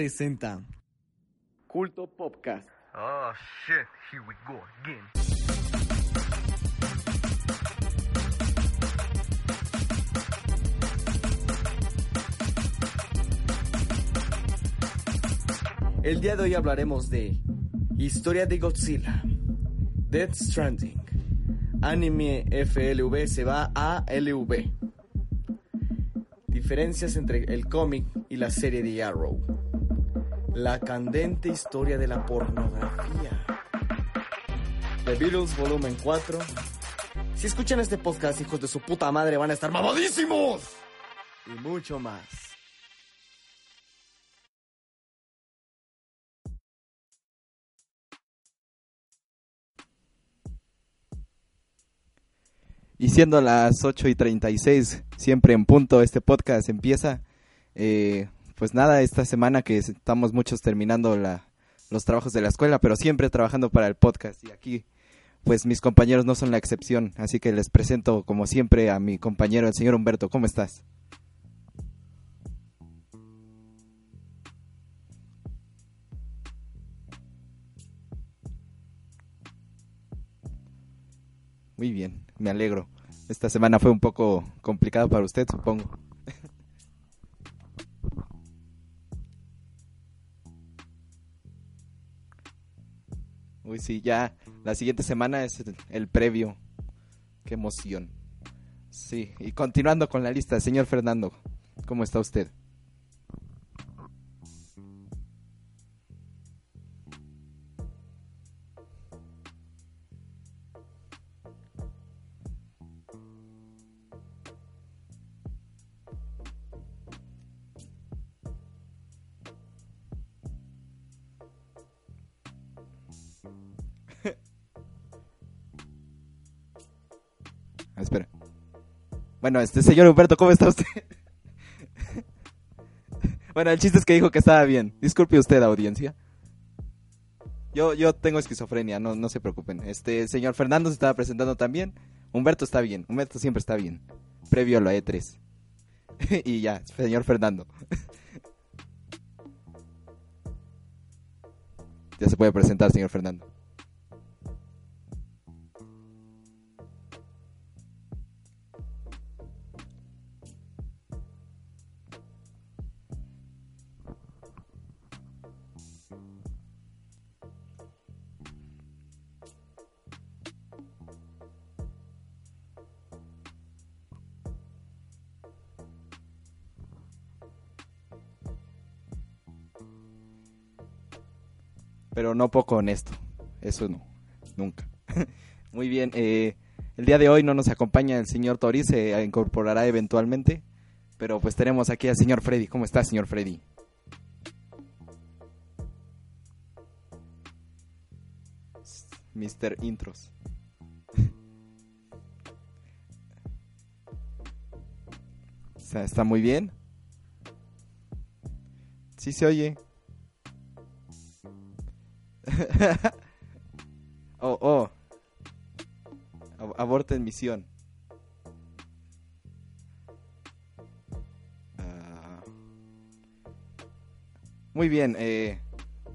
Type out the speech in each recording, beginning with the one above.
presenta Culto Podcast. Oh shit, here we go again. El día de hoy hablaremos de Historia de Godzilla, Death Stranding, Anime FLV se va a LV, diferencias entre el cómic y la serie de Arrow, la candente historia de la pornografía, The Beatles Volumen 4. Si escuchan este podcast, hijos de su puta madre, van a estar mamadísimos. Y mucho más. Y siendo las 8 y 36, siempre en punto, este podcast empieza. Eh, pues nada, esta semana que estamos muchos terminando la, los trabajos de la escuela, pero siempre trabajando para el podcast. Y aquí, pues mis compañeros no son la excepción. Así que les presento, como siempre, a mi compañero, el señor Humberto. ¿Cómo estás? Muy bien, me alegro. Esta semana fue un poco complicado para usted, supongo. Uy, sí, ya la siguiente semana es el, el previo. Qué emoción. Sí, y continuando con la lista, señor Fernando, ¿cómo está usted? Bueno, este señor Humberto, ¿cómo está usted? bueno, el chiste es que dijo que estaba bien. Disculpe usted, audiencia. Yo, yo tengo esquizofrenia, no, no se preocupen. Este señor Fernando se estaba presentando también. Humberto está bien, Humberto siempre está bien. Previo a la E3. y ya, señor Fernando. ya se puede presentar, señor Fernando. No poco honesto. Eso no, nunca. Muy bien, eh, el día de hoy no nos acompaña el señor Tori, se incorporará eventualmente, pero pues tenemos aquí al señor Freddy. ¿Cómo está, señor Freddy? Mr. Intros. ¿Está muy bien? Sí se oye. oh, oh. Ab- Aborten misión. Ah. Muy bien, eh,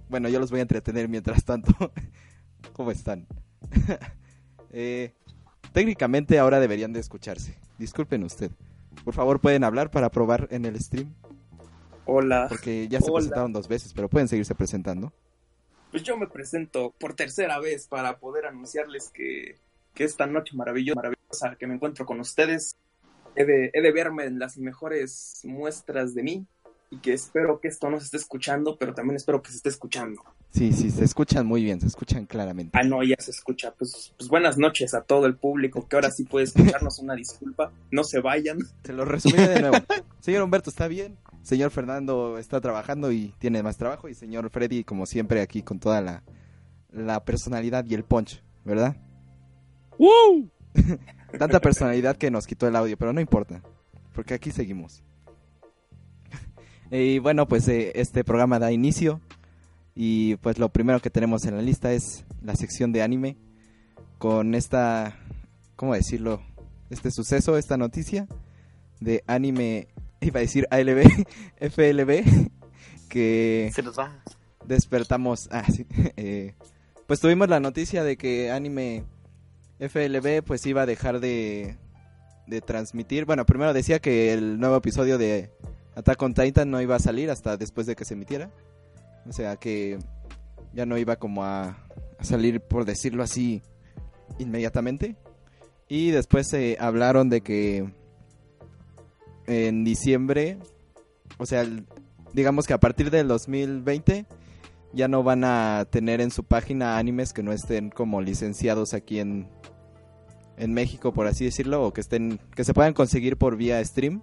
bueno, yo los voy a entretener mientras tanto. ¿Cómo están? Eh, técnicamente ahora deberían de escucharse. Disculpen usted. Por favor, pueden hablar para probar en el stream. Hola. Porque ya se Hola. presentaron dos veces, pero pueden seguirse presentando. Pues yo me presento por tercera vez para poder anunciarles que, que esta noche maravillosa, maravillosa que me encuentro con ustedes, he de, he de verme en las mejores muestras de mí y que espero que esto no se esté escuchando, pero también espero que se esté escuchando. Sí, sí, se escuchan muy bien, se escuchan claramente. Ah, no, ya se escucha. Pues, pues buenas noches a todo el público que ahora sí puede escucharnos. Una disculpa. No se vayan. Se lo resumiré de nuevo. Señor Humberto está bien, señor Fernando está trabajando y tiene más trabajo, y señor Freddy, como siempre, aquí con toda la, la personalidad y el punch, ¿verdad? ¡Woo! Tanta personalidad que nos quitó el audio, pero no importa, porque aquí seguimos. y bueno, pues eh, este programa da inicio, y pues lo primero que tenemos en la lista es la sección de anime, con esta, ¿cómo decirlo? Este suceso, esta noticia de anime, iba a decir ALB, FLB, que Se nos va. despertamos. Ah, sí. eh, pues tuvimos la noticia de que anime FLB pues iba a dejar de, de transmitir. Bueno, primero decía que el nuevo episodio de Attack on Titan no iba a salir hasta después de que se emitiera. O sea que ya no iba como a, salir, por decirlo así, inmediatamente. Y después se hablaron de que en diciembre, o sea, digamos que a partir del 2020 ya no van a tener en su página animes que no estén como licenciados aquí en, en México, por así decirlo, o que estén que se puedan conseguir por vía stream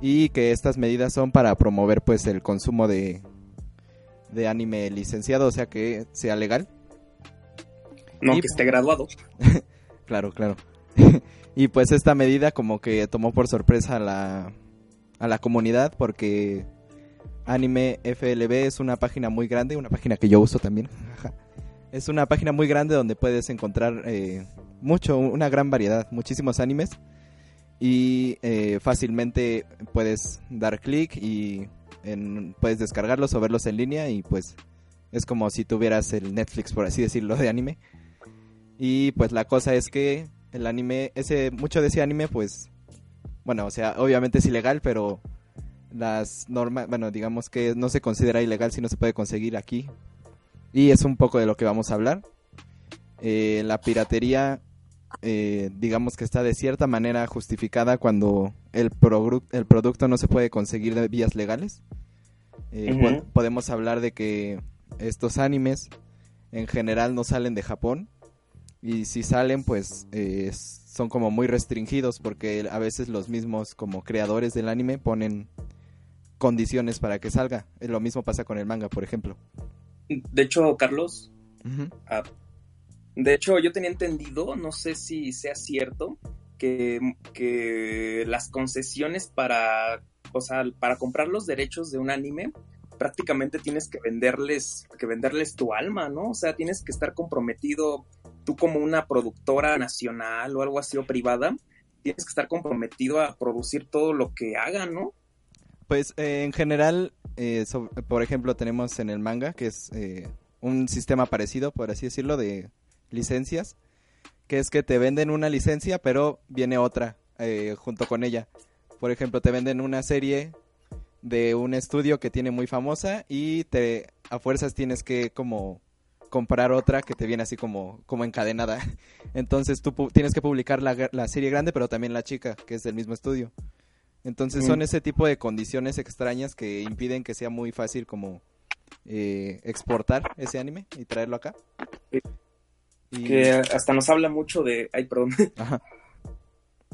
y que estas medidas son para promover pues el consumo de de anime licenciado, o sea que sea legal. No, Y- que esté graduado. Claro, claro. y pues esta medida como que tomó por sorpresa a la, a la comunidad porque Anime FLB es una página muy grande, una página que yo uso también. Es una página muy grande donde puedes encontrar eh, mucho, una gran variedad, muchísimos animes. Y eh, fácilmente puedes dar clic y puedes descargarlos o verlos en línea y pues es como si tuvieras el Netflix, por así decirlo, de anime. Y pues la cosa es que el anime, ese, mucho de ese anime, pues, bueno, o sea, obviamente es ilegal, pero las normas, bueno, digamos que no se considera ilegal si no se puede conseguir aquí. Y es un poco de lo que vamos a hablar. Eh, la piratería, eh, digamos que está de cierta manera justificada cuando el, progru- el producto no se puede conseguir de vías legales. Eh, po- podemos hablar de que estos animes en general no salen de Japón y si salen pues eh, son como muy restringidos porque a veces los mismos como creadores del anime ponen condiciones para que salga. Eh, Lo mismo pasa con el manga, por ejemplo. De hecho, Carlos, de hecho yo tenía entendido, no sé si sea cierto, que, que las concesiones para, o sea, para comprar los derechos de un anime, prácticamente tienes que venderles, que venderles tu alma, ¿no? O sea, tienes que estar comprometido tú como una productora nacional o algo así o privada, tienes que estar comprometido a producir todo lo que hagan, ¿no? Pues eh, en general, eh, por ejemplo, tenemos en el manga, que es eh, un sistema parecido, por así decirlo, de licencias, que es que te venden una licencia, pero viene otra eh, junto con ella. Por ejemplo, te venden una serie de un estudio que tiene muy famosa y te a fuerzas tienes que como comprar otra que te viene así como, como encadenada. Entonces tú pu- tienes que publicar la, la serie grande, pero también la chica, que es del mismo estudio. Entonces son ese tipo de condiciones extrañas que impiden que sea muy fácil como eh, exportar ese anime y traerlo acá. Y- Que hasta nos habla mucho de, ay, perdón, Ajá.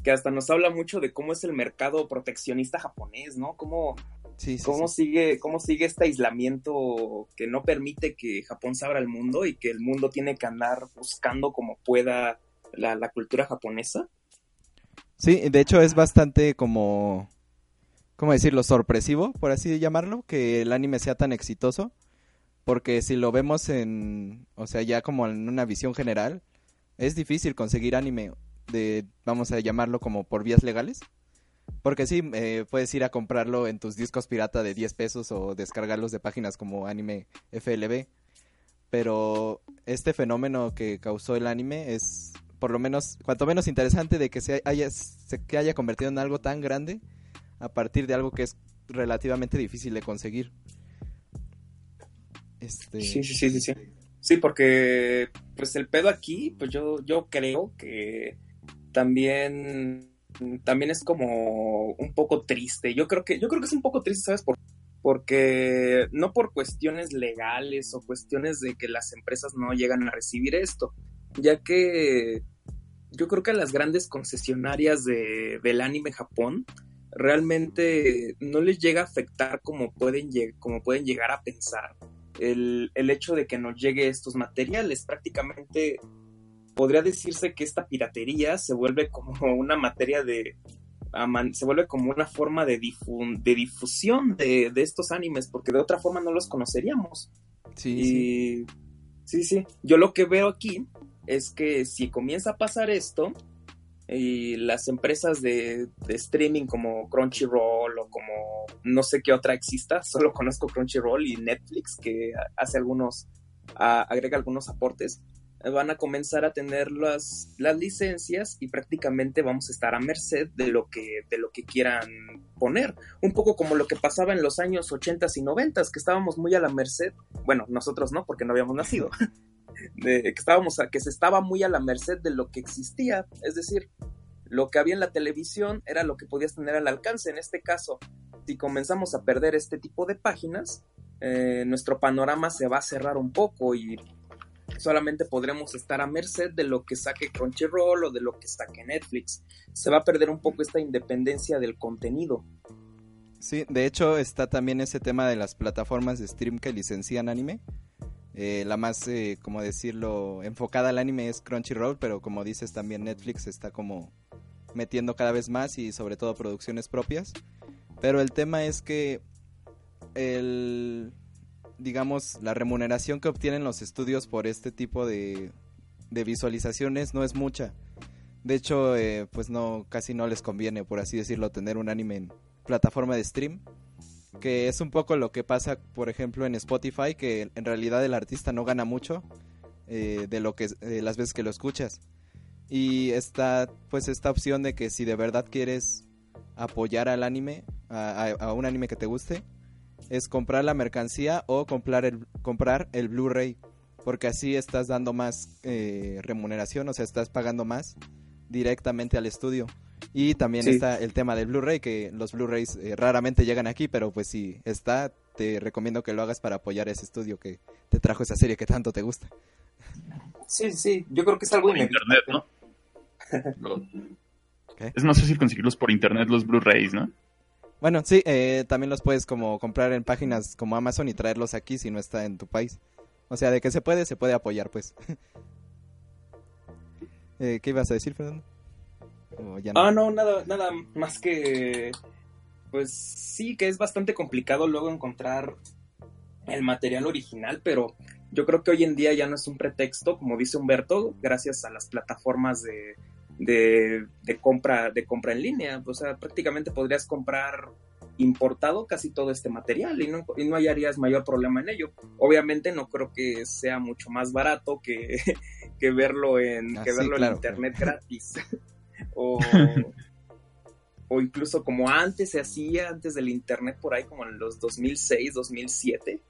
que hasta nos habla mucho de cómo es el mercado proteccionista japonés, ¿no? Cómo, Sí, sí, cómo sí. sigue, cómo sigue este aislamiento que no permite que Japón se abra al mundo y que el mundo tiene que andar buscando como pueda la, la cultura japonesa. Sí, de hecho es bastante como, ¿cómo decirlo? Sorpresivo, por así llamarlo, que el anime sea tan exitoso. Porque si lo vemos en, o sea, ya como en una visión general, es difícil conseguir anime de, vamos a llamarlo como por vías legales. Porque sí, eh, puedes ir a comprarlo en tus discos pirata de 10 pesos o descargarlos de páginas como anime FLB. Pero este fenómeno que causó el anime es por lo menos, cuanto menos interesante de que se haya, se- que haya convertido en algo tan grande a partir de algo que es relativamente difícil de conseguir. Este, Sí, sí, sí, sí, sí. Sí, porque pues el pedo aquí, pues yo, yo creo que también, también es como un poco triste. Yo creo que, yo creo que es un poco triste, ¿sabes? Por, porque no por cuestiones legales o cuestiones de que las empresas no llegan a recibir esto, ya que yo creo que a las grandes concesionarias de, del anime Japón realmente no les llega a afectar como pueden, como pueden llegar a pensar el, el hecho de que nos llegue estos materiales. Prácticamente podría decirse que esta piratería se vuelve como una materia de... se vuelve como una forma de, difu- de difusión de, de estos animes, porque de otra forma no los conoceríamos. sí, sí. Y sí, sí. Yo lo que veo aquí es que si comienza a pasar esto, y las empresas de, streaming como Crunchyroll o como no sé qué otra exista, solo conozco Crunchyroll y Netflix que hace algunos, agrega algunos aportes, van a comenzar a tener las, las licencias y prácticamente vamos a estar a merced de lo que, de lo que quieran poner. Un poco como lo que pasaba en los años 80 y 90 que estábamos muy a la merced, bueno, nosotros no, porque no habíamos nacido, que estábamos que se estaba muy a la merced de lo que existía, es decir, lo que había en la televisión era lo que podías tener al alcance. En este caso, si comenzamos a perder este tipo de páginas, eh, nuestro panorama se va a cerrar un poco y solamente podremos estar a merced de lo que saque Crunchyroll o de lo que saque Netflix. Se va a perder un poco esta independencia del contenido. Sí, de hecho está también ese tema de las plataformas de stream que licencian anime. Eh, la más, eh, como decirlo, enfocada al anime es Crunchyroll, pero como dices también Netflix está como metiendo cada vez más y sobre todo producciones propias. Pero el tema es que el, digamos, la remuneración que obtienen los estudios por este tipo de, de visualizaciones no es mucha. De hecho, eh, pues no, casi no les conviene, por así decirlo, tener un anime en plataforma de stream que es un poco lo que pasa, por ejemplo, en Spotify, que en realidad el artista no gana mucho eh, de lo que eh, las veces que lo escuchas. Y está pues esta opción de que si de verdad quieres apoyar al anime, a, un anime que te guste, es comprar la mercancía o comprar el, comprar el Blu-ray, porque así estás dando más eh, remuneración, o sea, estás pagando más directamente al estudio. Y también está el tema del Blu-ray, que los Blu-rays eh, raramente llegan aquí, pero pues si está, te recomiendo que lo hagas para apoyar ese estudio que te trajo esa serie que tanto te gusta. Sí, sí, yo creo que es algo por internet, ¿no? Es más fácil conseguirlos por internet los Blu-rays, ¿no? Bueno, sí, eh, también los puedes como comprar en páginas como Amazon y traerlos aquí si no está en tu país. O sea, de que se puede, se puede apoyar, pues. eh, ¿Qué ibas a decir, Fernando? Ah, no, nada, nada más que. Pues sí, que es bastante complicado luego encontrar el material original, pero yo creo que hoy en día ya no es un pretexto, como dice Humberto, gracias a las plataformas de, de, de, compra, de compra en línea. O sea, prácticamente podrías comprar importado casi todo este material y no, y no hallarías mayor problema en ello. Obviamente no creo que sea mucho más barato que, que verlo en, que ah, verlo en internet gratis. o, o incluso como antes se hacía, antes del internet por ahí, como en los 2006, 2007,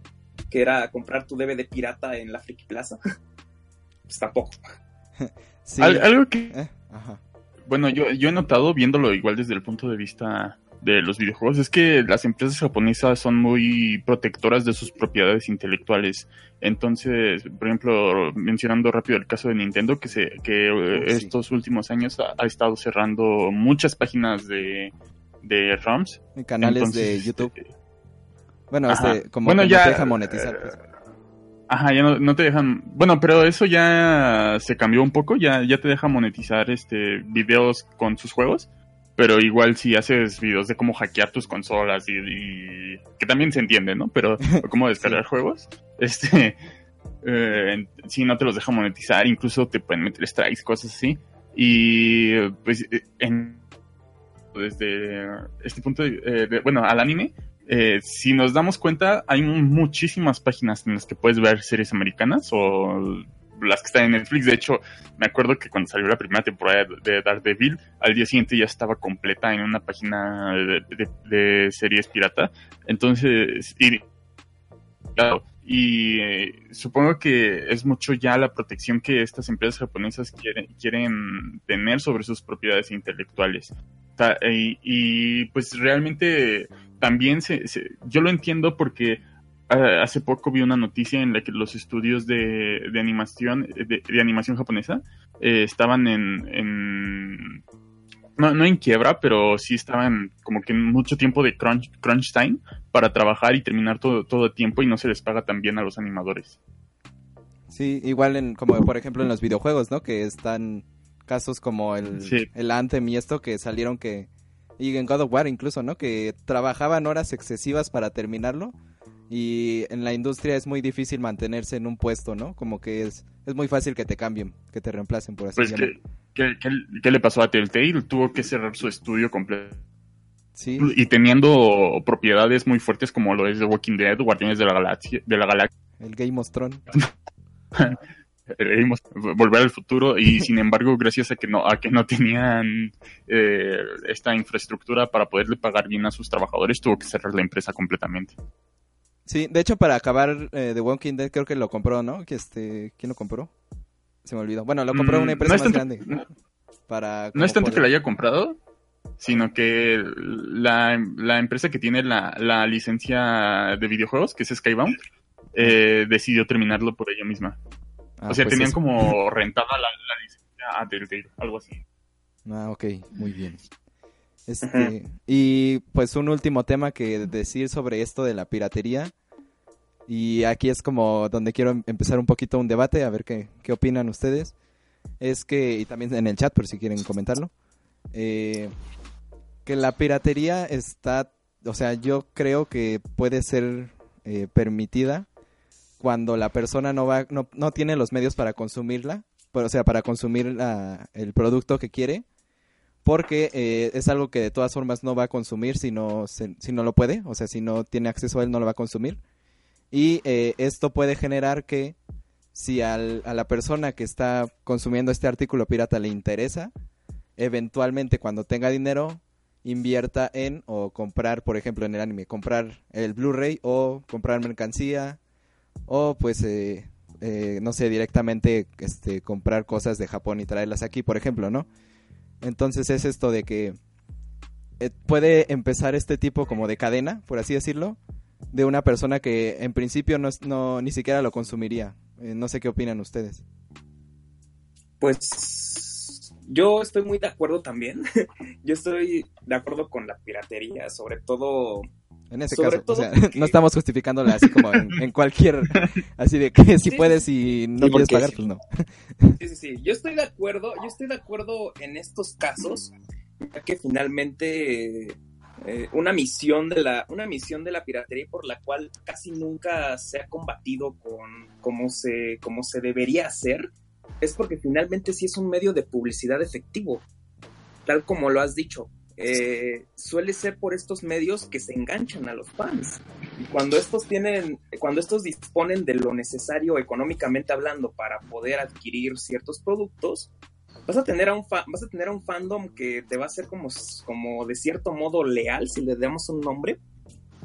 que era comprar tu DVD pirata en la Friki Plaza. pues tampoco. algo que... Eh, bueno, yo, yo he notado, viéndolo igual desde el punto de vista de los videojuegos es que las empresas japonesas son muy protectoras de sus propiedades intelectuales. Entonces, por ejemplo, mencionando rápido el caso de Nintendo, que, se, que eh, estos últimos años ha, estado cerrando muchas páginas de, de ROMs. canales de YouTube. Este, bueno, este, como bueno, ya, no te monetizar. Pues. Ajá, ya no, te dejan. Bueno, pero eso ya se cambió un poco. Ya, ya te deja monetizar este videos con sus juegos pero igual si haces videos de cómo hackear tus consolas y, que también se entiende, ¿no? Pero cómo descargar juegos, este, eh, si no te los deja monetizar, incluso te pueden meter strikes, cosas así. Y pues eh, en, desde este punto, de, eh, bueno, al anime, eh, si nos damos cuenta, hay muchísimas páginas en las que puedes ver series americanas o las que están en Netflix. De hecho, me acuerdo que cuando salió la primera temporada de Daredevil, al día siguiente ya estaba completa en una página de, series pirata. Entonces, y, y eh, supongo que es mucho ya la protección que estas empresas japonesas quieren, quieren tener sobre sus propiedades intelectuales. Y, pues realmente también se, yo lo entiendo porque hace poco vi una noticia en la que los estudios de, animación de, animación japonesa eh, estaban en, no, no, en quiebra, pero sí estaban como que en mucho tiempo de crunch, crunch time para trabajar y terminar todo, todo el tiempo y no se les paga tan bien a los animadores. Sí, igual en, como por ejemplo en los videojuegos, ¿no? Que están casos como el, el Anthem y esto que salieron que... Y en God of War incluso, ¿no? Que trabajaban horas excesivas para terminarlo y en la industria es muy difícil mantenerse en un puesto, ¿no? Como que es, es muy fácil que te cambien, que te reemplacen, por así pues ¿qué, qué, qué le pasó a Telltale? Tuvo que cerrar su estudio completo. Sí, Y teniendo propiedades muy fuertes como lo es The Walking Dead, Guardianes de la Galaxia, de la Galaxia, el Game of Thrones. Volver al Futuro, y sin embargo, gracias a que no, a que no tenían eh, esta infraestructura para poderle pagar bien a sus trabajadores, tuvo que cerrar la empresa completamente. Sí, de hecho, para acabar eh, The Walking Dead, creo que lo compró, ¿no? Que este, ¿Quién lo compró? Se me olvidó. Bueno, lo compró Mm, una empresa no es más tanto- grande. Para No es tanto que la haya comprado, sino que la, la empresa que tiene la, la licencia de videojuegos, que es Skybound, eh, decidió terminarlo por ella misma. Ah, o sea, pues tenían eso. como rentada la, la licencia a Telltale, algo así. Ah, ok, muy bien. Este, y pues un último tema que decir sobre esto de la piratería. Y aquí es como donde quiero em- empezar un poquito un debate, a ver qué, qué opinan ustedes. Es que, y también en el chat por si quieren comentarlo, eh, que la piratería está, o sea, yo creo que puede ser eh, permitida cuando la persona no va, no, no tiene los medios para consumirla, pero, o sea, para consumir la- el producto que quiere, porque eh, es algo que de todas formas no va a consumir si no, si no lo puede, o sea, si no tiene acceso a él no lo va a consumir. Y eh, esto puede generar que si al- a la persona que está consumiendo este artículo pirata le interesa, eventualmente cuando tenga dinero invierta en o comprar, por ejemplo, en el anime, comprar el Blu-ray o comprar mercancía o pues eh, eh, no sé, directamente este comprar cosas de Japón y traerlas aquí, por ejemplo, ¿no? Entonces es esto de que eh, puede empezar este tipo como de cadena, por así decirlo, de una persona que en principio no, no ni siquiera lo consumiría. Eh, no sé qué opinan ustedes. Pues yo estoy muy de acuerdo también. yo estoy de acuerdo con la piratería, sobre todo En ese Sobre caso, o todo sea, porque- no estamos justificándola así como en, en cualquier, así de que si Sí, puedes y no quieres pagar, sí. pues no. Sí, sí, sí. Yo estoy de acuerdo, yo estoy de acuerdo en estos casos, ya que finalmente eh, una misión de la, una misión de la piratería por la cual casi nunca se ha combatido con como se, como se debería hacer, es porque finalmente sí es un medio de publicidad efectivo, tal como lo has dicho. Eh, suele ser por estos medios que se enganchan a los fans. Y cuando estos tienen, cuando estos disponen de lo necesario económicamente hablando para poder adquirir ciertos productos, vas a tener un fa- vas a tener un fandom que te va a ser como, como de cierto modo leal, si le damos un nombre,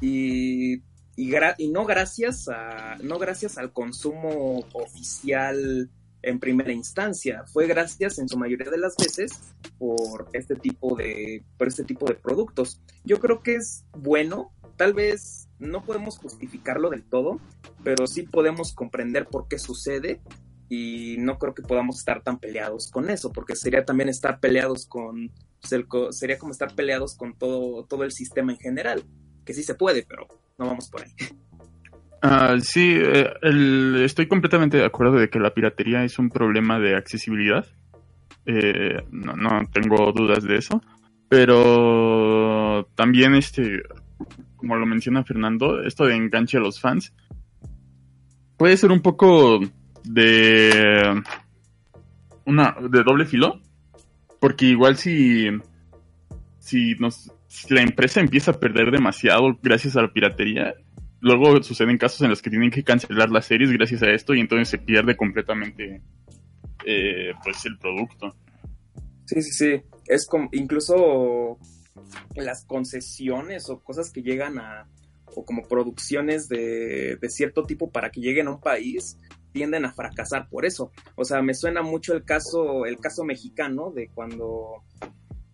y, y no gracias a, no gracias al consumo oficial en primera instancia, fue gracias en su mayoría de las veces por este tipo de, por este tipo de productos. Yo creo que es bueno, tal vez no podemos justificarlo del todo, pero sí podemos comprender por qué sucede y no creo que podamos estar tan peleados con eso, porque sería también estar peleados con, pues, sería como estar peleados con todo, todo el sistema en general, que sí se puede, pero no vamos por ahí. Ah, sí, eh, estoy completamente de acuerdo de que la piratería es un problema de accesibilidad. Eh, no, no tengo dudas de eso. Pero también, este, como lo menciona Fernando, esto de enganche a los fans puede ser un poco de una de doble filo, porque igual si si nos si la empresa empieza a perder demasiado gracias a la piratería, luego suceden casos en los que tienen que cancelar las series gracias a esto y entonces se pierde completamente eh, pues el producto. Sí, sí, sí. Es como incluso las concesiones o cosas que llegan a, o como producciones de, de cierto tipo para que lleguen a un país, tienden a fracasar por eso. O sea, me suena mucho el caso, el caso mexicano de cuando,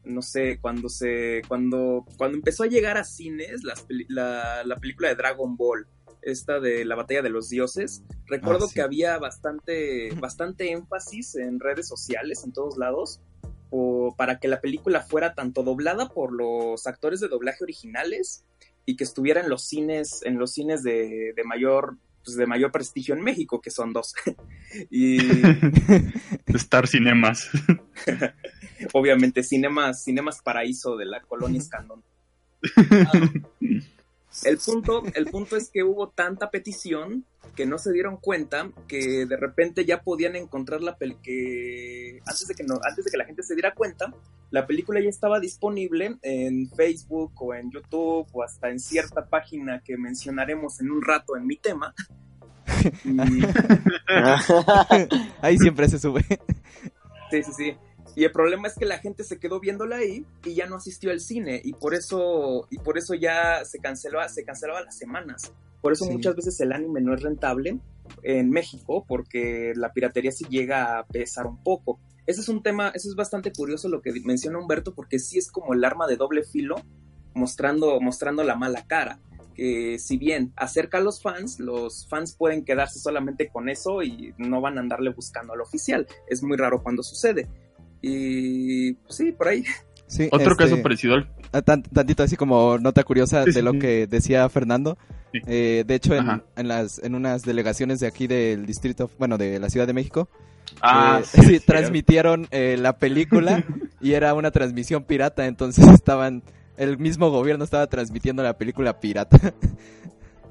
no sé, cuando se, cuando, cuando empezó a llegar a cines las la, la película de Dragon Ball, esta de la batalla de los dioses, recuerdo Ah, sí. que había bastante, bastante énfasis en redes sociales, en todos lados, o para que la película fuera tanto doblada por los actores de doblaje originales y que estuviera en los cines, en los cines de, de mayor, pues de mayor prestigio en México, que son dos. y Star Cinemas. obviamente Cinemas, Cinemas Paraíso de la colonia Escandón. El punto, el punto es que hubo tanta petición que no se dieron cuenta que de repente ya podían encontrar la película que antes de que no, antes de que la gente se diera cuenta, la película ya estaba disponible en Facebook o en YouTube o hasta en cierta página que mencionaremos en un rato en mi tema. Ahí siempre se sube. Sí, sí, sí. Y el problema es que la gente se quedó viéndola ahí y ya no asistió al cine y por eso y por eso ya se canceló, se cancelaba las semanas. Por eso Sí. muchas veces el anime no es rentable en México porque la piratería sí llega a pesar un poco. Ese es un tema, eso es bastante curioso lo que menciona Humberto porque sí es como el arma de doble filo mostrando mostrando la mala cara. Que si bien acerca a los fans, los fans pueden quedarse solamente con eso y no van a andarle buscando al oficial. Es muy raro cuando sucede. Y pues, sí, por ahí. Sí, Otro este, caso parecido al... ah, tan- tantito así como nota curiosa Sí, de sí, lo que decía Fernando. Sí. Eh, de hecho, en, en las en unas delegaciones de aquí del distrito, bueno, de la Ciudad de México, Ah, eh, sí, sí, transmitieron eh, la película y era una transmisión pirata, entonces estaban el mismo gobierno estaba transmitiendo la película pirata.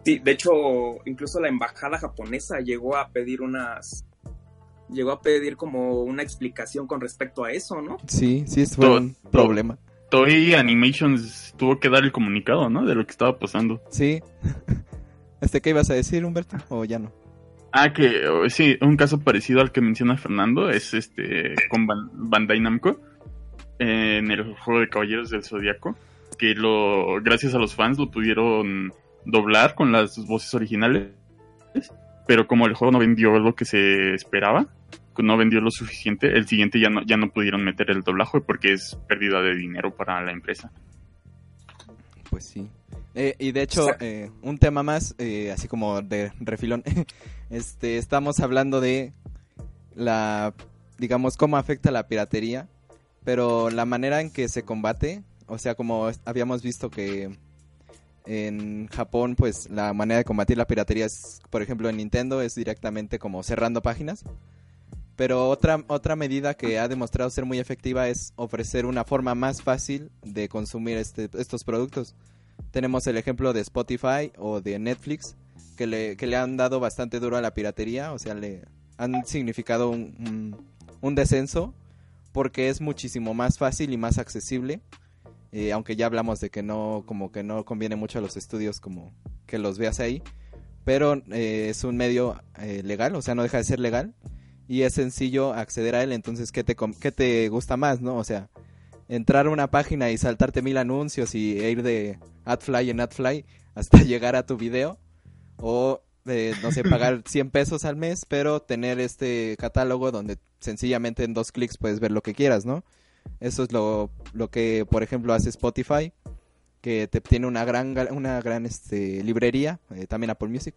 Sí, de hecho, incluso la embajada japonesa llegó a pedir unas. Llegó a pedir como una explicación con respecto a eso, ¿no? sí, sí, fue Todo- un problema. Toei Animations tuvo que dar el comunicado, ¿no? De lo que estaba pasando. Sí. Este, ¿qué ibas a decir, Humberto? ¿O ya no? Ah, que sí, un caso parecido al que menciona Fernando es este con Ban- Bandai Namco eh, en el juego de Caballeros del Zodiaco, que lo gracias a los fans lo pudieron doblar con las voces originales, pero como el juego no vendió lo que se esperaba, no vendió lo suficiente, el siguiente ya no ya no pudieron meter el doblaje porque es pérdida de dinero para la empresa. Pues sí. Eh, y de hecho, eh, un tema más, eh, así como de refilón, este, estamos hablando de la, digamos, cómo afecta la piratería, pero la manera en que se combate, o sea, como habíamos visto que en Japón, pues la manera de combatir la piratería es, por ejemplo, en Nintendo es directamente como cerrando páginas. Pero otra, otra medida que ha demostrado ser muy efectiva es ofrecer una forma más fácil de consumir este, estos productos. Tenemos el ejemplo de Spotify o de Netflix, que le, que le han dado bastante duro a la piratería, o sea, le han significado un, un- un descenso, porque es muchísimo más fácil y más accesible, eh, aunque ya hablamos de que no, como que no conviene mucho a los estudios como que los veas ahí, pero eh, es un medio eh, legal, o sea, no deja de ser legal, y es sencillo acceder a él, entonces, ¿qué te, qué te gusta más, no? O sea, entrar a una página y saltarte mil anuncios y e ir de AdFly en AdFly hasta llegar a tu video o eh, no sé pagar 100 pesos al mes pero tener este catálogo donde sencillamente en dos clics puedes ver lo que quieras no eso es lo, lo que por ejemplo hace Spotify que te tiene una gran una gran este librería eh, también Apple Music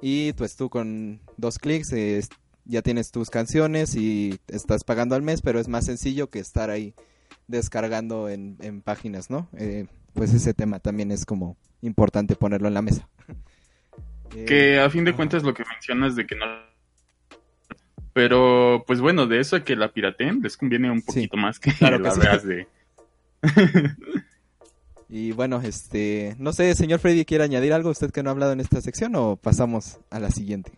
y pues tú con dos clics eh, ya tienes tus canciones y estás pagando al mes pero es más sencillo que estar ahí descargando en, en páginas, ¿no? Eh, pues ese tema también es como importante ponerlo en la mesa. Eh, Que a fin de ajá. cuentas lo que mencionas de que no... Pero pues bueno, de eso a que la pirateen les conviene un poquito más que Claro que sí. veas de... Y bueno, este, no sé, señor Freddy, ¿quiere añadir algo usted que no ha hablado en esta sección o pasamos a la siguiente?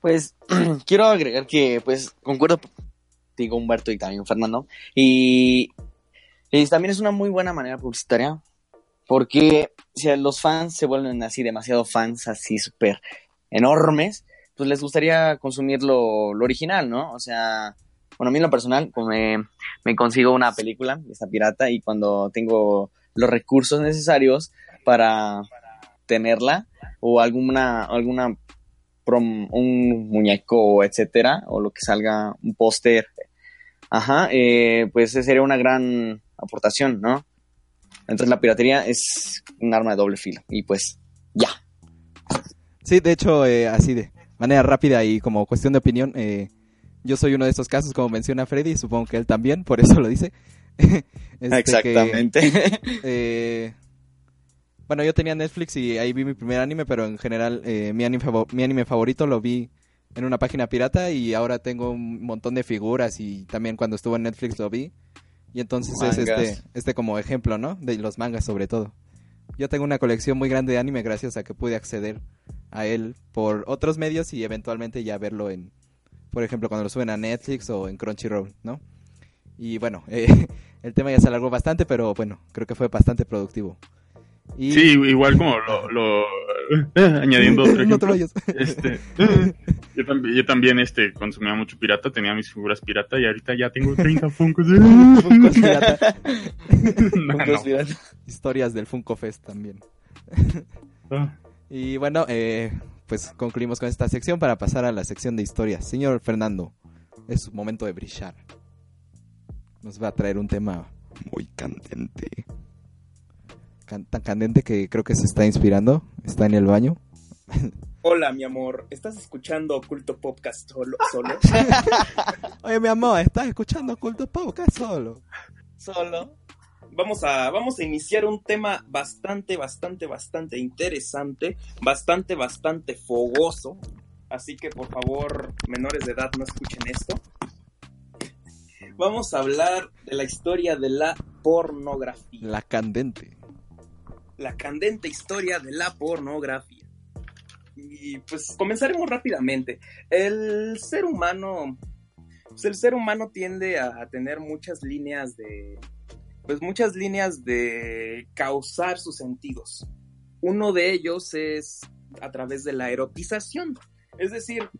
Pues quiero agregar que pues concuerdo contigo Humberto y también Fernando y, y también es una muy buena manera publicitaria porque si los fans se vuelven así demasiado fans así súper enormes pues les gustaría consumir lo, original no o sea bueno a mí en lo personal pues me, me consigo una película esta pirata y cuando tengo los recursos necesarios para tenerla o alguna alguna prom- un muñeco, etcétera, o lo que salga, un póster. Ajá, eh, pues sería una gran aportación, ¿no? Entonces la piratería es un arma de doble filo. Y pues, ya. Sí, de hecho, eh, así de manera rápida y como cuestión de opinión, eh, yo soy uno de estos casos, como menciona Freddy, supongo que él también, por eso lo dice. Este, que, Exactamente. eh, bueno, yo tenía Netflix y ahí vi mi primer anime, pero en general eh, mi, anime mi anime favorito lo vi en una página pirata y ahora tengo un montón de figuras y también cuando estuvo en Netflix lo vi. Y entonces es este, este como ejemplo, ¿no? De los mangas sobre todo. yo tengo una colección muy grande de anime gracias a que pude acceder a él por otros medios y eventualmente ya verlo en, por ejemplo, cuando lo suben a Netflix o en Crunchyroll, ¿no? Y bueno, eh, el tema ya se alargó bastante, pero bueno, creo que fue bastante productivo. Y... Sí, igual como lo, lo añadiendo otro ejemplo, este, yo, también, yo también este, consumía mucho pirata, tenía mis figuras pirata y ahorita ya tengo 30 Funkos. Funkos pirata. No, Funkos no. pirata. Historias del Funko Fest también. Ah. Y bueno, eh, pues concluimos con esta sección para pasar a la sección de historias. Señor Fernando, es su momento de brillar. Nos va a traer un tema muy candente. Can- tan candente que creo que se está inspirando. Está en el baño. Hola, mi amor. ¿Estás escuchando Oculto Podcast solo? solo? Oye, mi amor, ¿estás escuchando Culto Podcast solo? solo. Vamos a, vamos a iniciar un tema bastante, bastante, bastante interesante, bastante, bastante fogoso. Así que por favor, menores de edad, no escuchen esto. Vamos a hablar de la historia de la pornografía. La candente. la candente historia de la pornografía. Y pues comenzaremos rápidamente. El ser humano, pues el ser humano tiende a tener muchas líneas de, pues muchas líneas de causar sus sentidos. Uno de ellos es a través de la erotización. Es decir,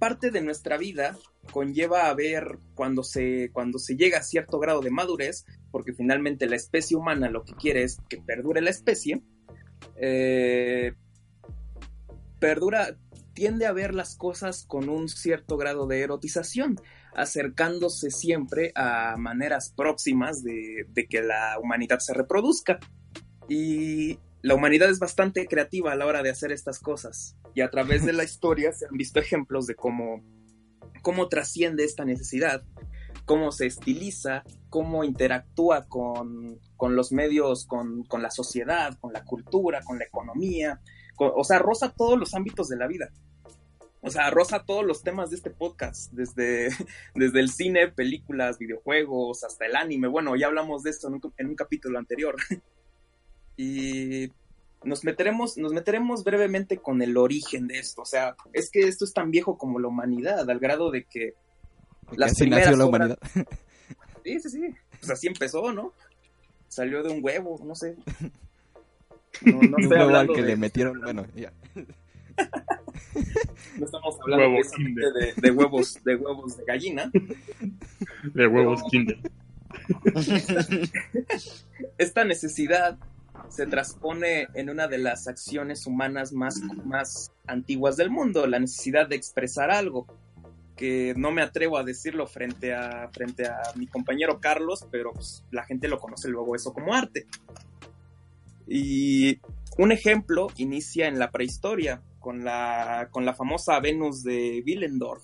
parte de nuestra vida conlleva a ver cuando se, cuando se llega a cierto grado de madurez, porque finalmente la especie humana lo que quiere es que perdure la especie, eh, perdura, tiende a ver las cosas con un cierto grado de erotización, acercándose siempre a maneras próximas de, de que la humanidad se reproduzca. Y la humanidad es bastante creativa a la hora de hacer estas cosas. Y a través de la historia se han visto ejemplos de cómo, cómo trasciende esta necesidad, cómo se estiliza, cómo interactúa con, con los medios, con, con, la sociedad, con la cultura, con la economía. Con, o sea, roza todos los ámbitos de la vida. O sea, roza todos los temas de este podcast, desde, desde el cine, películas, videojuegos, hasta el anime. Bueno, ya hablamos de esto en un, en un capítulo anterior. y nos meteremos, nos meteremos brevemente con el origen de esto. O sea, es que esto es tan viejo como la humanidad, al grado de que las así nació la humanidad. Obras... Sí, sí, sí. Pues así empezó, ¿no? Salió de un huevo, no sé. No, no un huevo al que de... le metieron, bueno, ya. No estamos hablando Huevo de, de, de, huevos, de huevos de gallina. De huevos Pero... kinder. Esta necesidad se transpone en una de las acciones humanas más, más antiguas del mundo, la necesidad de expresar algo, que no me atrevo a decirlo frente a, frente a mi compañero Carlos, pero pues, la gente lo conoce luego eso como arte. Y un ejemplo inicia en la prehistoria, con la, con la famosa Venus de Willendorf,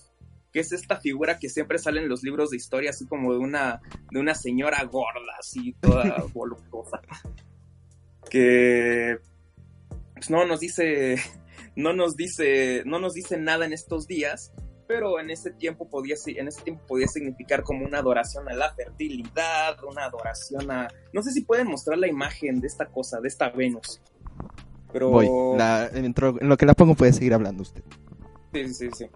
que es esta figura que siempre sale en los libros de historia, así como de una, de una señora gorda, así toda voluptuosa que pues, no nos dice no nos dice no nos dice nada en estos días pero en ese tiempo podía en ese tiempo podía significar como una adoración a la fertilidad una adoración a no sé si pueden mostrar la imagen de esta cosa de esta Venus pero Voy. La, en lo que la pongo puede seguir hablando usted sí sí sí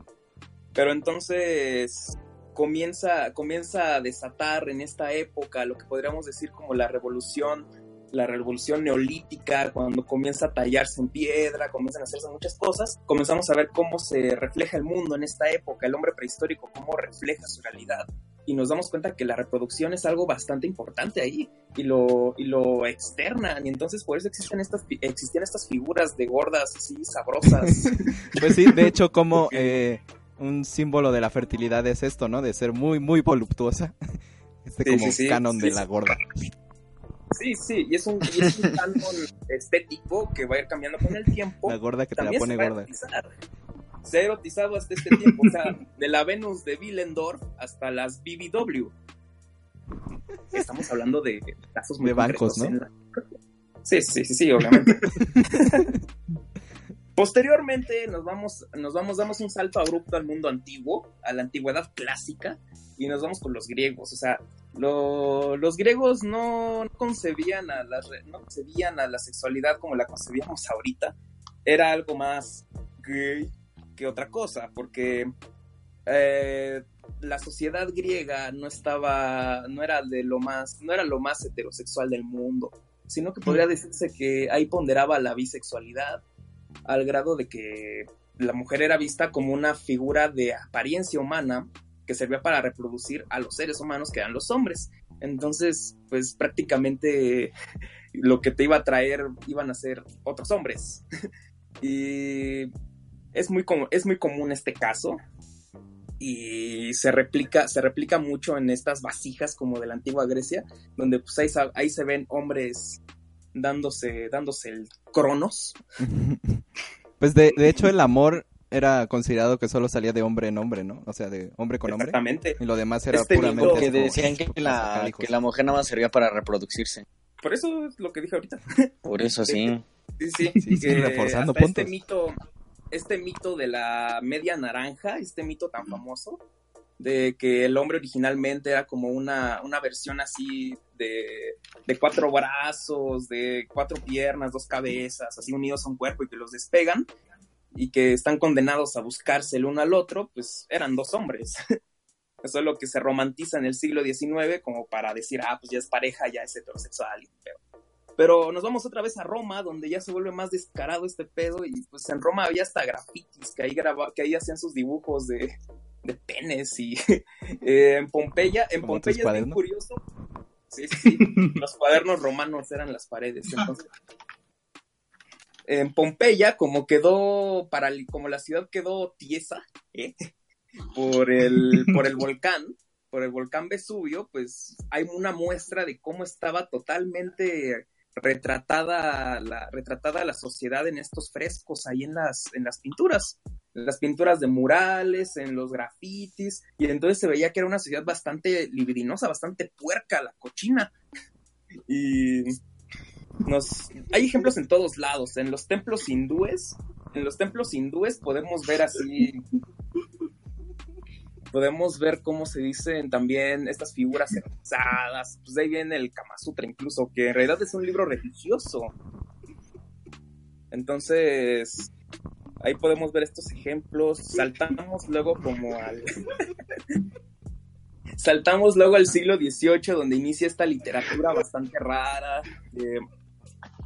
pero entonces comienza comienza a desatar en esta época lo que podríamos decir como la revolución la revolución neolítica, cuando comienza a tallarse en piedra, comienzan a hacerse muchas cosas, comenzamos a ver cómo se refleja el mundo en esta época, el hombre prehistórico, cómo refleja su realidad. Y nos damos cuenta que la reproducción es algo bastante importante ahí y lo, y lo externan. Y entonces por eso existen estas, existían estas figuras de gordas así sabrosas. pues sí, de hecho, como eh, un símbolo de la fertilidad es esto, ¿no? De ser muy, muy voluptuosa. Este Sí, como sí, sí, canon de la gorda. Sí, sí, y es un, y es un canon estético que va a ir cambiando con el tiempo. La gorda que te la pone gorda. Se ha erotizado hasta este tiempo, o sea, de la Venus de Willendorf hasta las BBW. Estamos hablando de casos muy De bancos, la- Sí, sí, sí, sí, obviamente. Posteriormente nos vamos, nos vamos, damos un salto abrupto al mundo antiguo, a la antigüedad clásica, y nos vamos con los griegos. O sea, Lo- los griegos no, no concebían a la, no concebían a la sexualidad como la concebíamos ahorita. Era algo más gay que otra cosa, porque eh, la sociedad griega no estaba, no era de lo más, no era lo más heterosexual del mundo, sino que podría decirse que ahí ponderaba la bisexualidad al grado de que la mujer era vista como una figura de apariencia humana que servía para reproducir a los seres humanos que eran los hombres. Entonces, pues prácticamente lo que te iba a traer iban a ser otros hombres. y es muy, com- es muy común este caso. Y se replica, se replica mucho en estas vasijas como de la antigua Grecia, donde pues ahí, se ven hombres dándose, dándose el cronos. Pues de, de hecho el amor era considerado que solo salía de hombre en hombre, ¿no? O sea, de hombre con hombre. Exactamente. Y lo demás era Este puramente... Que decían que la, que la mujer nada más servía para reproducirse. Por eso es lo que dije ahorita. Por eso sí. Sí, sí, Sí, sí, que reforzando hasta puntos. Este mito, este mito de la media naranja, este mito tan famoso, de que el hombre originalmente era como una, una versión así de, de cuatro brazos, de cuatro piernas, dos cabezas, así unidos a un cuerpo y que los despegan y que están condenados a buscarse el uno al otro, pues eran dos hombres. Eso es lo que se romantiza en el siglo XIX como para decir, ah, pues ya es pareja, ya es heterosexual. y Pero, pero nos vamos otra vez a Roma, donde ya se vuelve más descarado este pedo y pues en Roma había hasta grafitis, que ahí, graba, que ahí hacían sus dibujos de, de penes y eh, en Pompeya, en Pompeya es bien curioso. Sí, sí, sí. los cuadernos romanos eran las paredes. Entonces, en Pompeya, como quedó, para, como la ciudad quedó tiesa, ¿eh? por, el, por el volcán, por el volcán Vesubio, pues hay una muestra de cómo estaba totalmente retratada la, retratada la sociedad en estos frescos, ahí en las, en las pinturas, en las pinturas de murales, en los grafitis, y entonces se veía que era una sociedad bastante libidinosa, bastante puerca, la cochina. Y hay ejemplos en todos lados, en los templos hindúes, en los templos hindúes podemos ver así podemos ver cómo se dicen también estas figuras erotizadas, pues de ahí viene el Kama Sutra incluso, que en realidad es un libro religioso. Entonces, ahí podemos ver estos ejemplos, saltamos luego como al... saltamos luego al siglo XVIII, donde inicia esta literatura bastante rara. eh,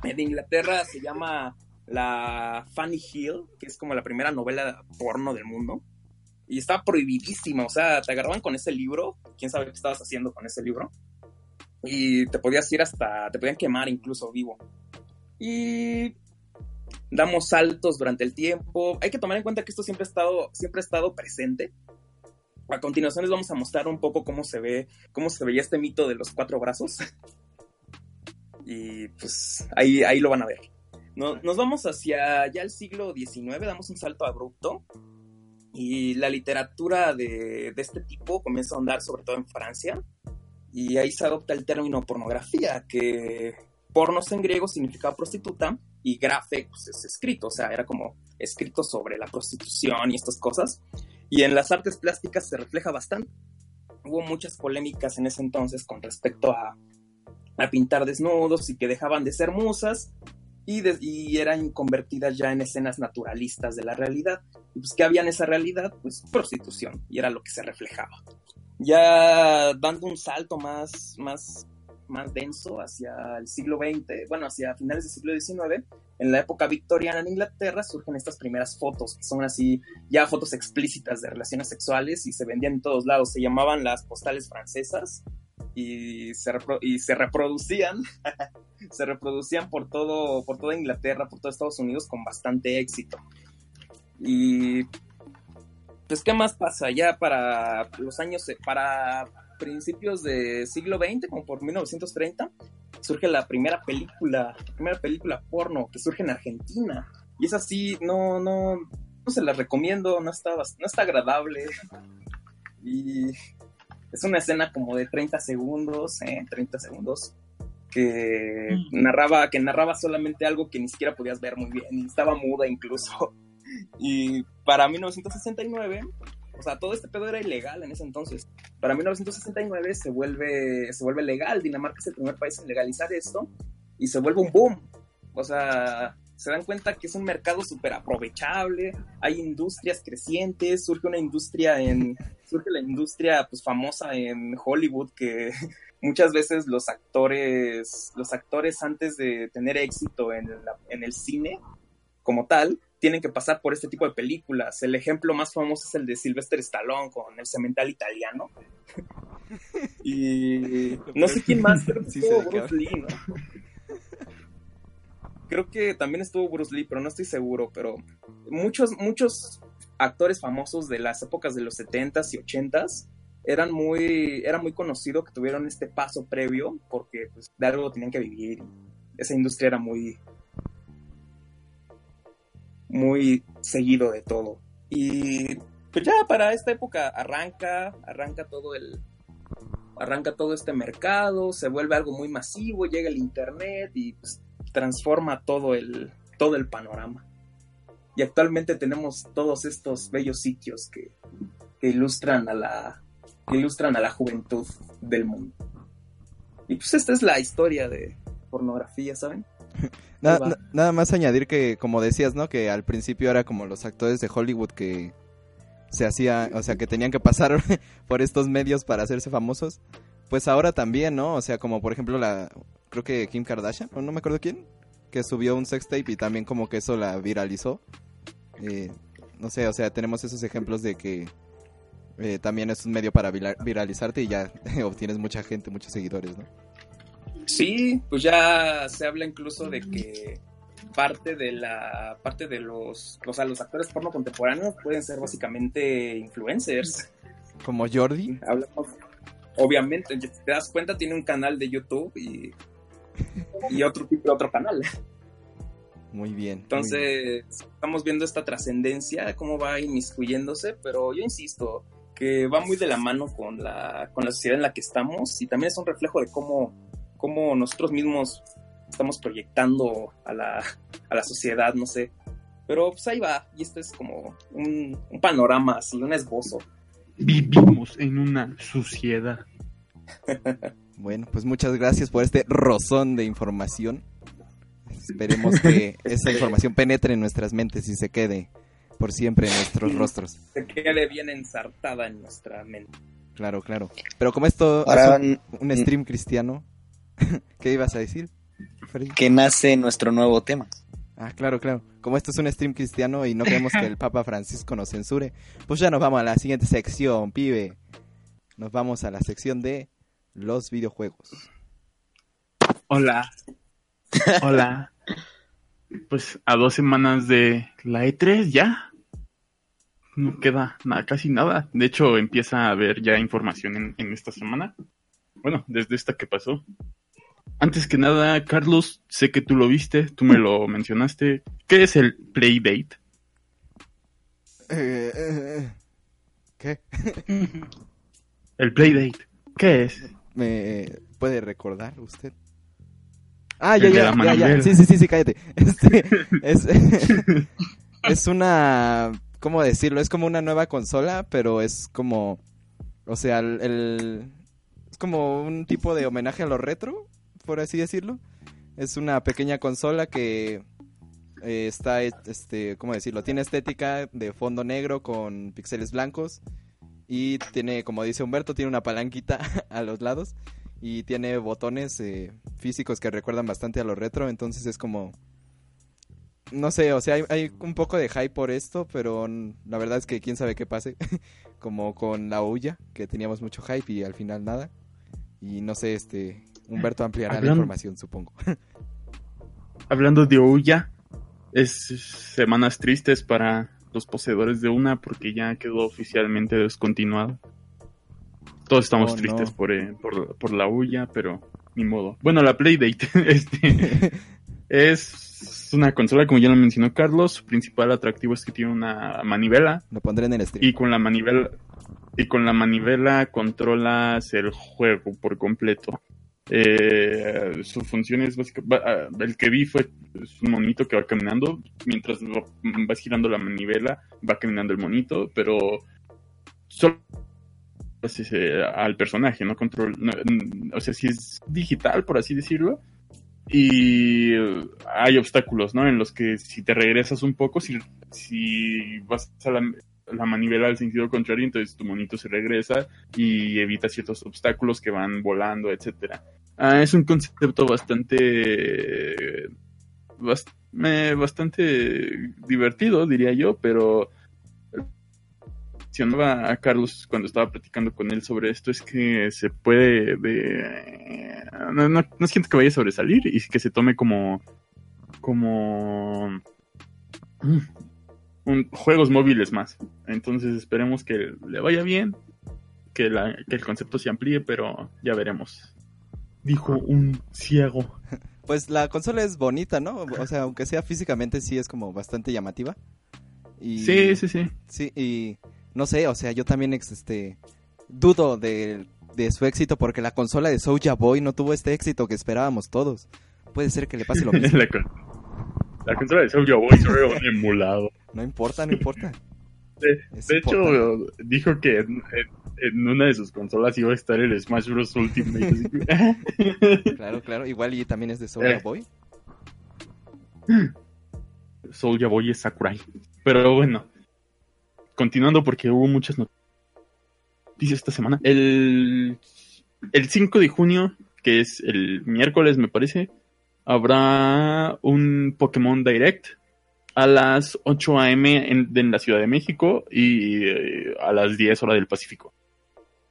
en Inglaterra se llama la Fanny Hill, que es como la primera novela porno del mundo y estaba prohibidísima, o sea, te agarraban con ese libro, quién sabe qué estabas haciendo con ese libro, y te podías ir hasta, te podían quemar incluso vivo. Y damos saltos durante el tiempo, hay que tomar en cuenta que esto siempre ha estado, siempre ha estado presente. A continuación les vamos a mostrar un poco cómo se ve, cómo se veía este mito de los cuatro brazos. Y pues ahí, ahí lo van a ver. No- nos vamos hacia ya el siglo XIX, damos un salto abrupto y la literatura de, de este tipo comienza a andar sobre todo en Francia y ahí se adopta el término pornografía, que pornos en griego significa prostituta y grafe pues, es escrito, o sea, era como escrito sobre la prostitución y estas cosas. Y en las artes plásticas se refleja bastante. Hubo muchas polémicas en ese entonces con respecto a, a pintar desnudos y que dejaban de ser musas y, eran convertidas ya en escenas naturalistas de la realidad. Y pues, ¿qué había en esa realidad? Pues prostitución, y era lo que se reflejaba. Ya dando un salto más, más, más denso hacia el siglo XX, bueno, hacia finales del siglo XIX, en la época victoriana en Inglaterra surgen estas primeras fotos, que son así, ya fotos explícitas de relaciones sexuales y se vendían en todos lados, se llamaban las postales francesas y se, repro- y se reproducían se reproducían por todo por toda Inglaterra, por todo Estados Unidos con bastante éxito. Y pues qué más pasa ya para los años para principios de siglo XX, como por 1930, surge la primera película, la primera película porno que surge en Argentina. Y es así, no no no se la recomiendo, no está no está agradable. Y es una escena como de 30 segundos, ¿eh? 30 segundos, que narraba, que narraba solamente algo que ni siquiera podías ver muy bien, estaba muda incluso. Y para 1969 O sea, todo este pedo era ilegal en ese entonces. Para 1969 se vuelve, se vuelve legal. Dinamarca es el primer país en legalizar esto y se vuelve un boom. O sea, se dan cuenta que es un mercado súper aprovechable, hay industrias crecientes, surge una industria en, surge la industria pues famosa en Hollywood que muchas veces los actores, los actores antes de tener éxito en, la- en el cine como tal, tienen que pasar por este tipo de películas. El ejemplo más famoso es el de Sylvester Stallone con El Cemental Italiano. y no sé quién más, que Sí estuvo Bruce Lee, ¿no? Creo que también estuvo Bruce Lee, pero no estoy seguro. Pero muchos, muchos actores famosos de las épocas de los 70s y 80s eran muy, era muy conocido que tuvieron este paso previo porque pues, de algo tenían que vivir. Esa industria era muy, muy seguido de todo. Y pues ya para esta época arranca, arranca todo el, arranca todo este mercado, se vuelve algo muy masivo, llega el internet y pues, transforma todo el, todo el panorama. Y actualmente tenemos todos estos bellos sitios que, que ilustran a la que ilustran a la juventud del mundo. Y pues esta es la historia de pornografía, ¿saben? Na- Ahí va. na- nada más añadir que, como decías, ¿no? Que al principio era como los actores de Hollywood que se hacía, o sea, que tenían que pasar por estos medios para hacerse famosos. Pues ahora también, ¿no? O sea, como por ejemplo la, creo que Kim Kardashian, o no me acuerdo quién, que subió un sex tape y también como que eso la viralizó. Eh, no sé, o sea, tenemos esos ejemplos de que eh, también es un medio para vira- viralizarte y ya obtienes mucha gente, muchos seguidores, ¿no? Sí, pues ya se habla incluso de que parte de la parte de los o sea, los actores porno contemporáneos pueden ser básicamente influencers. Como Jordi. Hablamos obviamente, te das cuenta tiene un canal de YouTube y y otro tipo otro canal. Muy bien. muy bien. Entonces, estamos viendo esta trascendencia, cómo va inmiscuyéndose, pero yo insisto que va muy de la mano con la, con la sociedad en la que estamos y también es un reflejo de cómo, cómo nosotros mismos estamos proyectando a la, a la sociedad, no sé. Pero pues ahí va, y esto es como un, un panorama así, un esbozo. Vivimos en una suciedad. Bueno, pues muchas gracias por este rozón de información. Esperemos que esa información penetre en nuestras mentes y se quede por siempre en nuestros rostros. Se quede bien ensartada en nuestra mente. Claro, claro. Pero como esto Ahora es un, un stream cristiano, ¿qué ibas a decir? Freddy? que nace nuestro nuevo tema. Ah, claro, claro. Como esto es un stream cristiano y no queremos que el Papa Francisco nos censure, pues ya nos vamos a la siguiente sección, pibe. Nos vamos a la sección de los videojuegos. Hola. Hola. Pues a dos semanas de la E3 ya. No queda nada, casi nada. De hecho, empieza a haber ya información en, en esta semana. Bueno, desde esta que pasó. Antes que nada, Carlos, sé que tú lo viste, tú me lo mencionaste. ¿Qué es el Playdate? Eh, eh, ¿Qué? El Playdate. ¿Qué es? ¿Me puede recordar usted? Ah, ya, ya, ya, ya. Sí, sí, sí, sí, cállate. Este, es, es una, ¿cómo decirlo? Es como una nueva consola, pero es como, o sea, el, es como un tipo de homenaje a lo retro, por así decirlo. Es una pequeña consola que eh, está, este, ¿cómo decirlo? Tiene estética de fondo negro con píxeles blancos y tiene, como dice Humberto, tiene una palanquita a los lados y tiene botones eh, físicos que recuerdan bastante a lo retro, entonces es como... No sé, o sea, hay, hay un poco de hype por esto, pero la verdad es que quién sabe qué pase. como con la Ouya, que teníamos mucho hype y al final nada. Y no sé, este... Humberto ampliará la información, supongo. Hablando de Ouya, es semanas tristes para los poseedores de una porque ya quedó oficialmente descontinuado. Todos estamos Oh, tristes no. por, eh, por, por la Ouya, pero ni modo. Bueno, la Playdate este, es una consola, como ya lo mencionó Carlos. Su principal atractivo es que tiene una manivela Lo pondré en el stream. y con la manivela y con la manivela controlas el juego por completo. Eh, su función es básicamente el que vi fue es un monito que va caminando mientras va- vas girando la manivela va caminando el monito pero solo pues, al personaje, no control, no, o sea, si es digital, por así decirlo, y hay obstáculos, ¿no? En los que si te regresas un poco, si, si vas a la, la manivela al sentido contrario, entonces tu monito se regresa y evita ciertos obstáculos que van volando, etcétera. Ah, es un concepto bastante bas- me- bastante divertido, diría yo, pero mencionaba a Carlos cuando estaba platicando con él sobre esto es que se puede de no, no, no siento que vaya a sobresalir y que se tome como como mm, un, juegos móviles más entonces esperemos que le vaya bien que, la, que el concepto se amplíe pero ya veremos dijo un ciego Pues la consola es bonita, ¿no? O sea, aunque sea físicamente, sí es como bastante llamativa. Y... sí sí sí Sí, y no sé, o sea, yo también este dudo de, de su éxito porque la consola de Soulja Boy no tuvo este éxito que esperábamos todos. Puede ser que le pase lo mismo. la, con- la consola de Soulja Boy se un emulado No importa, no importa. De, hecho, dijo que en, en- en una de sus consolas iba a estar el Smash Bros. Ultimate. Claro, claro. Igual y también es de Soulja Eh. Boy. Soulja Boy es Sakurai. Pero bueno, continuando porque hubo muchas noticias esta semana. El, el 5 de junio, que es el miércoles me parece, habrá un Pokémon Direct a las 8 a.m. En, la Ciudad de México y eh, a las 10 horas del Pacífico.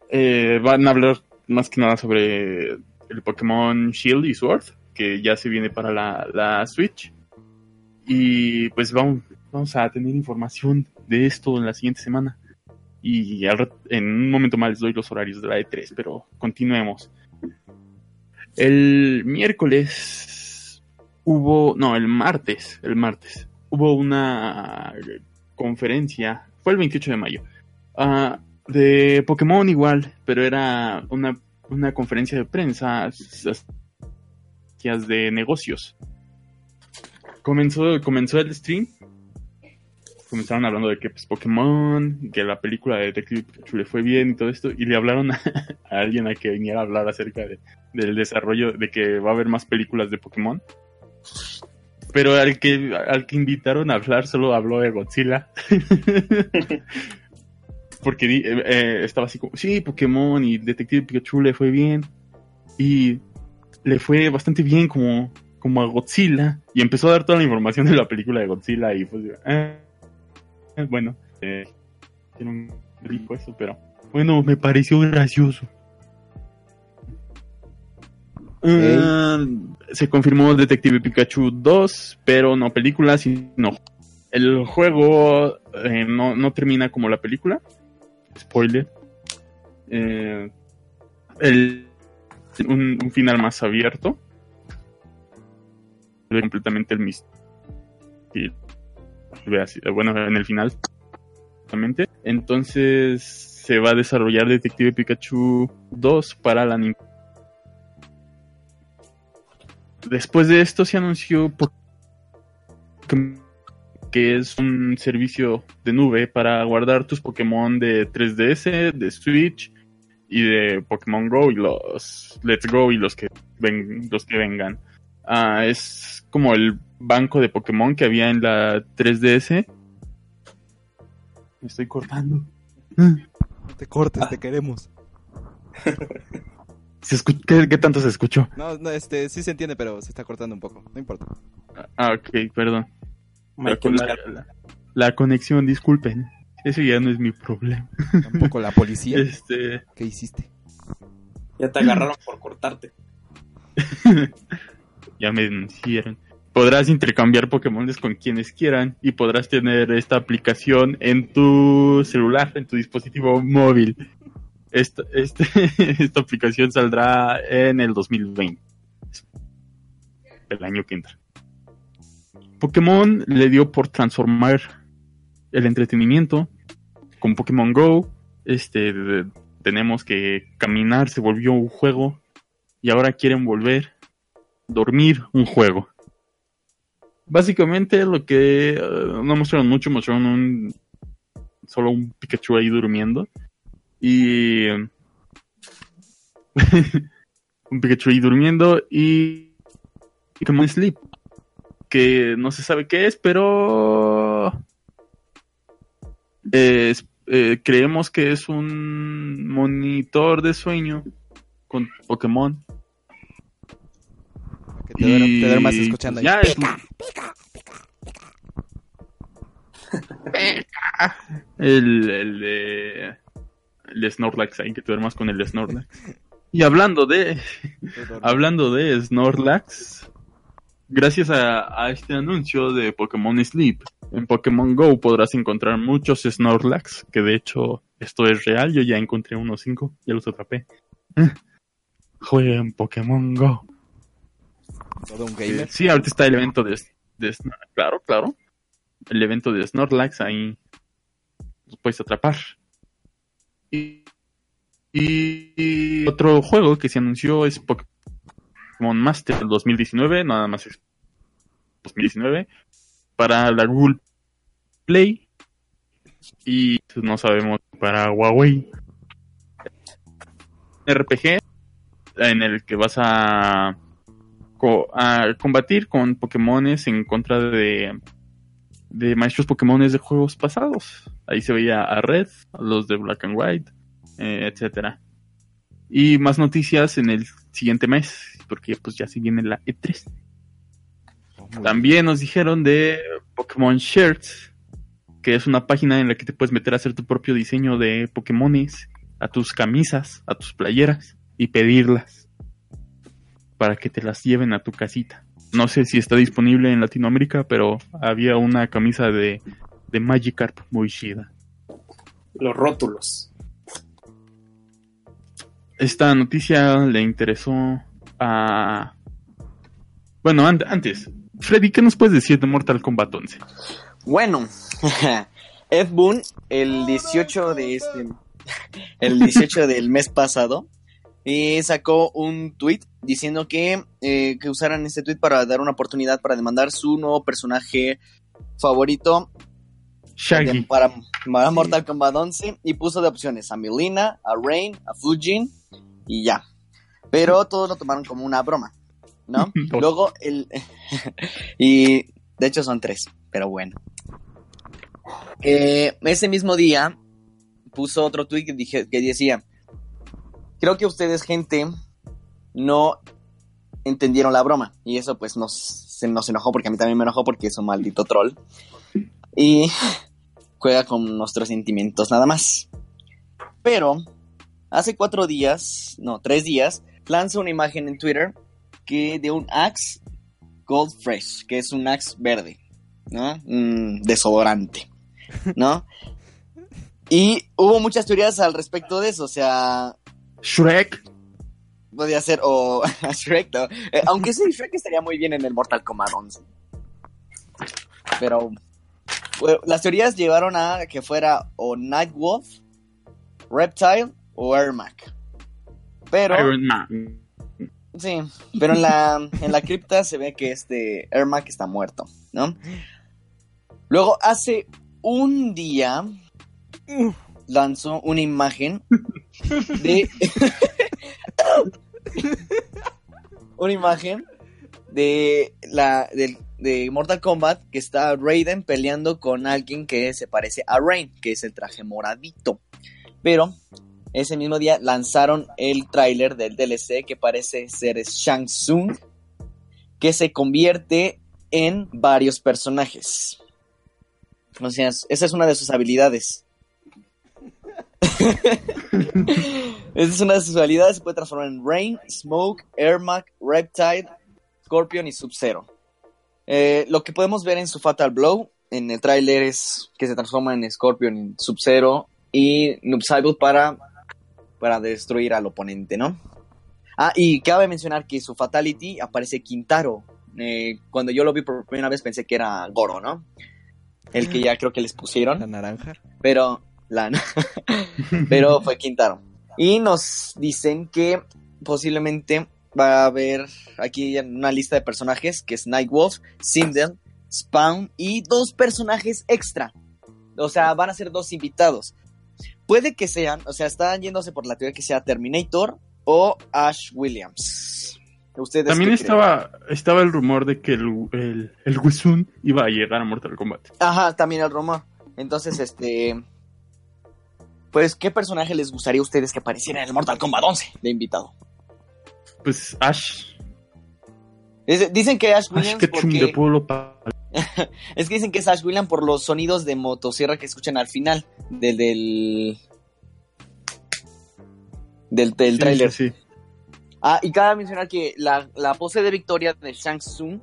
Eh, van a hablar más que nada sobre el Pokémon Shield y Sword, que ya se viene para la, Switch. Y pues vamos a tener información de esto en la siguiente semana. Y al en un momento más les doy los horarios de la E3, pero continuemos. El miércoles hubo, no, el martes, el martes, hubo una conferencia, fue el 28 de mayo, ah, de Pokémon igual, pero era una, una conferencia de prensa de negocios comenzó, comenzó el stream. Comenzaron hablando de que pues, Pokémon, que la película de Detective Pikachu le fue bien y todo esto, y le hablaron a, alguien a que viniera a hablar acerca de- del desarrollo, de que va a haber más películas de Pokémon. Pero al que, al que invitaron a hablar solo habló de Godzilla. Porque eh, eh, estaba así como, sí, Pokémon y Detective Pikachu le fue bien. Y le fue bastante bien como, como a Godzilla. Y empezó a dar toda la información de la película de Godzilla y pues, eh, bueno, eh, tiene un rico eso, pero bueno, me pareció gracioso. Ah, se confirmó Detective Pikachu 2, pero no película, sino el juego eh, no, no termina como la película. Spoiler. Eh, el, un, un final más abierto. Completamente el misterio. Así, Bueno, en el final. Entonces se va a desarrollar Detective Pikachu 2 para la Nintendo. Después de esto se anunció que- es un servicio de nube para guardar tus Pokémon de 3DS, de Switch y de Pokémon Go y los Let's Go y los que los que vengan. Ah, es como el banco de Pokémon que había en la 3DS. Me estoy cortando. No te cortes, te queremos. ¿Se escu- ¿Qué, qué tanto se escuchó? No, no, este, sí se entiende, pero se está cortando un poco. No importa. Ah, ok, perdón. La- la conexión, disculpen. Eso ya no es mi problema. Tampoco la policía. Este, ¿Qué hiciste? Ya te agarraron por cortarte. ya me denunciaron. Podrás intercambiar Pokémones con quienes quieran y podrás tener esta aplicación en tu celular, en tu dispositivo móvil. Esta, este, esta aplicación saldrá en el 2020. El año que entra. Pokémon le dio por transformar el entretenimiento con Pokémon Go. Este, tenemos que caminar, se volvió un juego y ahora quieren volver dormir un juego. Básicamente lo que eh, no mostraron mucho, mostraron un solo un Pikachu ahí durmiendo y un Pikachu ahí durmiendo y Pokémon Sleep, que no se sabe qué es, pero es- eh, creemos que es un monitor de sueño con Pokémon. Y te duermas escuchando. ahí. Ya es- el, el de el Snorlax ahí que te duermas con el Snorlax. Y hablando de hablando de Snorlax, gracias a, a este anuncio de Pokémon Sleep, en Pokémon Go podrás encontrar muchos Snorlax, que de hecho esto es real, yo ya encontré unos 5, ya los atrapé. Juega en Pokémon Go. Todo un gamer. Sí, ahorita está el evento de, de Claro, claro. El evento de Snorlax, ahí los puedes atrapar. Y, y- y otro juego que se anunció es Pokémon Master 2019, nada más es 2019, para la Google Play. Y pues, no sabemos para Huawei. RPG en el que vas a co- a combatir con Pokémones en contra de, de maestros Pokémones de juegos pasados. Ahí se veía a Red, a los de Black and White, eh, etcétera. Y más noticias en el siguiente mes, porque pues ya se viene la E3. Oh, muy También nos dijeron de Pokémon Shirts, que es una página en la que te puedes meter a hacer tu propio diseño de Pokémones, a tus camisas, a tus playeras y pedirlas para que te las lleven a tu casita. No sé si está disponible en Latinoamérica, pero había una camisa de, de Magikarp muy chida. Los rótulos. Esta noticia le interesó a... Bueno, an- antes, Freddy, ¿qué nos puedes decir de Mortal Kombat 11? Bueno, Ed Boon, el 18 de este, el 18 del mes pasado, eh, sacó un tweet diciendo que, eh, que usaran este tweet para dar una oportunidad para demandar su nuevo personaje favorito Shaggy. para, para Mortal Kombat 11 y puso de opciones a Milena, a Rain, a Fujin y ya. Pero todos lo tomaron como una broma, ¿no? Luego el y de hecho son tres, pero bueno. Eh, ese mismo día puso otro tweet que, dije, que decía, creo que ustedes gente no entendieron la broma y eso pues nos, se nos enojó porque a mí también me enojó porque es un maldito troll y juega con nuestros sentimientos nada más. Pero hace cuatro días, no, tres días, lanza una imagen en Twitter que de un Axe Gold Fresh, que es un Axe verde, ¿no? Un desodorante, ¿no? Y hubo muchas teorías al respecto de eso, o sea, Shrek. Podía ser o Shrek, ¿no? Eh, aunque sí, Shrek estaría muy bien en el Mortal Kombat 11. Pero bueno, las teorías llevaron a que fuera o Nightwolf, Reptile o Ermac. Pero Iron Man. Sí, pero en la, en la cripta se ve que este Ermac está muerto, ¿no? Luego, hace un día lanzó una imagen de... una imagen de la de Mortal Kombat que está Raiden peleando con alguien que se parece a Rain, que es el traje moradito. Pero ese mismo día lanzaron el tráiler del DLC que parece ser Shang Tsung, que se convierte en varios personajes. O esa es una de sus habilidades. esa es una de sus habilidades, se puede transformar en Rain, Smoke, Ermac, Reptile, Scorpion y Sub-Zero. Eh, lo que podemos ver en su Fatal Blow en el tráiler es que se transforma en Scorpion, en Sub-Zero y Noob Saibot para para destruir al oponente, ¿no? Ah, y cabe mencionar que su Fatality aparece Quintaro. Eh, cuando yo lo vi por primera vez pensé que era Goro, ¿no? El que ya creo que les La pusieron, naranja. pero la pero fue Quintaro. Y nos dicen que posiblemente va a haber aquí una lista de personajes que es Nightwolf, Sindel, Spawn y dos personajes extra. O sea, van a ser dos invitados. puede que sean, o sea, están yéndose por la teoría que sea Terminator o Ash Williams. ¿Ustedes También estaba, estaba el rumor de que el, el, el Wisun iba a llegar a Mortal Kombat. Ajá, también el rumor. Entonces, este... Pues, ¿qué personaje les gustaría a ustedes que apareciera en el Mortal Kombat 11 de invitado? Pues Ash, Es- dicen que Ash Ash Williams Ketchum de. Pueblo Es que dicen que es Ash Williams por los sonidos de motosierra que escuchan al final del... Del, del, del Sí, tráiler. sí, sí. Ah, y cabe mencionar que la, la pose de victoria de Shang Tsung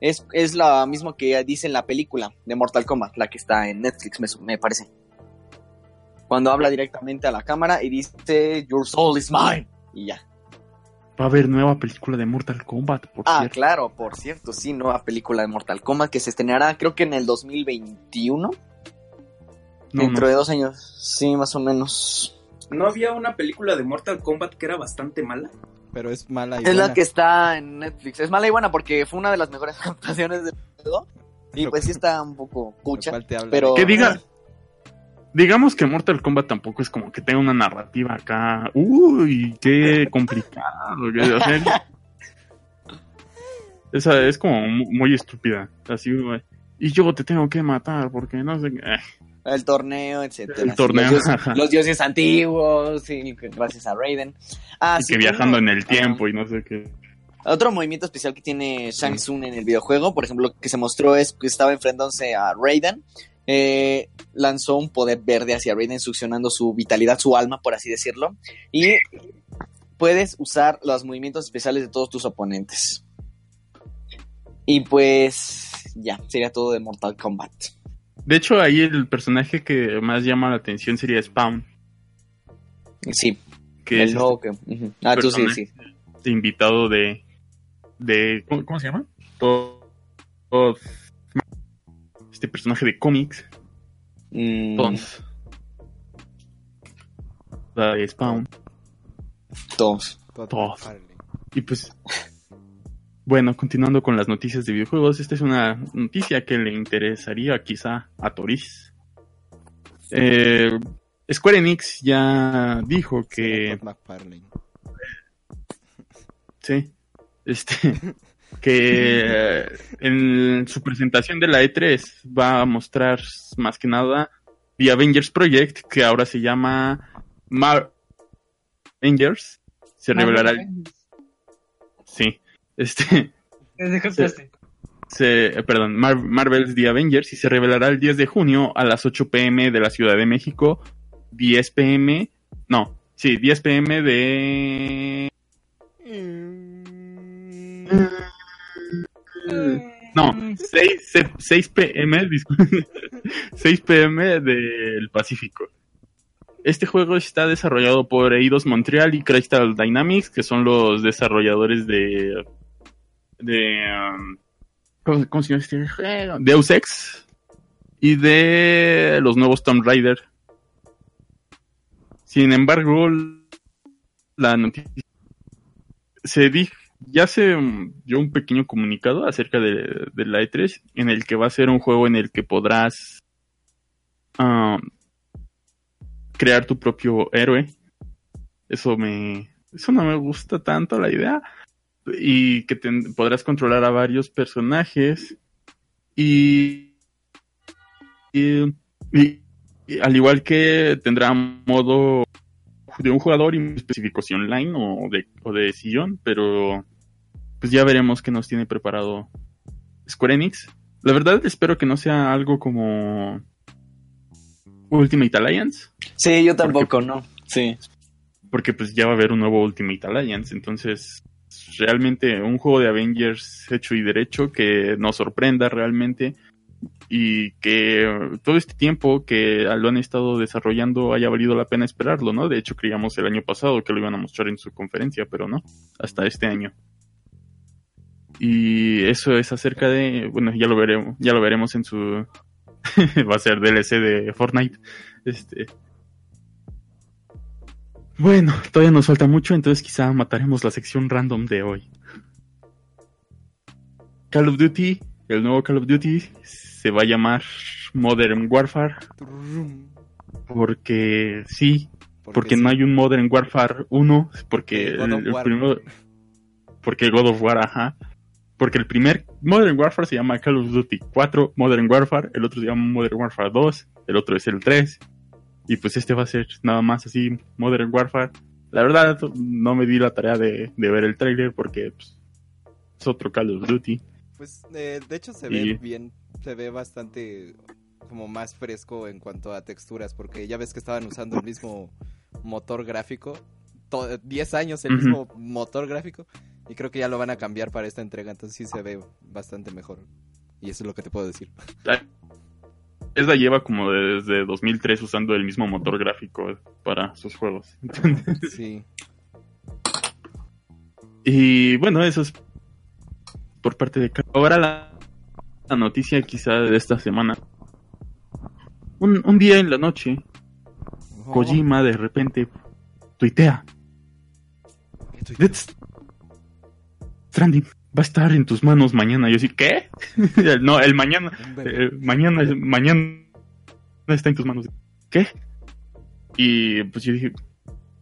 es, es la misma que dice en la película de Mortal Kombat, la que está en Netflix, me, me parece. Cuando habla directamente a la cámara y dice, Your soul is mine. Y ya. Va a haber nueva película de Mortal Kombat, por Ah, cierto. claro, por cierto, sí, nueva película de Mortal Kombat que se estrenará creo que en el 2021. No, dentro no. de dos años, sí, más o menos. ¿No había una película de Mortal Kombat que era bastante mala? Pero es mala y Es la buena. que está en Netflix. Es mala y buena porque fue una de las mejores adaptaciones del juego. Y pues sí está un poco cucha. pero- Que diga, digamos que Mortal Kombat tampoco es como que tenga una narrativa acá. Uy, qué complicado. que- o sea, esa es como mu- muy estúpida. Así, y yo te tengo que matar porque no sé. qué. Eh, El torneo, etcétera. El torneo, Los dioses, los dioses antiguos, sí, gracias a Raiden. Ah, y sí, que viajando en el tiempo y no sé qué. Otro movimiento especial que tiene Shang Tsung en el videojuego, por ejemplo, que se mostró es que estaba enfrentándose a Raiden. Eh, lanzó un poder verde hacia Raiden, succionando su vitalidad, su alma, por así decirlo. Y puedes usar los movimientos especiales de todos tus oponentes. Y pues ya, sería todo de Mortal Kombat. De hecho, ahí el personaje que más llama la atención sería Spawn. Sí, Que el es nuevo que... ujú. Ah, tú sí, sí. este invitado de. de ¿cómo, cómo se llama? Todo- este personaje de cómics. Mm, Tons. La de Spawn. Todd. McFarlane. Y pues. Bueno, continuando con las noticias de videojuegos, esta es una noticia que le interesaría quizá a Toris. Eh, Square Enix ya dijo que. Sí. Este. que eh, en su presentación de la E3 va a mostrar más que nada The Avengers Project, que ahora se llama Mar Avengers. Se revelará. el- Sí. Este. Se, eh, perdón, Mar- Marvel's The Avengers y se revelará el 10 de junio a las 8 pm de la Ciudad de México, 10 pm, no, sí, 10 pm de... No, 6, 6 pm, disculpe, 6 pm del Pacífico. Este juego está desarrollado por Eidos Montreal y Crystal Dynamics, que son los desarrolladores de... de um, ¿cómo, cómo se llama este juego? Deus Ex y de los nuevos Tomb Raider. Sin embargo, la noticia se dijo, ya se mm, dio un pequeño comunicado acerca de, de la E3 en el que va a ser un juego en el que podrás ah, crear tu propio héroe. Eso me, eso no me gusta tanto la idea y que podrás controlar a varios personajes y- y al igual que tendrá modo de un jugador y específico si online o de, o de sillón, pero pues ya veremos qué nos tiene preparado Square Enix. La verdad espero que no sea algo como Ultimate Alliance, Sí, yo tampoco, ¿no? Sí. porque pues ya va a haber un nuevo Ultimate Alliance, entonces realmente un juego de Avengers hecho y derecho que nos sorprenda realmente y que todo este tiempo que lo han estado desarrollando haya valido la pena esperarlo, ¿no? De hecho creíamos el año pasado que lo iban a mostrar en su conferencia, pero no, hasta este año. Y eso es acerca de, bueno, ya lo veremos, ya lo veremos en su va a ser DLC de Fortnite. Este bueno, todavía nos falta mucho, entonces quizá mataremos la sección random de hoy. Call of Duty, el nuevo Call of Duty, se va a llamar Modern Warfare. Porque sí, porque, no hay un Modern Warfare 1, porque el, primero, porque God of War, ajá. Porque el primer Modern Warfare se llama Call of Duty 4 Modern Warfare, el otro se llama Modern Warfare 2, el otro es el 3. Y pues este va a ser nada más así Modern Warfare. La verdad no me di la tarea de, de ver el trailer porque pues, es otro Call of Duty. Pues eh, de hecho se Y- ve bien, se ve bastante como más fresco en cuanto a texturas, porque ya ves que estaban usando el mismo motor gráfico, to- 10 años el mismo motor gráfico, y creo que ya lo van a cambiar para esta entrega, entonces sí se ve bastante mejor. Y eso es lo que te puedo decir. Esa lleva como desde 2003 usando el mismo motor gráfico para sus juegos. Sí. Y bueno, eso es por parte de... Ahora la, la noticia quizá de esta semana. Un, un día en la noche, Kojima de repente tuitea. Death Stranding va a estar en tus manos mañana. Yo sí, ¿qué? no, el mañana. Eh, mañana, mañana está en tus manos. ¿Qué? Y pues yo dije,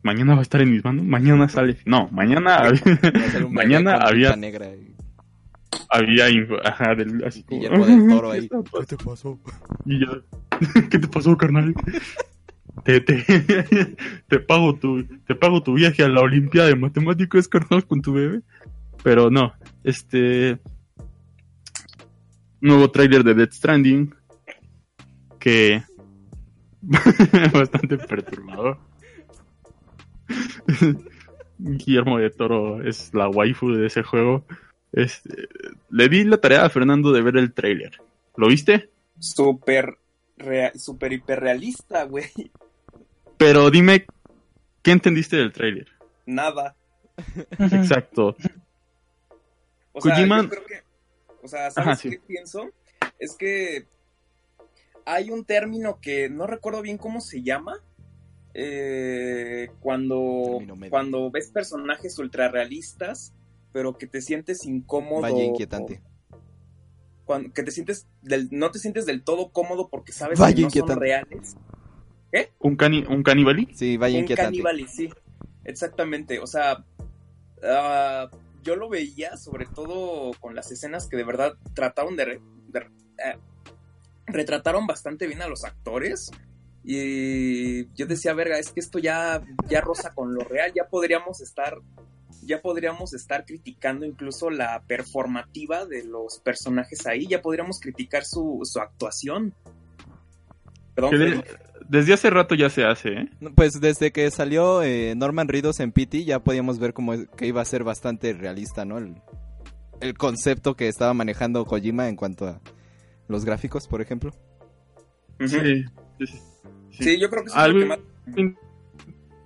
mañana va a estar en mis manos. Mañana sale. No, mañana mañana había- negra y- había info- ajá, del, así como, del Toro ¿qué ahí. pasando? te pasó? Y yo, ¿qué te pasó, carnal? Te, te, te pago tu, te pago tu viaje a la Olimpiada de Matemáticas, carnal, con tu bebé. Pero no, este nuevo tráiler de Death Stranding que bastante perturbador. Guillermo de Toro es la waifu de ese juego. Este, le di la tarea a Fernando de ver el tráiler. ¿Lo viste? Súper, súper hiperrealista, güey. Pero dime, ¿qué entendiste del tráiler? Nada. Exacto. O sea, Kojima- yo creo que, o sea, ¿sabes Ajá, sí. qué pienso? Es que hay un término que no recuerdo bien cómo se llama. eh, cuando, cuando ves personajes ultra realistas, pero que te sientes incómodo. Vaya inquietante. cuando- que te sientes del, no te sientes del todo cómodo porque sabes Vaya que no son reales. ¿Un, cani un caníbali? Sí, vaya un inquietante. caníbal, sí. Exactamente. O sea, ah, yo lo veía sobre todo con las escenas que de verdad trataron de, re- de- eh, retrataron bastante bien a los actores. Y yo decía, verga, es que esto ya, ya roza con lo real, ya podríamos estar, ya podríamos estar criticando incluso la performativa de los personajes ahí, ya podríamos criticar su, su actuación. Perdón. Desde hace rato ya se hace, ¿eh? Pues desde que salió eh, Norman Reedus en PT ya podíamos ver como que iba a ser bastante realista, ¿no? El, el concepto que estaba manejando Kojima en cuanto a los gráficos, por ejemplo. Sí, sí, sí. Sí, yo creo que Algo, que más...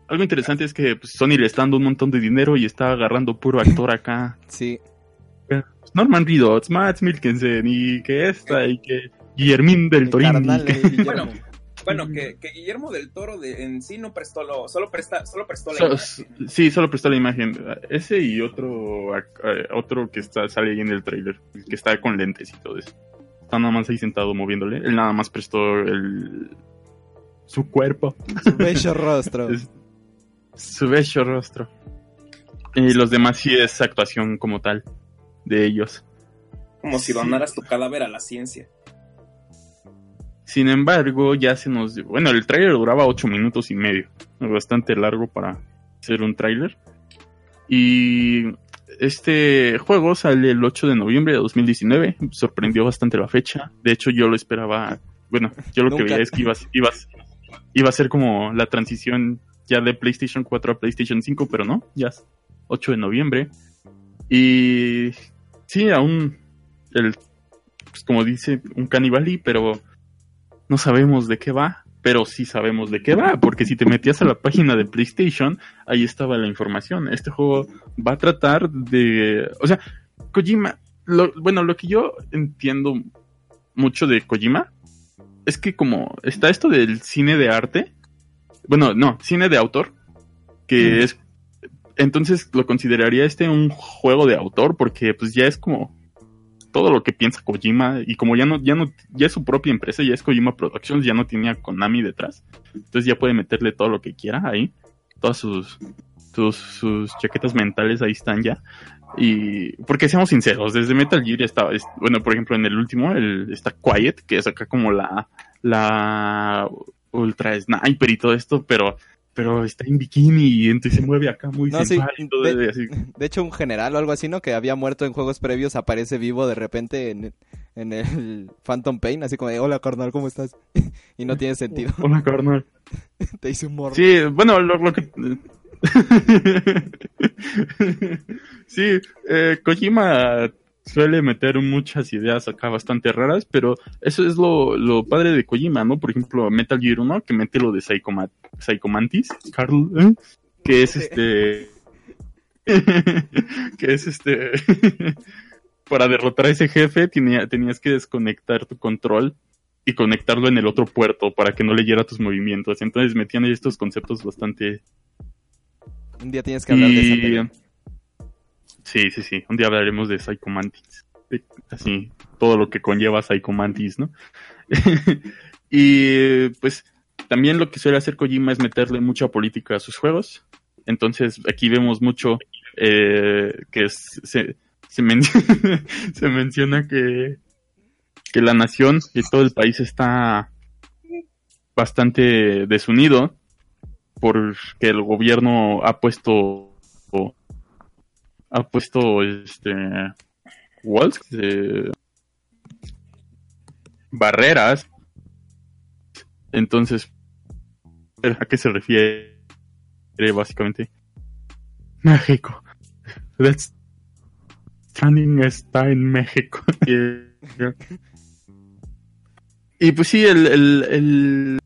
algo interesante es que pues, Sony le está dando un montón de dinero y está agarrando puro actor acá. Sí, Norman Reedus, Matt Milkensen y que esta y que Guillermín del el Torini. Bueno, que, que Guillermo del Toro de, en sí no prestó lo, solo presta, solo prestó la So- imagen. sí, solo prestó la imagen. Ese y otro eh, otro que está sale ahí en el trailer, que está con lentes y todo eso. Está nada más ahí sentado moviéndole. Él nada más prestó el su cuerpo, Su bello rostro. Es- su bello rostro. Y los demás sí es actuación como tal de ellos. Como si donaras tu cadáver a la ciencia. Sin embargo, ya se nos... Bueno, el tráiler duraba ocho minutos y medio. Bastante largo para ser un tráiler. Y este juego sale el 8 de noviembre de 2019. Sorprendió bastante la fecha. De hecho, yo lo esperaba... Bueno, yo lo que veía es que iba, iba, a- iba a ser como la transición ya de PlayStation 4 a PlayStation 5, pero no, ya es 8 de noviembre. Y sí, aún el, pues como dice, un canibali, pero no sabemos de qué va, pero sí sabemos de qué va, porque si te metías a la página de PlayStation, ahí estaba la información. Este juego va a tratar de, o sea, Kojima, lo, bueno, lo que yo entiendo mucho de Kojima es que como está esto del cine de arte, bueno, no, cine de autor, que es entonces lo consideraría este un juego de autor porque pues ya es como todo lo que piensa Kojima y como ya no, ya no, ya es su propia empresa, ya es Kojima Productions, ya no tenía Konami detrás, entonces ya puede meterle todo lo que quiera ahí, todas sus, sus, sus chaquetas mentales ahí están ya. Y porque seamos sinceros, desde Metal Gear estaba, es- bueno, por ejemplo, en el último, el, está Quiet, que es acá como la, la Ultra Sniper y todo esto, pero, pero está en bikini y entonces se mueve acá muy No, sensual todo de- así. De hecho, un general o algo así, ¿no? Que había muerto en juegos previos, aparece vivo de repente en, en el Phantom Pain, así como de, hola carnal, ¿cómo estás? y no tiene sentido. Hola, carnal. Te hice un morro. Sí, bueno, lo, lo que... sí, eh, Kojima suele meter muchas ideas acá bastante raras, pero eso es lo, lo padre de Kojima, ¿no? Por ejemplo, Metal Gear 1, que mete lo de Psychoma- Psychomantis, Carl, ¿eh? que es este... que es este... Para derrotar a ese jefe tenía, tenías que desconectar tu control y conectarlo en el otro puerto para que no leyera tus movimientos. Entonces metían ahí estos conceptos bastante... Un día tienes que hablar de esa. Sí, sí, sí. Un día hablaremos de Psychomantis. De- Así, todo lo que conlleva Psychomantis, ¿no? y pues también lo que suele hacer Kojima es meterle mucha política a sus juegos. Entonces aquí vemos mucho eh, que se, se, men- se menciona que, que la nación y todo el país está bastante desunido porque el gobierno ha puesto ha puesto este walls eh, barreras. Entonces a qué se refiere básicamente México. Let's Stranding está en México. Y pues sí el el, el,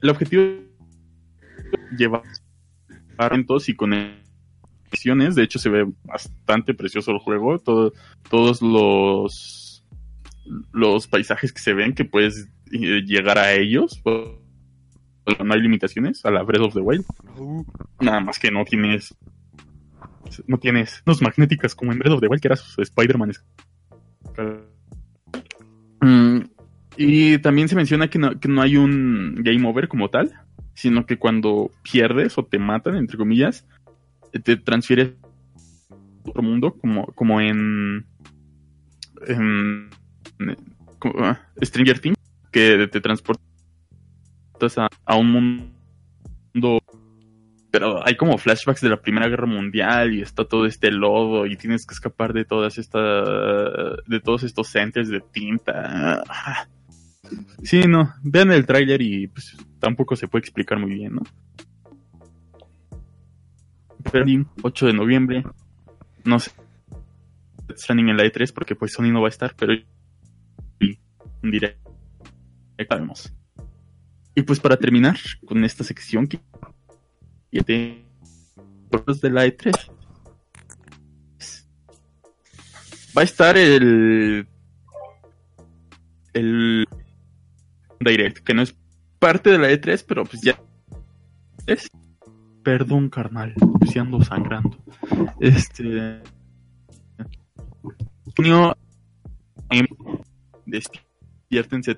el objetivo llevar y de hecho se ve bastante precioso el juego todo, todos los los paisajes que se ven que puedes eh, llegar a ellos no hay limitaciones a la Breath of the Wild. Nada más que no tienes no tienes unos magnéticas como en Breath of the Wild que eras Spider-Man. Mm, y también se menciona que no, que no hay un game over como tal sino que cuando pierdes o te matan entre comillas te transfieres a otro mundo como como en, en, como, ah, Stranger Things que te transportas a, a un mundo pero hay como flashbacks de la Primera Guerra Mundial y está todo este lodo y tienes que escapar de todas estas de todos estos centers de tinta. Ah. Sí, no, vean el tráiler y pues tampoco se puede explicar muy bien, ¿no? Stranding, 8 de noviembre. No sé. Stranding en la E3 porque pues Sony no va a estar, pero un directo vemos. Y pues para terminar con esta sección que de la E3 va a estar el el Direct que no es parte de la E3 pero pues ya es perdón carnal ya ando sangrando. Este junio em, despiértense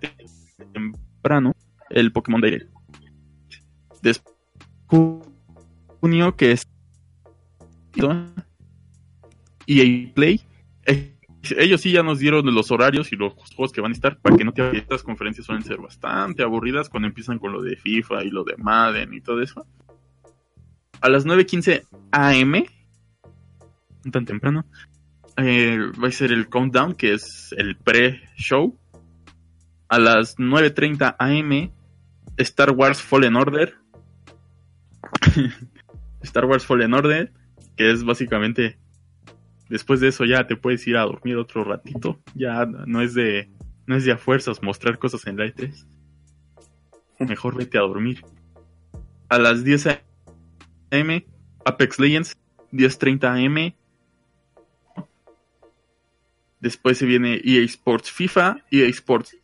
temprano el Pokémon Direct después junio que es EA Play eh, ellos sí ya nos dieron los horarios y los juegos que van a estar para que no te estas conferencias suelen ser bastante aburridas cuando empiezan con lo de FIFA y lo de Madden y todo eso a las 9.15 am tan temprano eh, va a ser el countdown que es el pre-show a las 9.30 am Star Wars Fallen Order Star Wars Fallen Order, que es básicamente después de eso ya te puedes ir a dormir otro ratito, ya no es de no es de a fuerzas mostrar cosas en la E3. Mejor vete a dormir. A las 10 am Apex Legends 10:30 am Después se viene EA Sports FIFA, EA Sports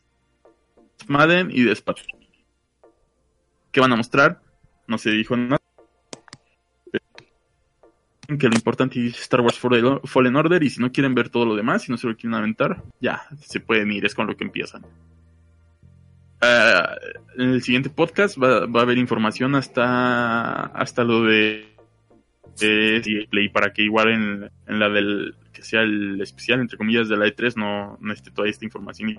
Madden y despacho. ¿Qué van a mostrar? No se dijo nada. que lo importante es Star Wars Fallen Fallen Order y si no quieren ver todo lo demás, si no se lo quieren aventar, ya, se pueden ir, es con lo que empiezan. Ah, en el siguiente podcast va, va a haber información hasta, hasta lo de, de Play para que igual en, en la del que sea el especial entre comillas de la E3 no, no esté toda esta información y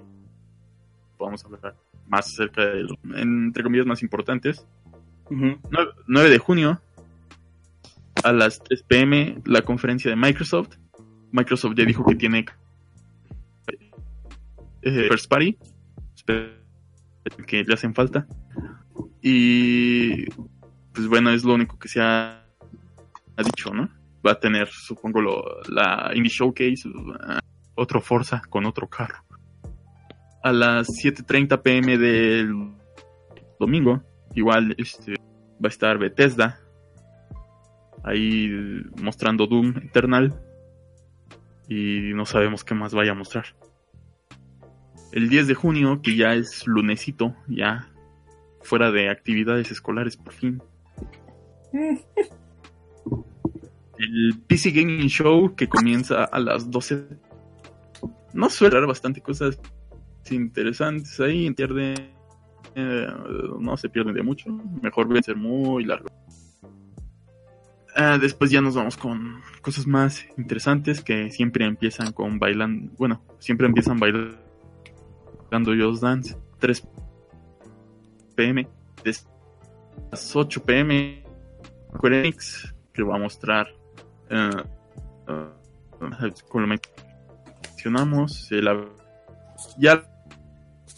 podamos hablar más acerca de los entre comillas más importantes. Ujú. 9, 9 de junio a las 3 pm la conferencia de Microsoft. Microsoft ya dijo que tiene eh, First Party que le hacen falta y pues bueno es lo único que se ha, ha dicho, ¿no? Va a tener supongo lo, la Indie Showcase uh, otro Forza con otro carro a las 7.30 pm del domingo igual este va a estar Bethesda ahí mostrando Doom Eternal y no sabemos qué más vaya a mostrar. El 10 de junio, que ya es lunesito, ya fuera de actividades escolares por fin. El PC Gaming Show que comienza a las 12. No suele haber bastante cosas interesantes ahí, pierde eh, no se pierden de mucho, mejor deben ser muy largo. Ah, después ya nos vamos con cosas más interesantes que siempre empiezan con bailando, bueno, siempre empiezan bailando Just Dance, 3 pm, de las 8 pm, que va a mostrar, eh, eh, como mencionamos, eh, ya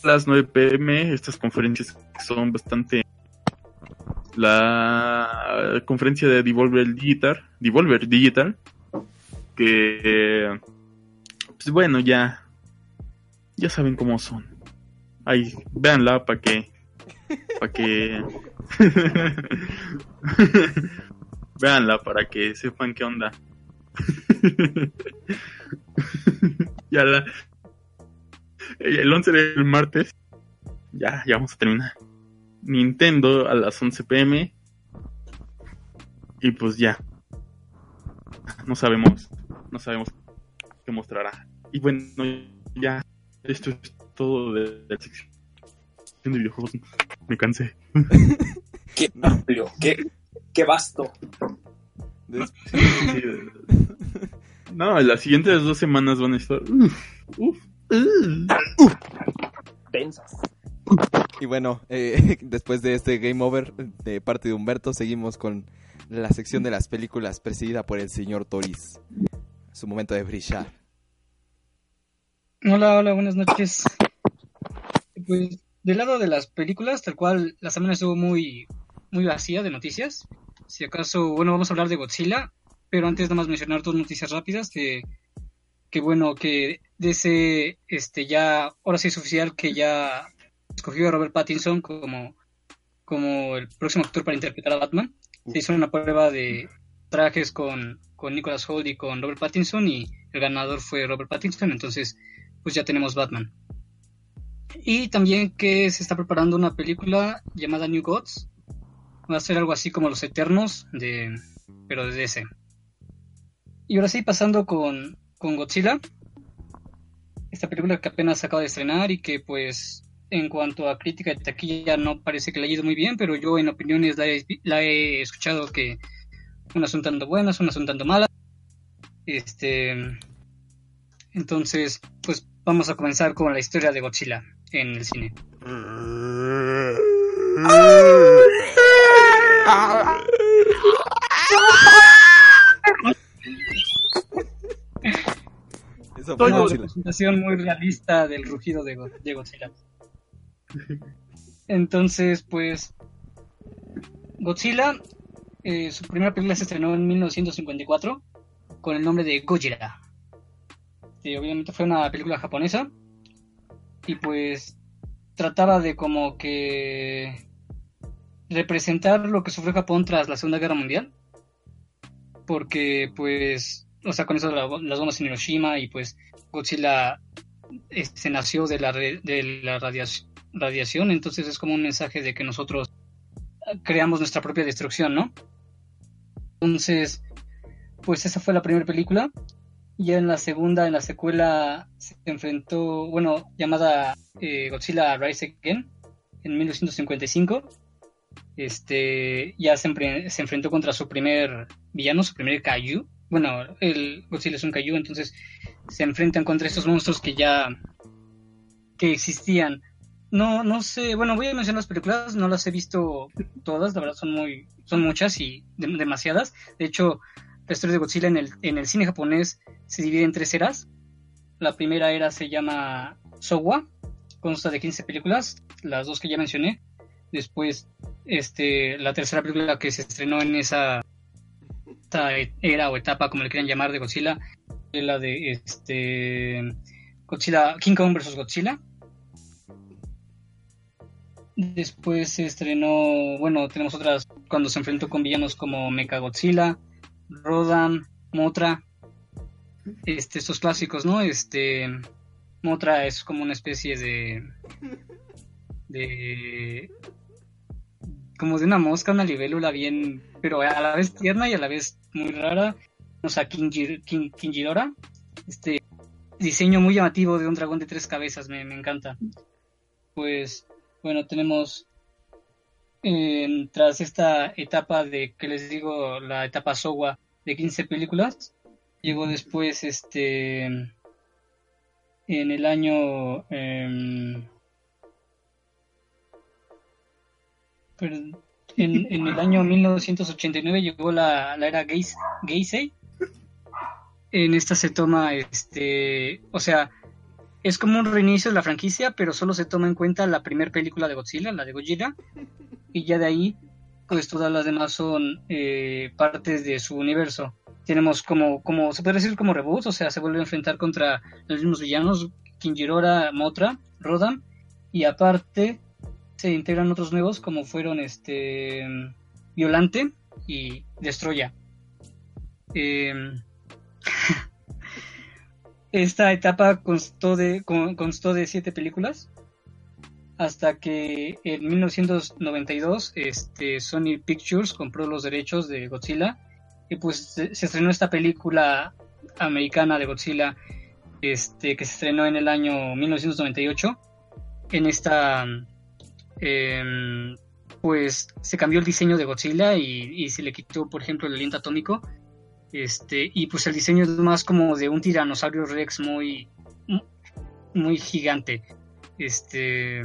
a las 9 pm, estas conferencias son bastante la conferencia de Devolver Digital, Devolver Digital, que pues bueno, ya ya saben cómo son. Ahí, véanla para que para que véanla para que sepan qué onda. ya la el 11 del martes ya ya vamos a terminar. Nintendo a las 11 pm. Y pues ya. No sabemos. No sabemos qué mostrará. Y bueno, ya. Esto es todo de, la sección de videojuegos. Me cansé. Qué amplio, qué, qué vasto. Sí, no, las siguientes dos semanas van a estar. Uf, uf, uf. Tensas. Y bueno, eh, después de este Game Over de parte de Humberto, seguimos con la sección de las películas presidida por el señor Toris. Su momento de brillar. Hola, hola, buenas noches. Pues del lado de las películas, tal cual la semana estuvo muy, muy vacía de noticias. Si acaso, bueno, vamos a hablar de Godzilla, pero antes nada más mencionar dos noticias rápidas que, que bueno, que DC, este, ya, ahora sí es oficial que ya escogió a Robert Pattinson como, como el próximo actor para interpretar a Batman. Se hizo una prueba de trajes con, con Nicholas Hoult y con Robert Pattinson y el ganador fue Robert Pattinson, entonces pues ya tenemos Batman. Y también que se está preparando una película llamada New Gods. Va a ser algo así como Los Eternos, de, pero de DC. Y ahora sí, pasando con, con Godzilla. Esta película que apenas acaba de estrenar y que pues en cuanto a crítica de taquilla no parece que le haya ido muy bien, pero yo en opiniones la he, la he escuchado que unas son tanto buenas, unas son tanto malas. Este, entonces, pues vamos a comenzar con la historia de Godzilla en el cine. Eso fue Una Godzilla. representación muy realista del rugido de, Go- de Godzilla. Entonces, pues, Godzilla, eh, su primera película se estrenó en 1954 con el nombre de Gojira. Y obviamente fue una película japonesa y pues trataba de como que representar lo que sufrió Japón tras la Segunda Guerra Mundial. Porque pues, o sea, con eso las bombas en Hiroshima y pues Godzilla este, nació de la, de la radiación, radiación, entonces es como un mensaje de que nosotros creamos nuestra propia destrucción, ¿no? Entonces, pues esa fue la primera película. Ya en la segunda, en la secuela, se enfrentó, bueno, llamada eh, Godzilla Rise Again, en 1955. Este, ya se, se enfrentó contra su primer villano, su primer Kaiju. Bueno, el Godzilla es un Kaiju, entonces se enfrentan contra estos monstruos que ya que existían. No, no sé, bueno, voy a mencionar las películas, no las he visto todas, la verdad son muy, son muchas y de- demasiadas. De hecho, la historia de Godzilla en el, en el cine japonés se divide en tres eras. La primera era se llama Sowa, consta de 15 películas, las dos que ya mencioné. Después, este, la tercera película que se estrenó en esa, era o etapa, como le quieran llamar, de Godzilla, es la de este Godzilla, King Kong vs. Godzilla. Después se estrenó, bueno, tenemos otras cuando se enfrentó con villanos como Mechagodzilla, Rodan, Motra, este, estos clásicos, ¿no? Este, Motra es como una especie de, de, como de una mosca, una libélula bien, pero a la vez tierna y a la vez muy rara. O sea, Kinjir, Kin- Kinjirora, este diseño muy llamativo de un dragón de tres cabezas, me, me encanta. Pues, bueno, tenemos tras esta etapa de, que les digo, la etapa Sowa de 15 películas, llegó después este en el año em, en, el año 1989 llegó la, la era Geis- Geisei. En esta se toma este o sea es como un reinicio de la franquicia pero solo se toma en cuenta la primera película de Godzilla la de Gojira y ya de ahí pues todas las demás son eh, partes de su universo tenemos como, como, se puede decir como reboot, o sea, se vuelve a enfrentar contra los mismos villanos, Kinjirora, Motra, Rodan, y aparte se integran otros nuevos como fueron este Violante y Destroya. Eh, esta etapa constó de, con- constó de siete películas hasta que en 1992 este, Sony Pictures compró los derechos de Godzilla y pues se, estrenó esta película americana de Godzilla este, que se estrenó en el año 1998. En esta, em, pues se cambió el diseño de Godzilla y, y se le quitó, por ejemplo, el aliento atómico. Este, y pues el diseño es más como de un tiranosaurio rex muy, muy gigante. Este,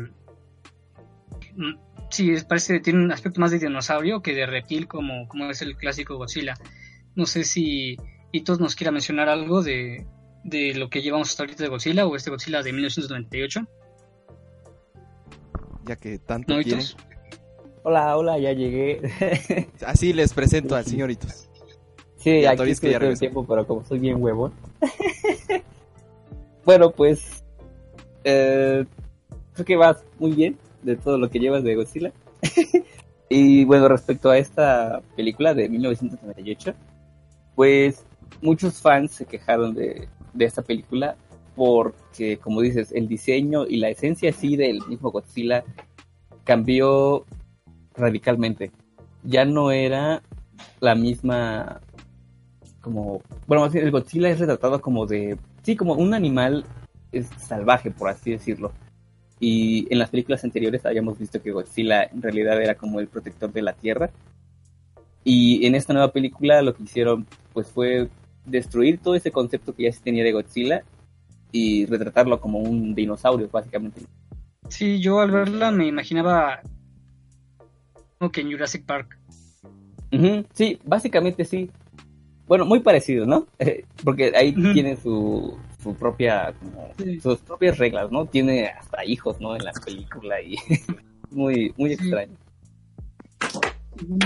mm, sí, parece tiene un aspecto más de dinosaurio que de reptil como, como es el clásico Godzilla. No sé si Hitos nos quiera mencionar algo de, de lo que llevamos hasta ahorita de Godzilla o este Godzilla de 1998. Ya que tanto ¿No? Hola, hola, ya llegué. Así les presento al señoritos. Sí, Y a aquí ya todo el tiempo, pero como soy bien huevón. bueno, pues. eh, creo que vas muy bien de todo lo que llevas de Godzilla. y bueno, respecto a esta película de 1998, pues muchos fans se quejaron de, de esta película porque, como dices, el diseño y la esencia así del mismo Godzilla cambió radicalmente. Ya no era la misma como bueno más bien el Godzilla es retratado como de sí como un animal es salvaje por así decirlo y en las películas anteriores habíamos visto que Godzilla en realidad era como el protector de la tierra y en esta nueva película lo que hicieron pues fue destruir todo ese concepto que ya se tenía de Godzilla y retratarlo como un dinosaurio básicamente Sí, yo al verla me imaginaba como que en Jurassic Park. Sí, básicamente sí. Bueno, muy parecido, ¿no? Porque ahí tiene su, su propia, como, Sí. sus propias reglas, ¿no? Tiene hasta hijos, ¿no? En la película y muy, muy Sí. extraño.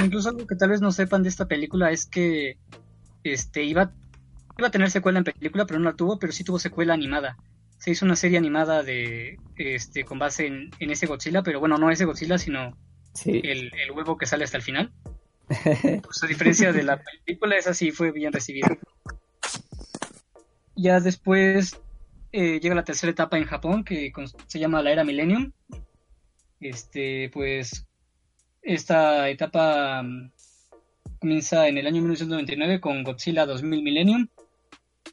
Incluso algo que tal vez no sepan de esta película es que este iba, iba a tener secuela en película, pero no la tuvo, pero sí tuvo secuela animada. Se hizo una serie animada de este con base en, en ese Godzilla, pero bueno, no ese Godzilla, sino Sí. el, el huevo que sale hasta el final. Pues a diferencia de la película, esa sí fue bien recibida. Ya después eh, llega la tercera etapa en Japón, que se llama la era Millennium. Este, pues, esta etapa mm, comienza en el año 1999 con Godzilla 2000 Millennium,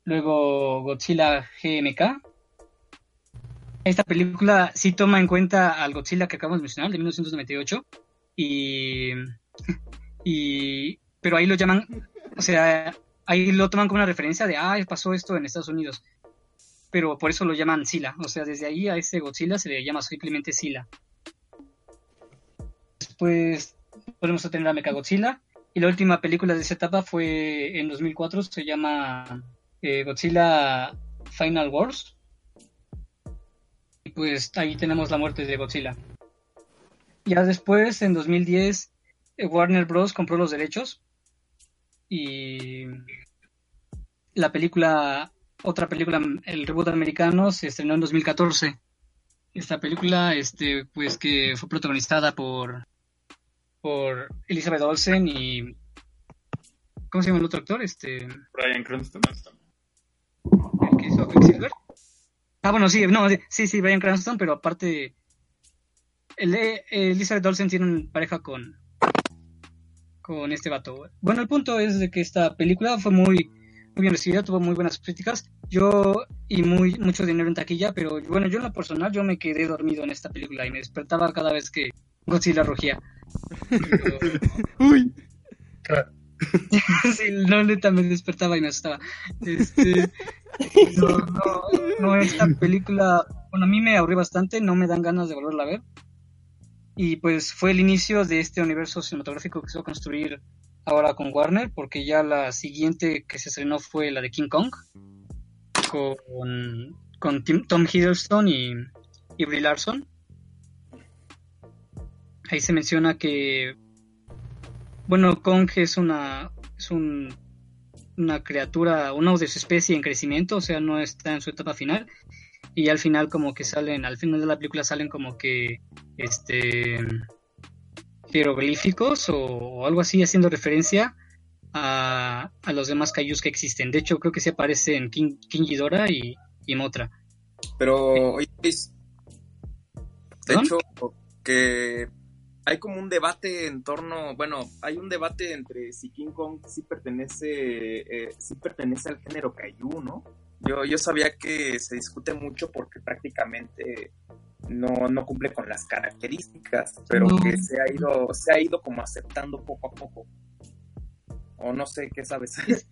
luego Godzilla GMK. Esta película sí toma en cuenta al Godzilla que acabamos de mencionar, de 1998, y, y pero ahí lo llaman, o sea, ahí lo toman como una referencia de, ah, pasó esto en Estados Unidos, pero por eso lo llaman Sila, o sea, desde ahí a ese Godzilla se le llama simplemente Sila. Después podemos tener a Mechagodzilla, y la última película de esa etapa fue en 2004, se llama eh, Godzilla Final Wars. Y pues ahí tenemos la muerte de Godzilla. Ya después, en 2010, eh, Warner Bros. compró los derechos y la película, otra película, el reboot americano, se estrenó en 2014. Esta película, este, pues que fue protagonizada por por Elizabeth Olsen y ¿cómo se llama el otro actor? Este Brian Cranston. el que hizo Quicksilver. Ah, bueno, sí, no, sí, sí, Brian Cranston, pero aparte el, eh, Elizabeth Olsen tiene una pareja con con este vato. Bueno, el punto es de que esta película fue muy muy bien recibida, tuvo muy buenas críticas. Yo y muy mucho dinero en taquilla, pero bueno, yo en lo personal yo me quedé dormido en esta película y me despertaba cada vez que Godzilla rugía. Uy. sí, no, neta me despertaba y me asustaba. Este, no, no, no, esta película, bueno, a mí me aburrió bastante, no me dan ganas de volverla a ver. Y pues fue el inicio de este universo cinematográfico que se va a construir ahora con Warner, porque ya la siguiente que se estrenó fue la de King Kong, con, con Tom Hiddleston y, y Brie Larson. Ahí se menciona que, bueno, Kong es una, es un, una criatura, uno de su especie en crecimiento, o sea, no está en su etapa final. Y al final como que salen, al final de la película salen como que, este, jeroglíficos o, algo así, haciendo referencia a, a, los demás Kaijus que existen. De hecho, creo que se aparecen King, King Ghidorah y, y Motra. Pero, oye, Luis, de hecho, que hay como un debate en torno, bueno, hay un debate entre si King Kong sí pertenece, eh, sí pertenece al género Kaiju, ¿no? Yo, yo sabía que se discute mucho porque prácticamente no, no cumple con las características, pero No. que se ha ido, se ha ido como aceptando poco a poco. O no sé qué sabes.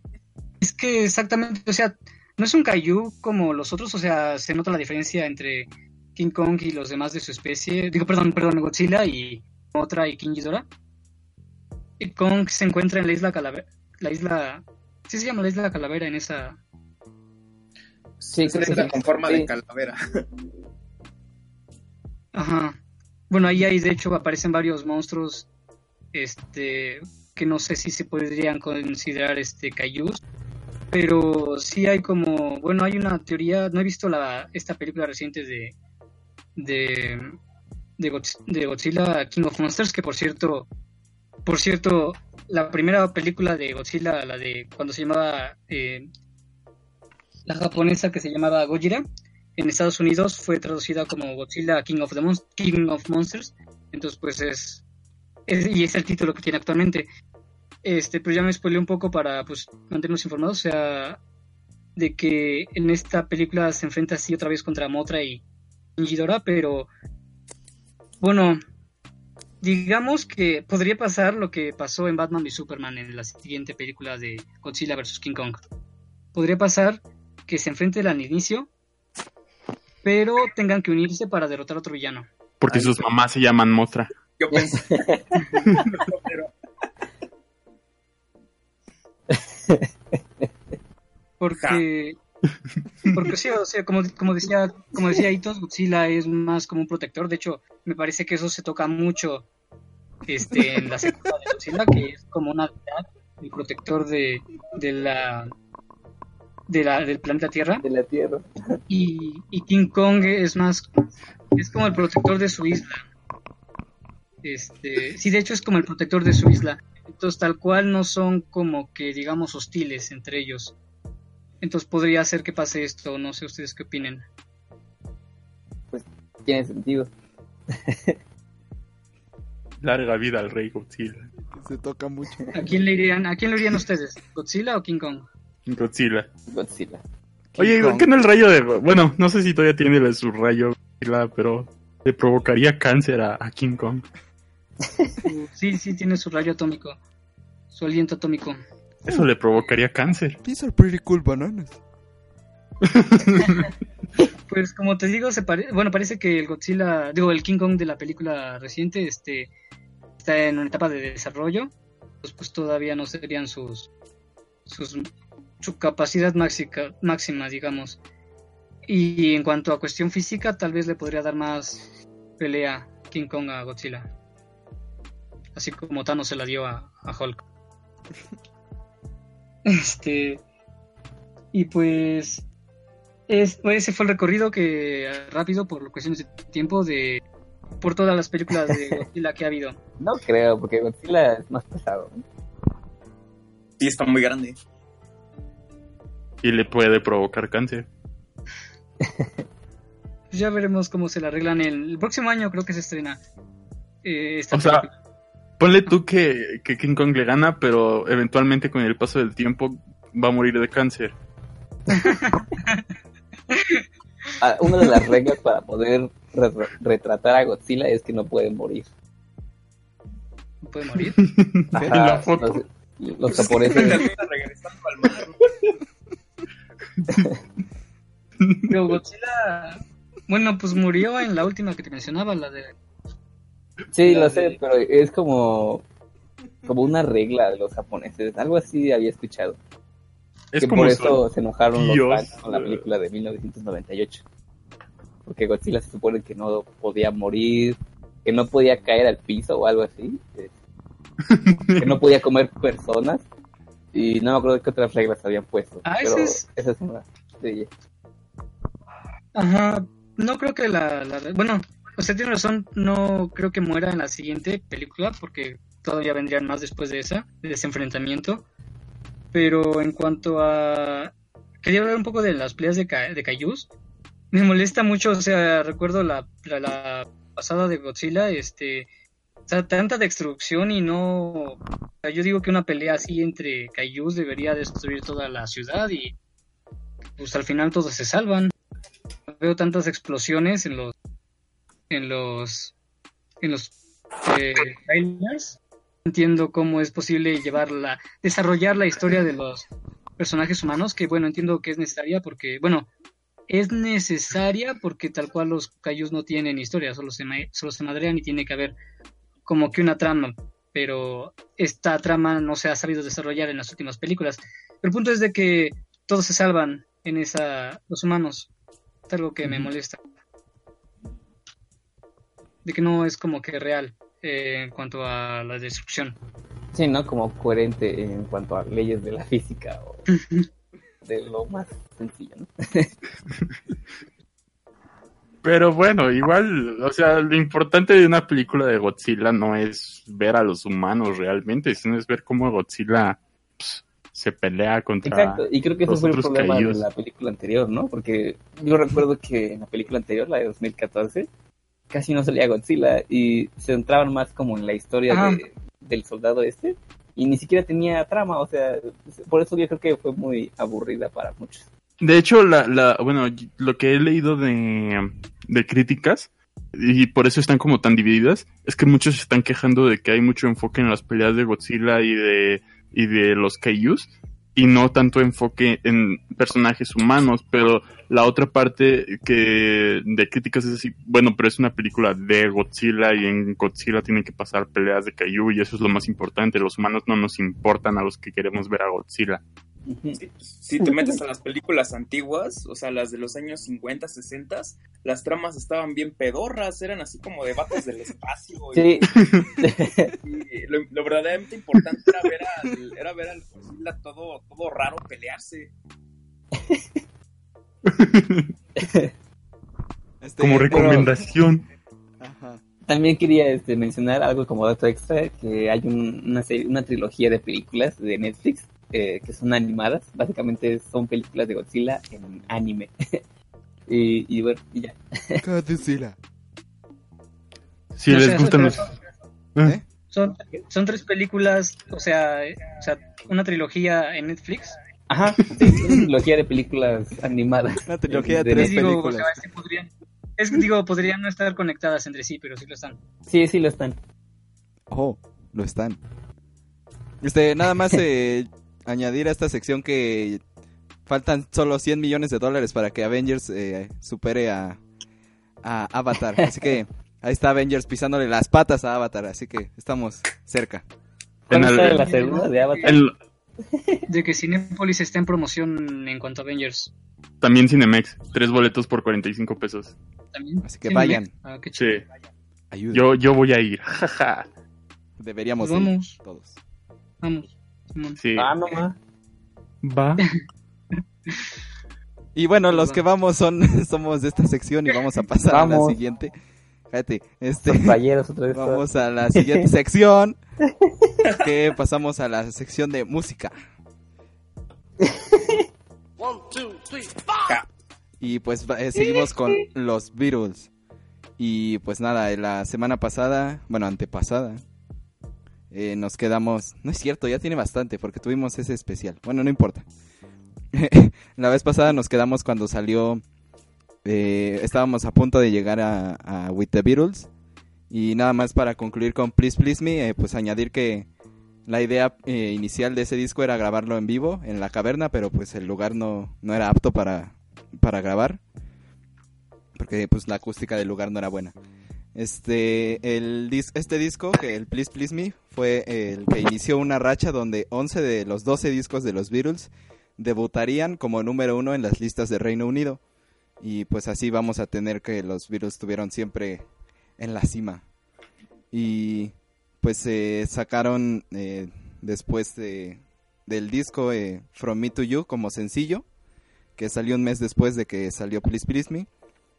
Es que exactamente, o sea, no es un kaiju como los otros, o sea, se nota la diferencia entre King Kong y los demás de su especie. Digo, perdón, perdón, Godzilla y otra y King Ghidorah. Y Kong se encuentra en la isla Calavera, la isla, sí se llama la isla Calavera en esa, Sí, Es creo que con forma Sí. de calavera. Ajá. Bueno, ahí hay, de hecho, aparecen varios monstruos, este, que no sé si se podrían considerar, este, kaijus, pero sí hay como, bueno, hay una teoría, no he visto la, esta película reciente de, de, de Godzilla King of Monsters, que por cierto, por cierto, la primera película de Godzilla, la de cuando se llamaba, eh, la japonesa que se llamaba Gojira, en Estados Unidos fue traducida como Godzilla King of, the King of Monsters. Entonces, pues es, Y es el título que tiene actualmente. Este, pues ya me spoileé un poco para pues mantenernos informados. O sea, de que en esta película se enfrenta así otra vez contra Motra y Ghidorah, pero. Bueno. Digamos que podría pasar lo que pasó en Batman y Superman en la siguiente película de Godzilla vs. King Kong. Podría pasar que se enfrenten al inicio, pero tengan que unirse para derrotar a otro villano. Porque Ay, sus mamás se llaman Motra. Yo pensé. Porque, porque sí, o sea, como, como decía, como decía Itos, Godzilla es más como un protector. De hecho, me parece que eso se toca mucho este, en la secuela de Godzilla, que es como una deidad, el protector de, de la, de la del planeta Tierra. De la Tierra. y, y King Kong es más es como el protector de su isla este sí de hecho es como el protector de su isla entonces tal cual no son como que digamos hostiles entre ellos entonces podría ser que pase esto no sé ustedes qué opinen Tiene sentido. Larga vida al rey Godzilla. Se toca mucho. ¿A quién le irían, a quién le irían ustedes? ¿Godzilla o King Kong? Godzilla. Godzilla. Oye, Kong. ¿qué no el rayo de... Bueno, no sé si todavía tiene el- su rayo, Godzilla, pero le provocaría cáncer a, a King Kong. Sí, sí, tiene su rayo atómico. Su aliento atómico. Eso le provocaría cáncer. These are pretty cool bananas. Pues como te digo, se pare- bueno, parece que el Godzilla, digo, el King Kong de la película reciente, este, está en una etapa de desarrollo. Pues, pues todavía no serían sus, sus su capacidad máxica, máxima, digamos. Y en cuanto a cuestión física, tal vez le podría dar más pelea King Kong a Godzilla. Así como Thanos se la dio a, a Hulk. Este. Y pues. Es, pues, ese fue el recorrido que rápido por cuestiones de tiempo de por todas las películas de Godzilla que ha habido. No creo, porque Godzilla es más pesado. Sí, está muy grande. Y le puede provocar cáncer. Pues ya veremos cómo se la arreglan el, el próximo año creo que se estrena eh, esta O sea. Ponle tú que, que King Kong le gana, pero eventualmente con el paso del tiempo va a morir de cáncer. Ah, una de las reglas para poder re- retratar a Godzilla es que no puede morir. ¿No puede morir. Ajá, En la foto. Los, los japoneses. Pero Godzilla bueno, pues murió en la última que te mencionaba, la de Sí, La lo de- sé, pero es como como una regla de los japoneses. Algo así había escuchado. Es que como por eso se enojaron Dios. los fans con la película de 1998. Porque Godzilla se supone que no podía morir, que no podía caer al piso o algo así. eh, que no podía comer personas. Y no me acuerdo qué otras reglas habían puesto. Ah, pero es- esa es una de ellas. Ajá, no creo que la, la- Bueno, usted tiene razón, no creo que muera en la siguiente película, porque todavía vendrían más después de esa, de ese enfrentamiento. Pero en cuanto a... Quería hablar un poco de las peleas de, Ka- de Kaijus. Me molesta mucho, o sea, recuerdo la, la, la pasada de Godzilla, este... O sea, tanta destrucción y no... yo digo que una pelea así entre Kaijus debería destruir toda la ciudad y... Pues al final todos se salvan veo tantas explosiones en los en los en los eh, trailers. entiendo cómo es posible llevar la desarrollar la historia de los personajes humanos que bueno entiendo que es necesaria porque bueno es necesaria porque tal cual los Kaijus no tienen historia solo se solo se madrean y tiene que haber como que una trama pero esta trama no se ha sabido desarrollar en las últimas películas el punto es de que todos se salvan en esa los humanos es algo que me molesta. De que no es como que real eh, en cuanto a la destrucción. Sí, ¿no? Como coherente en cuanto a leyes de la física o de lo más sencillo, ¿no? Pero bueno, igual, o sea, lo importante de una película de Godzilla no es ver a los humanos realmente, sino es ver cómo Godzilla pues, se pelea contra... Exacto, y creo que ese fue el problema caídos. de la película anterior, ¿no? Porque yo recuerdo que en la película anterior, la de 2014, casi no salía Godzilla y se centraban más como en la historia de- del soldado este y ni siquiera tenía trama, o sea, por eso yo creo que fue muy aburrida para muchos. De hecho, la, la, bueno, lo que he leído de, de críticas, y por eso están como tan divididas, es que muchos se están quejando de que hay mucho enfoque en las peleas de Godzilla y de, y de los Kaijus, y no tanto enfoque en personajes humanos, pero la otra parte que de críticas es así, bueno, pero es una película de Godzilla y en Godzilla tienen que pasar peleas de Kaiju y eso es lo más importante, los humanos no nos importan a los que queremos ver a Godzilla. Si, si te metes a las películas antiguas, o sea, las de los años 50, 60, las tramas estaban bien pedorras, eran así como de vatos del espacio. y- Sí, y lo, lo verdaderamente importante era ver al, era ver al Godzilla todo, todo raro pelearse. Este, Como pero- recomendación. Ajá. También quería este, mencionar algo como dato extra, que hay un- una, serie- una trilogía de películas de Netflix eh, que son animadas. Básicamente son películas de Godzilla en anime. y, y bueno, y ya. Godzilla. Si No les gustan los... son- Ah, ¿Eh? Son, son tres películas, o sea, o sea, una trilogía en Netflix. Ajá, sí, una trilogía de películas animadas. Una trilogía de De- tres o películas. sea, sí podrían, es que digo, podrían no estar conectadas entre sí, pero sí lo están. Sí, sí lo están. Oh, lo están. Este, nada más eh, añadir a esta sección que faltan solo 100 millones de dólares para que Avengers eh, supere a, a Avatar. Así que ahí está Avengers pisándole las patas a Avatar, así que estamos cerca. ¿Cuál En el- está la segunda de Avatar? El- De que Cinepolis está en promoción en cuanto a Avengers. también Cinemex, tres boletos por 45 pesos. También. Así que vayan. Ah, qué Sí, Ayuda. yo, yo voy a ir. jaja. Deberíamos Pues ir todos. Vamos. Sí. Ah, no más. Va. Y bueno, los que vamos son somos de esta sección y vamos a pasar a la siguiente. Fíjate, este Compañeros otra vez. Vamos a la siguiente sección. Que pasamos a la sección de música. Y pues eh, seguimos con los Beatles. Y pues nada, la semana pasada, bueno, antepasada, eh, nos quedamos... No es cierto, ya tiene bastante porque tuvimos ese especial. Bueno, no importa. la vez pasada nos quedamos cuando salió... eh, estábamos a punto de llegar a, With the Beatles. Y nada más para concluir con Please Please Me, eh, pues añadir que la idea eh, inicial de ese disco era grabarlo en vivo en la caverna, pero pues el lugar no, no era apto para, para grabar. Porque pues la acústica del lugar no era buena. Este, el dis- este disco, que el Please Please Me, fue el que inició una racha donde 11 de los 12 discos de los Beatles debutarían como número uno en las listas de Reino Unido. Y pues así vamos a tener que los Beatles estuvieron siempre en la cima. Y pues eh, sacaron eh, después de, del disco eh, From Me to You como sencillo, que salió un mes después de que salió Please Please Me.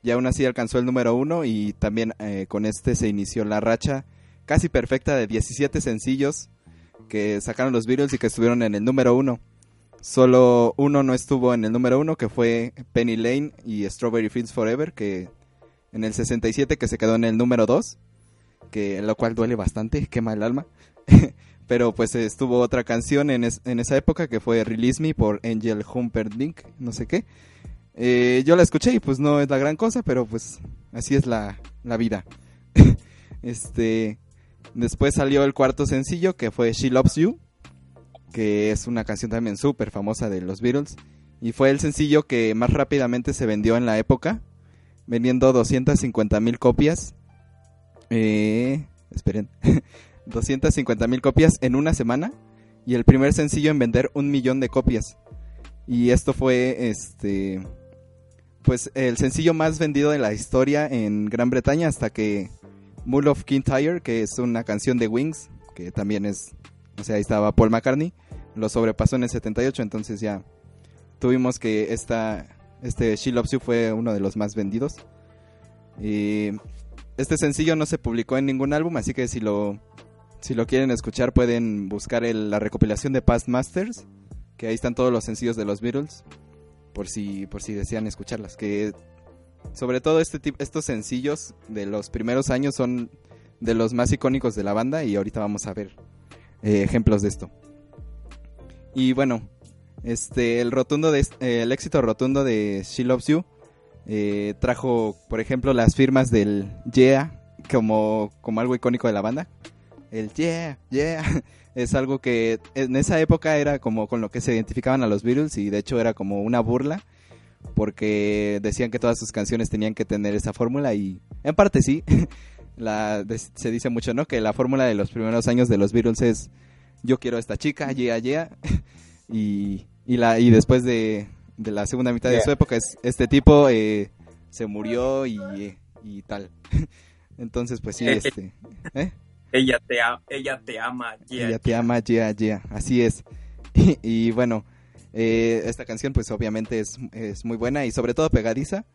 Y aún así alcanzó el número uno y también eh, con este se inició la racha casi perfecta de 17 sencillos que sacaron los Beatles y que estuvieron en el número uno. Solo uno no estuvo en el número uno, que fue Penny Lane y Strawberry Fields Forever, que en el 67 que se quedó en el número 2, que lo cual duele bastante, quema el alma. Pero pues estuvo otra canción en, es- en esa época que fue Release Me por Angel Humperdinck, no sé qué. Eh, yo la escuché y pues no es la gran cosa, pero pues así es la, la vida. este, después salió el cuarto sencillo que fue She Loves You, que es una canción también súper famosa de los Beatles. Y fue el sencillo que más rápidamente se vendió en la época, vendiendo 250 mil copias. Eh, esperen, 250 mil copias en una semana. Y el primer sencillo en vender un millón de copias. Y esto fue, este, pues el sencillo más vendido de la historia en Gran Bretaña hasta que Mull of Kintyre, que es una canción de Wings, que también es, o sea, ahí estaba Paul McCartney, lo sobrepasó en el 78, entonces ya tuvimos que esta, este She Loves You fue uno de los más vendidos. Y este sencillo no se publicó en ningún álbum, así que si lo, si lo quieren escuchar pueden buscar el- la recopilación de Past Masters, que ahí están todos los sencillos de los Beatles, por si, por si desean escucharlas. Que sobre todo este tip- estos sencillos de los primeros años son de los más icónicos de la banda y ahorita vamos a ver eh, ejemplos de esto. Y bueno, este el rotundo de, eh, el éxito rotundo de She Loves You eh, trajo, por ejemplo, las firmas del Yeah como, como algo icónico de la banda. El Yeah, Yeah es algo que en esa época era como con lo que se identificaban a los Beatles y de hecho era como una burla porque decían que todas sus canciones tenían que tener esa fórmula y en parte sí. La, se dice mucho, ¿no? Que la fórmula de los primeros años de los Beatles es yo quiero a esta chica, yeah, yeah. y, y, la, y después de, de la segunda mitad de su época es este tipo eh, se murió y, y tal. Entonces, pues sí, este... ¿eh? Ella te, ella te ama, yeah. Ella te ama, yeah, yeah. Así es. Y, y bueno, eh, esta canción pues obviamente es, es muy buena y sobre todo pegadiza,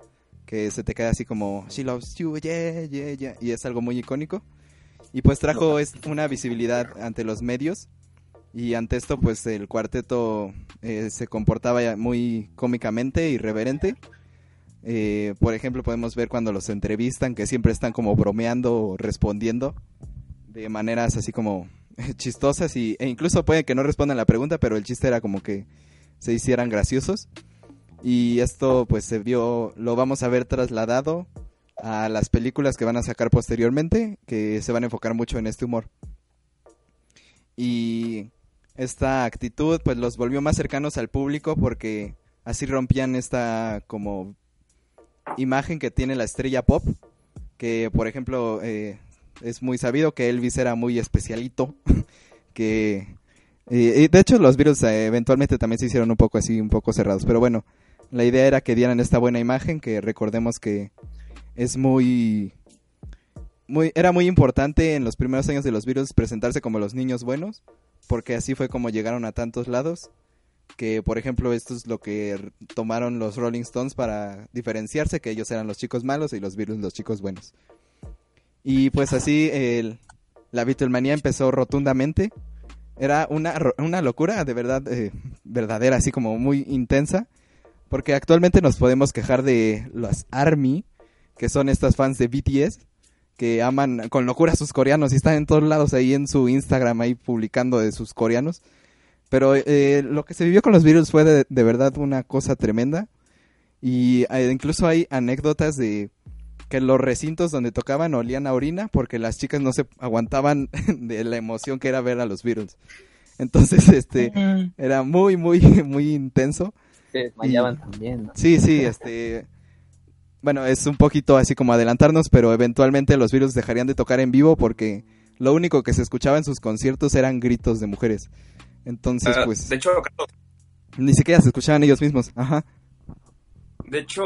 que se te queda así como She loves you, yeah, yeah, yeah. Y es algo muy icónico. Y pues trajo es- una visibilidad ante los medios. Y ante esto pues el cuarteto eh, se comportaba muy cómicamente, irreverente. Eh, por ejemplo, podemos ver cuando los entrevistan que siempre están como bromeando o respondiendo de maneras así como chistosas y, e incluso puede que no respondan la pregunta, pero el chiste era como que se hicieran graciosos. Y esto pues se vio, lo vamos a ver trasladado a las películas que van a sacar posteriormente, que se van a enfocar mucho en este humor. Y esta actitud pues los volvió más cercanos al público porque así rompían esta como imagen que tiene la estrella pop, que por ejemplo eh, es muy sabido que Elvis era muy especialito, que y de hecho los virus eh, eventualmente también se hicieron un poco así, un poco cerrados, pero bueno, la idea era que dieran esta buena imagen, que recordemos que es muy muy era muy importante en los primeros años de los virus presentarse como los niños buenos, porque así fue como llegaron a tantos lados que por ejemplo esto es lo que tomaron los Rolling Stones para diferenciarse, que ellos eran los chicos malos y los virus los chicos buenos. Y pues así el, la Beatlemanía empezó rotundamente. Era una, una locura de verdad, eh, verdadera, así como muy intensa. Porque actualmente nos podemos quejar de los ARMY, que son estas fans de BTS, que aman con locura a sus coreanos y están en todos lados ahí en su Instagram ahí publicando de sus coreanos. Pero eh, lo que se vivió con los virus fue de, de verdad una cosa tremenda. Y eh, incluso hay anécdotas de que los recintos donde tocaban olían a orina porque las chicas no se aguantaban de la emoción que era ver a los Beatles. Entonces, este, era muy, muy, muy intenso. Se desmayaban también. ¿no? Sí, sí, este, bueno, es un poquito así como adelantarnos, pero eventualmente los Beatles dejarían de tocar en vivo porque lo único que se escuchaba en sus conciertos eran gritos de mujeres. Entonces, Ah, pues, De hecho, Carlos, ni siquiera se escuchaban ellos mismos. Ajá. de hecho,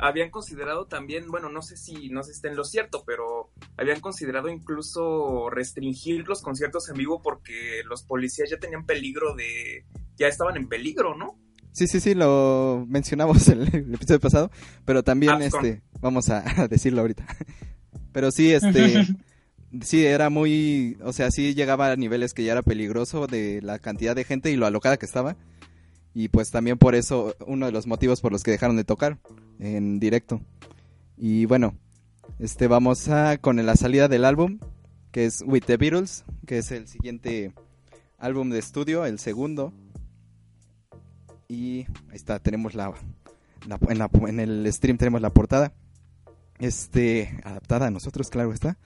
habían considerado también, bueno, no sé si no sé si está en lo cierto, pero habían considerado incluso restringir los conciertos en vivo porque los policías ya tenían peligro de, ya estaban en peligro, ¿no? Sí, sí, sí, lo mencionamos el, el episodio pasado, pero también, Ah, este, vamos a, a decirlo ahorita. Pero sí, este, sí, era muy, o sea, sí llegaba a niveles que ya era peligroso de la cantidad de gente y lo alocada que estaba. Y pues también por eso, uno de los motivos por los que dejaron de tocar en directo. Y bueno, este, vamos a con la salida del álbum, que es With the Beatles, que es el siguiente álbum de estudio, el segundo. Y ahí está, tenemos la, en el stream tenemos la portada. Este, adaptada a nosotros, claro está.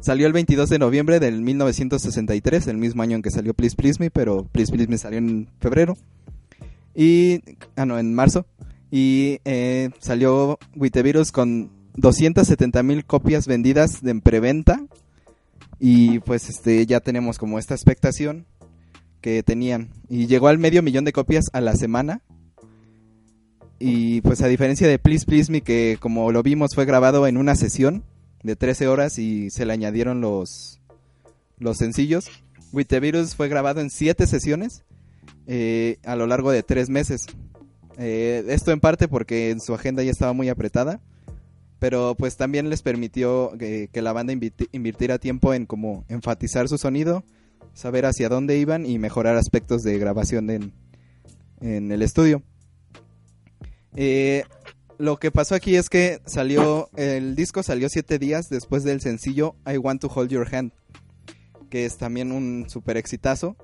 Salió el 22 de noviembre del 1963, el mismo año en que salió Please Please Me, pero Please Please Me salió en febrero. Y, ah no, en marzo. Y eh, salió With the Virus con 270 mil copias vendidas en preventa. Y pues este ya tenemos como esta expectación que tenían. Y llegó al medio millón de copias a la semana. Y pues a diferencia de Please Please Me, que como lo vimos fue grabado en una sesión de 13 horas y se le añadieron los, los sencillos. With the fue grabado en 7 sesiones eh, a lo largo de 3 meses. Eh, esto en parte porque en su agenda ya estaba muy apretada. Pero pues también les permitió que, la banda invirtiera tiempo en como enfatizar su sonido, saber hacia dónde iban y mejorar aspectos de grabación en, en el estudio. Eh, lo que pasó aquí es que salió, el disco salió siete días después del sencillo I Want to Hold Your Hand, que es también un super exitazo,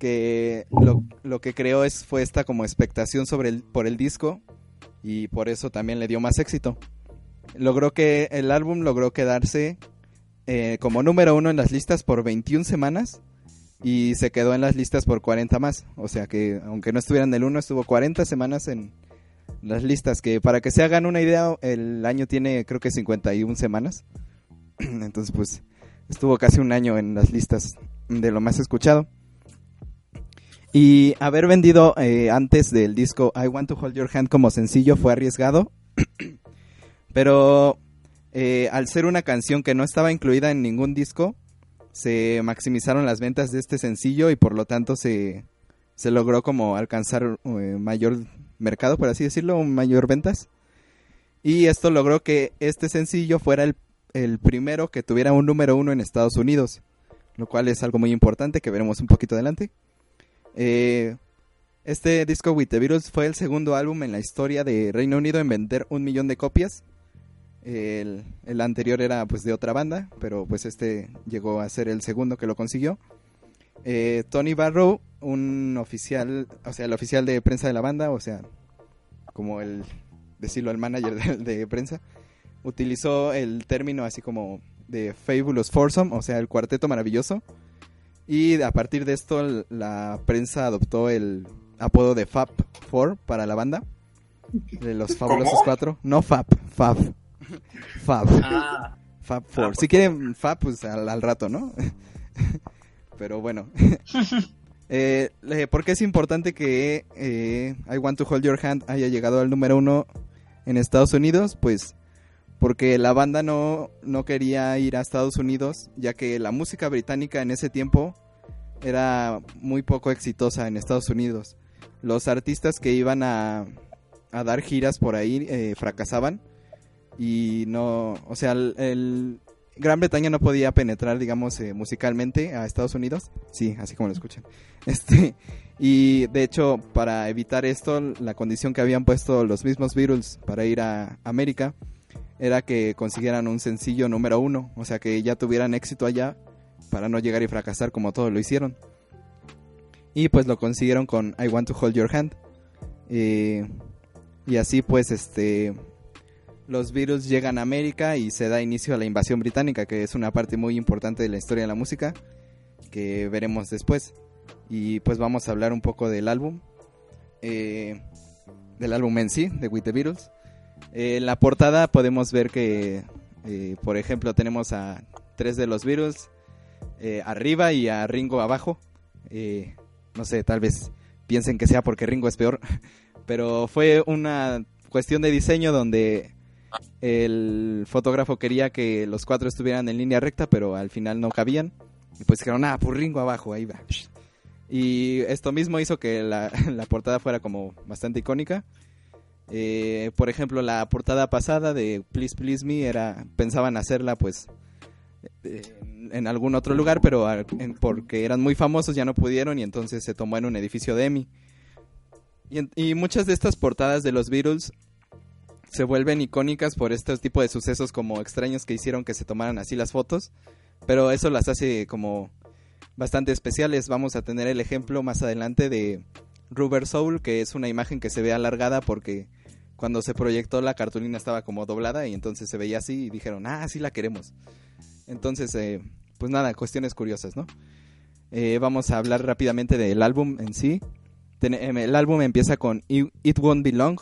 que lo, lo que creó es, fue esta como expectación sobre el, por el disco y por eso también le dio más éxito. Logró que el álbum logró quedarse eh, como número uno en las listas por 21 semanas y se quedó en las listas por 40 más. O sea que aunque no estuviera en el 1, estuvo 40 semanas en las listas. Que para que se hagan una idea, el año tiene creo que 51 semanas. Entonces pues estuvo casi un año en las listas de lo más escuchado. Y haber vendido eh, antes del disco I Want to Hold Your Hand como sencillo fue arriesgado. Pero eh, al ser una canción que no estaba incluida en ningún disco, se maximizaron las ventas de este sencillo y por lo tanto se, se logró como alcanzar eh, mayor mercado, por así decirlo, mayor ventas. Y esto logró que este sencillo fuera el, el primero que tuviera un número uno en Estados Unidos, lo cual es algo muy importante que veremos un poquito adelante. Eh, este disco With the Beatles fue el segundo álbum en la historia de Reino Unido en vender un millón de copias. El, anterior era pues de otra banda, pero pues este llegó a ser el segundo que lo consiguió. Eh, Tony Barrow, un oficial, o sea, el oficial de prensa de la banda, o sea, como el, decirlo, el manager de, de prensa, utilizó el término así como de Fabulous Foursome, o sea, el cuarteto maravilloso. Y a partir de esto, la prensa adoptó el apodo de Fab Four para la banda. De los fabulosos ¿Cómo? cuatro. No Fab, Fab. Fab. Ah, Fab Four. Ah, si quieren Fab, pues al, al rato, ¿no? Pero bueno. eh, ¿Por qué es importante que eh, I Want to Hold Your Hand haya llegado al número uno en Estados Unidos? Pues porque la banda no, no quería ir a Estados Unidos, ya que la música británica en ese tiempo era muy poco exitosa en Estados Unidos. Los artistas que iban a, a dar giras por ahí eh, fracasaban y no, o sea, el, Gran Bretaña no podía penetrar, digamos, eh, musicalmente a Estados Unidos. Sí, así como lo escuchan. Este, y de hecho, para evitar esto, la condición que habían puesto los mismos Beatles para ir a América era que consiguieran un sencillo número uno, o sea, que ya tuvieran éxito allá para no llegar y fracasar como todos lo hicieron. Y pues lo consiguieron con I Want to Hold Your Hand. Eh, y así pues este los Beatles llegan a América y se da inicio a la invasión británica, que es una parte muy importante de la historia de la música que veremos después. Y pues vamos a hablar un poco del álbum, eh, del álbum en sí, de With the Beatles. Eh, en la portada podemos ver que, eh, por ejemplo, tenemos a tres de los Beatles eh, arriba y a Ringo abajo. No sé, tal vez piensen que sea porque Ringo es peor, pero fue una cuestión de diseño donde el fotógrafo quería que los cuatro estuvieran en línea recta, pero al final no cabían. Y pues dijeron, ah, pues Ringo abajo, ahí va. Y esto mismo hizo que la portada fuera como bastante icónica. Eh, por ejemplo, la portada pasada de Please Please Me era pensaban hacerla pues eh, en, algún otro lugar, pero porque eran muy famosos ya no pudieron y entonces se tomó en un edificio de EMI. Y, en- y muchas de estas portadas de los Beatles se vuelven icónicas por este tipo de sucesos como extraños que hicieron que se tomaran así las fotos, pero eso las hace como bastante especiales. Vamos a tener el ejemplo más adelante de Rubber Soul, que es una imagen que se ve alargada porque cuando se proyectó la cartulina estaba como doblada y entonces se veía así y dijeron, ah, sí la queremos. Entonces, eh, pues nada, cuestiones curiosas, ¿no? Eh, vamos a hablar rápidamente del álbum en sí. Em, el álbum empieza con It Won't Be Long,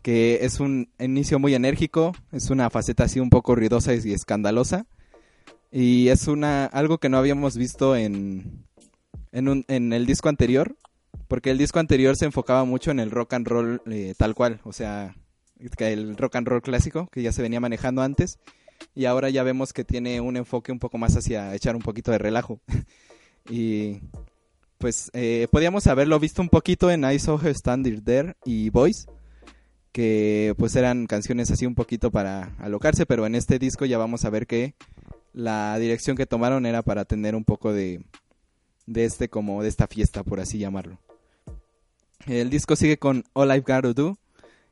que es un inicio muy enérgico, es una faceta así un poco ruidosa y escandalosa. Y es una algo que no habíamos visto en, en, un- en el disco anterior, porque el disco anterior se enfocaba mucho en el rock and roll eh, tal cual, o sea, el rock and roll clásico que ya se venía manejando antes, y ahora ya vemos que tiene un enfoque un poco más hacia echar un poquito de relajo. y pues eh, podíamos haberlo visto un poquito en I Saw Her There y Voice, que pues eran canciones así un poquito para alocarse, pero en este disco ya vamos a ver que la dirección que tomaron era para tener un poco de de este como de esta fiesta por así llamarlo. El disco sigue con All I've Got to Do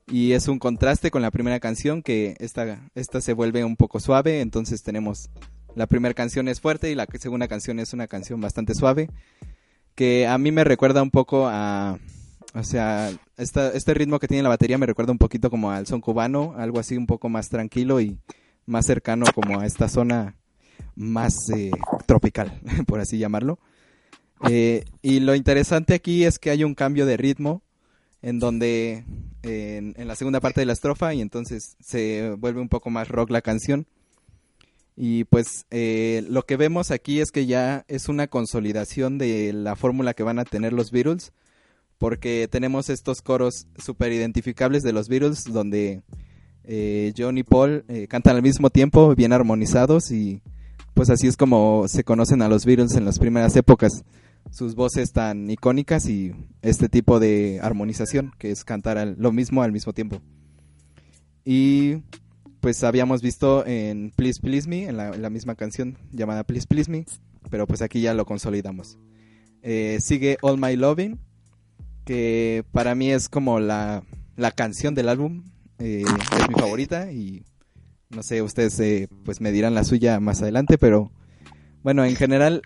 y es un contraste con la primera canción que esta esta se vuelve un poco suave, entonces tenemos la primera canción es fuerte y la segunda canción es una canción bastante suave que a mí me recuerda un poco a o sea, esta, este ritmo que tiene la batería me recuerda un poquito como al son cubano, algo así un poco más tranquilo y más cercano como a esta zona más eh, tropical, por así llamarlo. Eh, y lo interesante aquí es que hay un cambio de ritmo en donde en, la segunda parte de la estrofa y entonces se vuelve un poco más rock la canción. Y pues eh, lo que vemos aquí es que ya es una consolidación de la fórmula que van a tener los Beatles, porque tenemos estos coros super identificables de los Beatles donde eh, John y Paul eh, cantan al mismo tiempo, bien armonizados y pues así es como se conocen a los Beatles en las primeras épocas. Sus voces tan icónicas y este tipo de armonización, que es cantar al- lo mismo al mismo tiempo. Y pues habíamos visto en Please Please Me, en la, en la misma canción llamada Please Please Me, pero pues aquí ya lo consolidamos. Eh, sigue All My Loving, que para mí es como la, la canción del álbum, eh, es mi favorita y No sé, ustedes eh, pues me dirán la suya más adelante, pero bueno, en general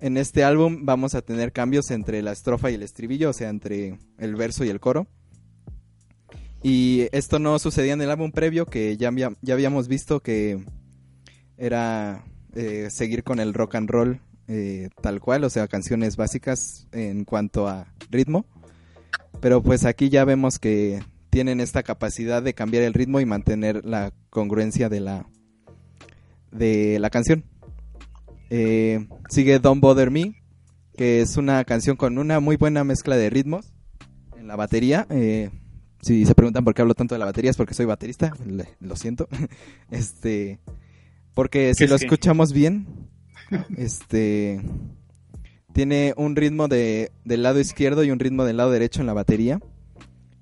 en, este álbum vamos a tener cambios entre la estrofa y el estribillo, o sea, entre el verso y el coro. Y esto no sucedía en el álbum previo, que ya, ya habíamos visto que era eh, seguir con el rock and roll eh, tal cual, o sea, canciones básicas en cuanto a ritmo. Pero pues aquí ya vemos que tienen esta capacidad de cambiar el ritmo y mantener la congruencia de la, de la canción. Eh, sigue Don't Bother Me, que es una canción con una muy buena mezcla de ritmos en la batería. Eh, si se preguntan por qué hablo tanto de la batería es porque soy baterista, le- lo siento. este, porque si Es lo que- escuchamos bien, este, tiene un ritmo de, del lado izquierdo y un ritmo del lado derecho en la batería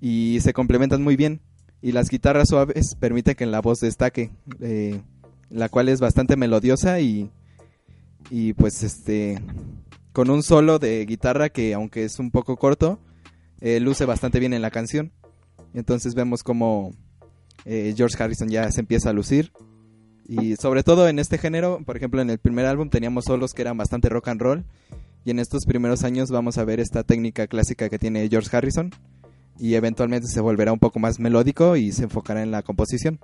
y se complementan muy bien. Y las guitarras suaves permiten que la voz destaque, eh, la cual es bastante melodiosa y, y pues este con un solo de guitarra que aunque es un poco corto, eh, luce bastante bien en la canción. Entonces vemos como eh, George Harrison ya se empieza a lucir. Y sobre todo en este género, por ejemplo en el primer álbum teníamos solos que eran bastante rock and roll. Y en estos primeros años vamos a ver esta técnica clásica que tiene George Harrison. Y eventualmente se volverá un poco más melódico y se enfocará en la composición.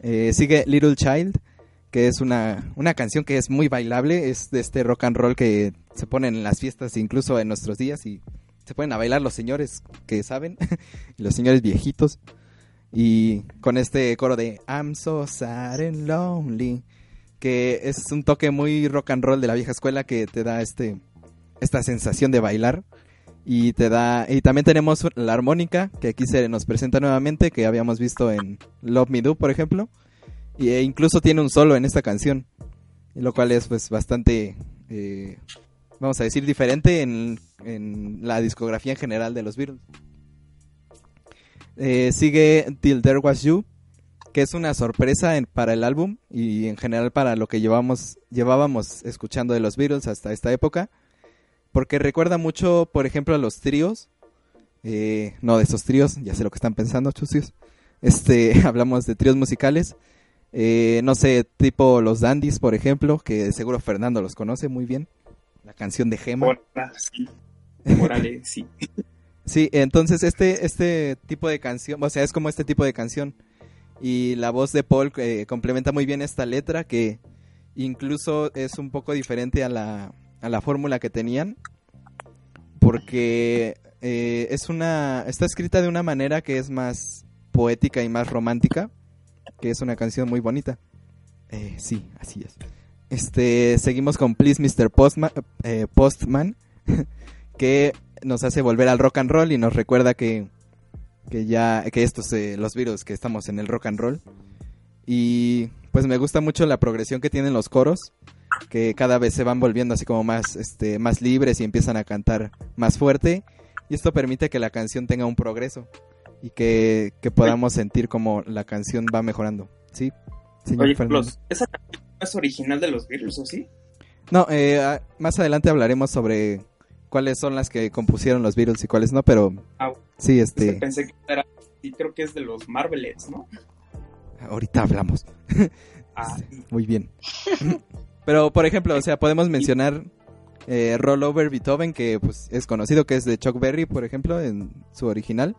Eh, sigue Little Child, que es una, una canción que es muy bailable, es de este rock and roll que se ponen en las fiestas, incluso en nuestros días, y se ponen a bailar los señores que saben, los señores viejitos, y con este coro de I'm so sad and lonely, que es un toque muy rock and roll de la vieja escuela que te da este esta sensación de bailar y te da y también tenemos la armónica que aquí se nos presenta nuevamente que habíamos visto en Love Me Do por ejemplo y e incluso tiene un solo en esta canción lo cual es pues bastante eh, vamos a decir diferente en, en la discografía en general de los Beatles Eh, sigue Till There Was You que es una sorpresa en- para el álbum y en general para lo que llevamos llevábamos escuchando de los Beatles hasta esta época porque recuerda mucho, por ejemplo, a los tríos. Eh, no de esos tríos, ya sé lo que están pensando, chucios. Este, hablamos de tríos musicales. Eh, no sé, tipo los Dandies, por ejemplo, que seguro Fernando los conoce muy bien. La canción de Gema. Sí. Órale, sí. Sí, entonces este, este tipo de canción, o sea, es como este tipo de canción. Y la voz de Paul eh, complementa muy bien esta letra que incluso es un poco diferente a la, a la fórmula que tenían. Porque eh, es una, está escrita de una manera que es más poética y más romántica. Que es una canción muy bonita. Eh, sí, así es. Este, seguimos con Please Mr. Postman, eh, Postman que nos hace volver al rock and roll y nos recuerda que, que ya que estos eh, los virus que estamos en el rock and roll y pues me gusta mucho la progresión que tienen los coros que cada vez se van volviendo así como más este más libres y empiezan a cantar más fuerte y esto permite que la canción tenga un progreso y que, que podamos sentir como la canción va mejorando sí señor Oye, Fernando? ¿esa canción no es original de los Beatles o sí? No, eh, ah, más adelante hablaremos sobre cuáles son las que compusieron los Beatles y cuáles no, pero Ah, sí, este, pensé que era. Sí, creo que es de los Marvelettes, ¿no? ahorita hablamos. Ah, Muy bien. Pero, por ejemplo, o sea, podemos mencionar eh, Roll Over Beethoven, que pues es conocido, que es de Chuck Berry, por ejemplo, en su original.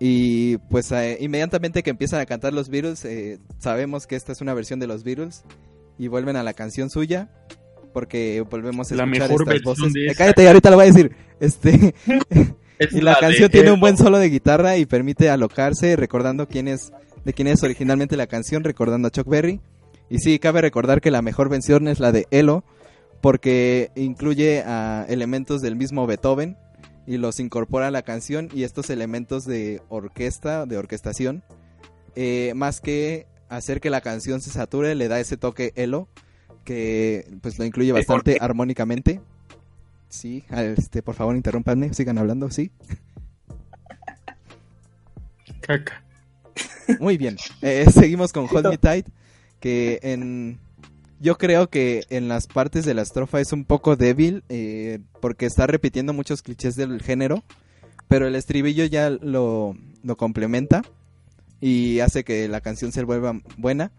Y pues eh, inmediatamente que empiezan a cantar los Beatles, eh, sabemos que esta es una versión de los Beatles y vuelven a la canción suya porque volvemos a La escuchar mejor estas voces. de Eh, cállate, ahorita lo voy a decir. Este, Es y la de canción tiene un buen solo de guitarra y permite alocarse recordando quién es, de quién es originalmente la canción, recordando a Chuck Berry. Y sí, cabe recordar que la mejor versión es la de Elo, porque incluye a elementos del mismo Beethoven y los incorpora a la canción y estos elementos de orquesta, de orquestación, eh, más que hacer que la canción se sature, le da ese toque Elo, que pues lo incluye bastante armónicamente. Sí, este, por favor, interrúmpanme, sigan hablando, sí. Caca. Muy bien. Eh, seguimos con Hold Me Tight, que en yo creo que en las partes de la estrofa es un poco débil eh, porque está repitiendo muchos clichés del género, pero el estribillo ya lo, complementa y hace que la canción se vuelva buena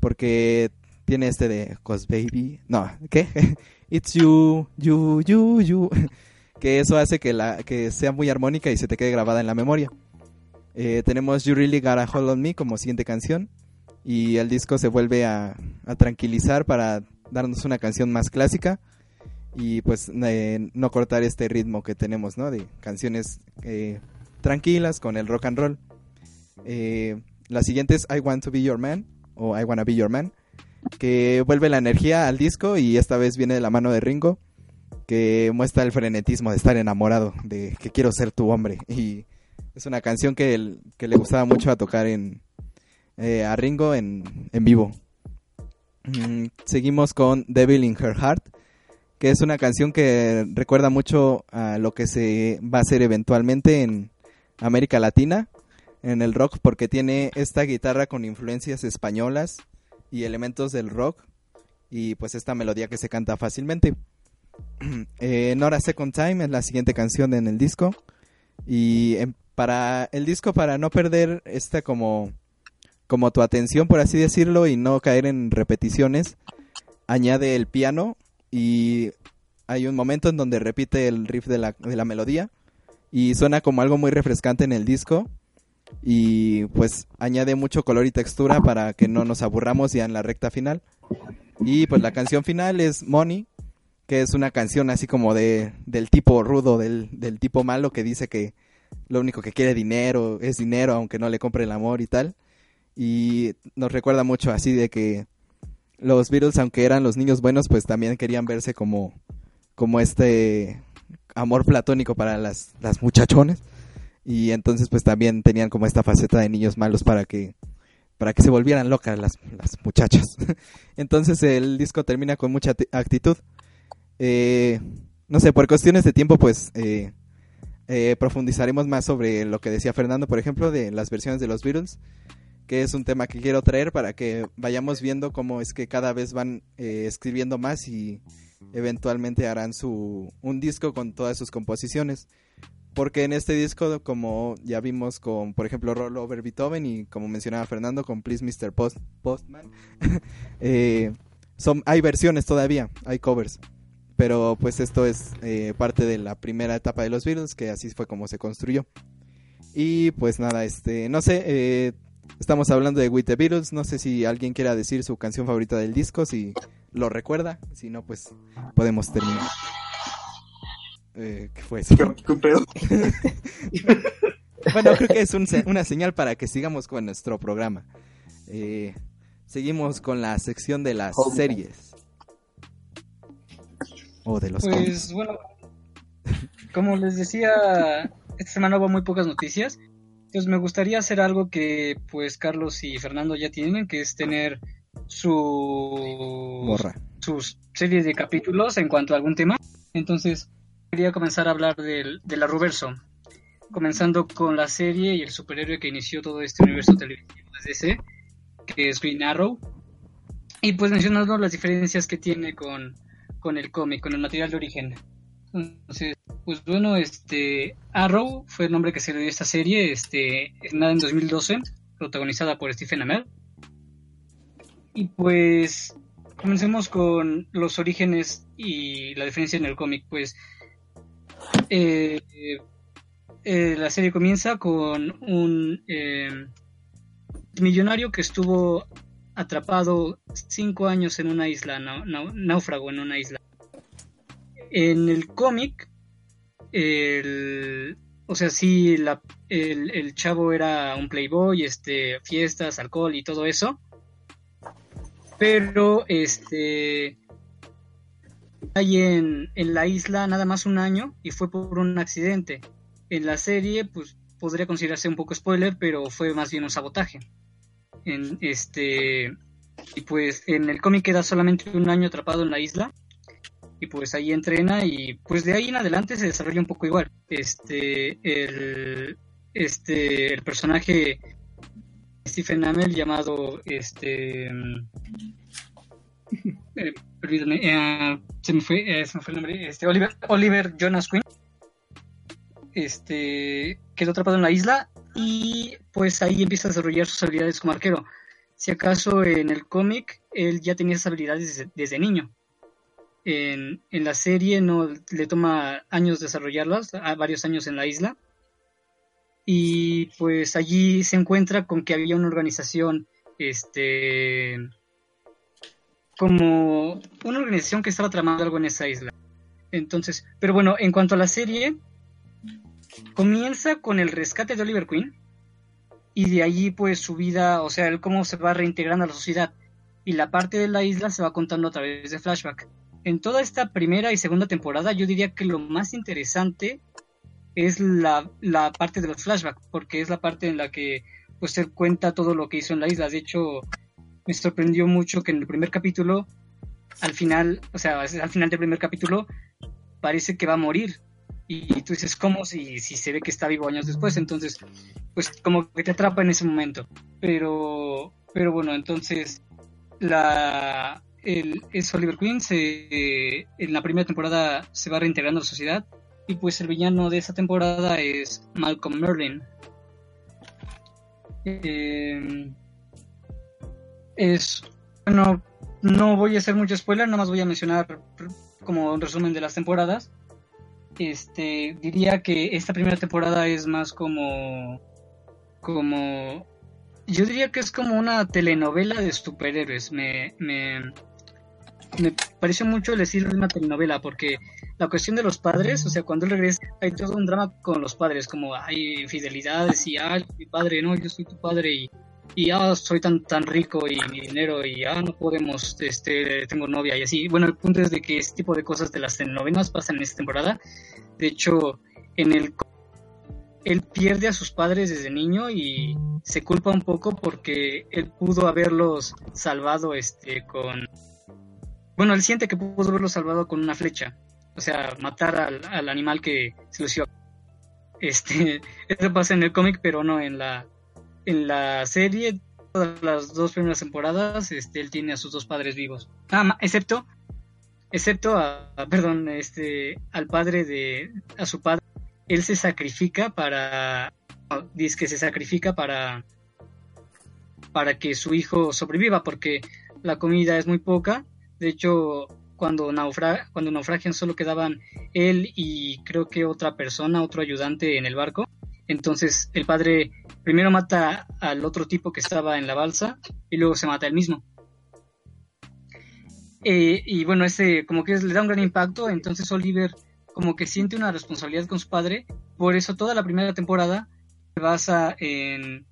porque tiene este de Cause Baby, no, ¿qué? It's you, you, you, you, que eso hace que la que sea muy armónica y se te quede grabada en la memoria. Eh, tenemos You Really Got a Hold on Me como siguiente canción y el disco se vuelve a, tranquilizar para darnos una canción más clásica y pues eh, no cortar este ritmo que tenemos, ¿no? De canciones eh, tranquilas con el rock and roll. Eh, la siguiente es I Want to Be Your Man o I Wanna Be Your Man, que vuelve la energía al disco y esta vez viene de la mano de Ringo, que muestra el frenetismo de estar enamorado, de que quiero ser tu hombre. Y es una canción que, que le gustaba mucho a tocar en, eh, a Ringo en, en vivo. Mm, seguimos con Devil in Her Heart, que es una canción que recuerda mucho a lo que se va a hacer eventualmente en América Latina, en el rock, porque tiene esta guitarra con influencias españolas y elementos del rock, y pues esta melodía que se canta fácilmente. Eh, Nora Second Time es la siguiente canción en el disco, y em, para el disco, para no perder esta como, como tu atención, por así decirlo, y no caer en repeticiones, añade el piano y hay un momento en donde repite el riff de la, de la melodía y suena como algo muy refrescante en el disco y pues añade mucho color y textura para que no nos aburramos ya en la recta final. Y pues la canción final es Money, que es una canción así como de, del tipo rudo, del, del tipo malo que dice que lo único que quiere dinero es dinero aunque no le compre el amor y tal. Y nos recuerda mucho así de que los Beatles, aunque eran los niños buenos, pues también querían verse como, como este amor platónico para las, las muchachones. Y entonces pues también tenían como esta faceta de niños malos para que, para que se volvieran locas las, las muchachas. entonces el disco termina con mucha ti- actitud. Eh, no sé, por cuestiones de tiempo pues eh, eh, profundizaremos más sobre lo que decía Fernando, por ejemplo, de las versiones de los Beatles que es un tema que quiero traer para que vayamos viendo cómo es que cada vez van eh, escribiendo más y eventualmente harán su un disco con todas sus composiciones. Porque en este disco, como ya vimos con, por ejemplo, Roll Over Beethoven y como mencionaba Fernando con Please Mr. Post, Postman, eh, son, hay versiones todavía, hay covers. Pero pues esto es eh, parte de la primera etapa de los Beatles, que así fue como se construyó. Y pues nada, este, no sé, eh, Estamos hablando de With the Beatles. No sé si alguien quiera decir su canción favorita del disco, si lo recuerda. Si no, pues podemos terminar. Eh, ¿Qué fue eso? ¿Qué, qué pedo? Bueno, creo que es un una señal para que sigamos con nuestro programa. Eh, seguimos con la sección de las series. O de los Pues bueno, como les decía, esta semana hubo muy pocas noticias. Entonces me gustaría hacer algo que pues Carlos y Fernando ya tienen, que es tener su Borra. sus series de capítulos en cuanto a algún tema. Entonces quería comenzar a hablar del, del Arroverso, comenzando con la serie y el superhéroe que inició todo este universo televisivo de DC, que es Green Arrow. Y pues mencionando las diferencias que tiene con, con el cómic, con el material de origen. Entonces, pues bueno, este Arrow fue el nombre que se le dio a esta serie, este, nada en 2012, protagonizada por Stephen Amell. Y pues comencemos con los orígenes y la diferencia en el cómic. Pues eh, eh, la serie comienza con un eh, millonario que estuvo atrapado cinco años en una isla, náufrago en una isla. En el cómic, el, o sea, sí, la- el, el chavo era un playboy, este, fiestas, alcohol y todo eso. Pero, este, ahí en, en la isla nada más un año y fue por un accidente. En la serie, pues, podría considerarse un poco spoiler, pero fue más bien un sabotaje. En este, y pues en el cómic queda solamente un año atrapado en la isla y pues ahí entrena y pues de ahí en adelante se desarrolla un poco igual. Este el este el personaje Stephen Amell llamado este mm, eh, eh, se me fue eh, se me fue el nombre este Oliver Jonas Quinn este quedó atrapado en la isla y pues ahí empieza a desarrollar sus habilidades como arquero. Si acaso en el cómic él ya tenía esas habilidades desde niño. En, la serie no le toma años desarrollarlas, varios años en la isla. Y pues allí se encuentra con que había una organización, este, como una organización que estaba tramando algo en esa isla. Entonces, pero bueno, en cuanto a la serie, comienza con el rescate de Oliver Queen y de allí pues su vida, o sea, él cómo se va reintegrando a la sociedad y la parte de la isla se va contando a través de flashback. En toda esta primera y segunda temporada yo diría que lo más interesante es la, la parte de los flashbacks, porque es la parte en la que pues él cuenta todo lo que hizo en la isla. De hecho, me sorprendió mucho que en el primer capítulo, al final, o sea, al final del primer capítulo, parece que va a morir. Y tú dices, ¿cómo si, si se ve que está vivo años después? Entonces, pues como que te atrapa en ese momento. Pero, pero bueno, entonces, la, el, es Oliver Queen, se, en la primera temporada se va reintegrando a la sociedad. Y pues el villano de esa temporada es Malcolm Merlin. Eh, es, bueno, no voy a hacer mucho spoiler, nada más voy a mencionar como un resumen de las temporadas. Este, diría que esta primera temporada es más como, como, yo diría que es como una telenovela de superhéroes. Me, me, me pareció mucho el estilo de una telenovela porque la cuestión de los padres, o sea, cuando él regresa, hay todo un drama con los padres, como hay infidelidades y, ay, mi padre, no, yo soy tu padre y y ah, soy tan tan rico y mi dinero y ah, no podemos, este, tengo novia y así. Bueno, el punto es de que este tipo de cosas de las telenovelas pasan en esta temporada. De hecho, en el él pierde a sus padres desde niño y se culpa un poco porque él pudo haberlos salvado este con bueno, él siente que pudo haberlos salvado con una flecha. O sea, matar al, al animal que se lució. Este, eso pasa en el cómic, pero no en la en la serie, todas las dos primeras temporadas, este, él tiene a sus dos padres vivos. Ah, excepto, excepto a, perdón, este, al padre de, a su padre, él se sacrifica para, dice que se sacrifica para, para que su hijo sobreviva, porque la comida es muy poca. De hecho, cuando, naufra cuando naufragian solo quedaban él y creo que otra persona, otro ayudante en el barco. Entonces el padre primero mata al otro tipo que estaba en la balsa y luego se mata él mismo. Eh, y bueno, ese como que le da un gran impacto, entonces Oliver como que siente una responsabilidad con su padre, por eso toda la primera temporada se basa en,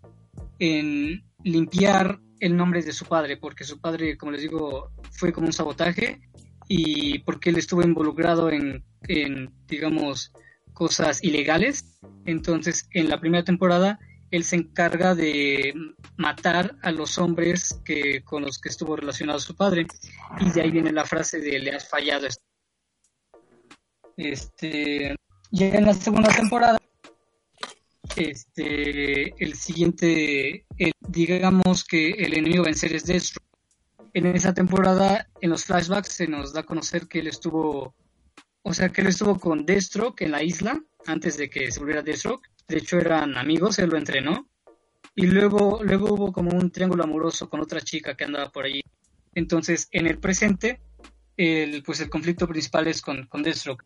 en limpiar el nombre de su padre, porque su padre, como les digo, fue como un sabotaje y porque él estuvo involucrado en, digamos, cosas ilegales. Entonces, en la primera temporada, él se encarga de matar a los hombres que, con los que estuvo relacionado su padre. Y de ahí viene la frase de le has fallado. Este, ya en la segunda temporada, este, el siguiente, digamos que el enemigo vencer es Destro. En esa temporada, en los flashbacks, se nos da a conocer que él estuvo o sea que él estuvo con Deathstroke en la isla antes de que se volviera Deathstroke. De hecho eran amigos, él lo entrenó. Y luego, luego hubo como un triángulo amoroso con otra chica que andaba por allí. Entonces, en el presente, el, pues el conflicto principal es con, con Deathstroke.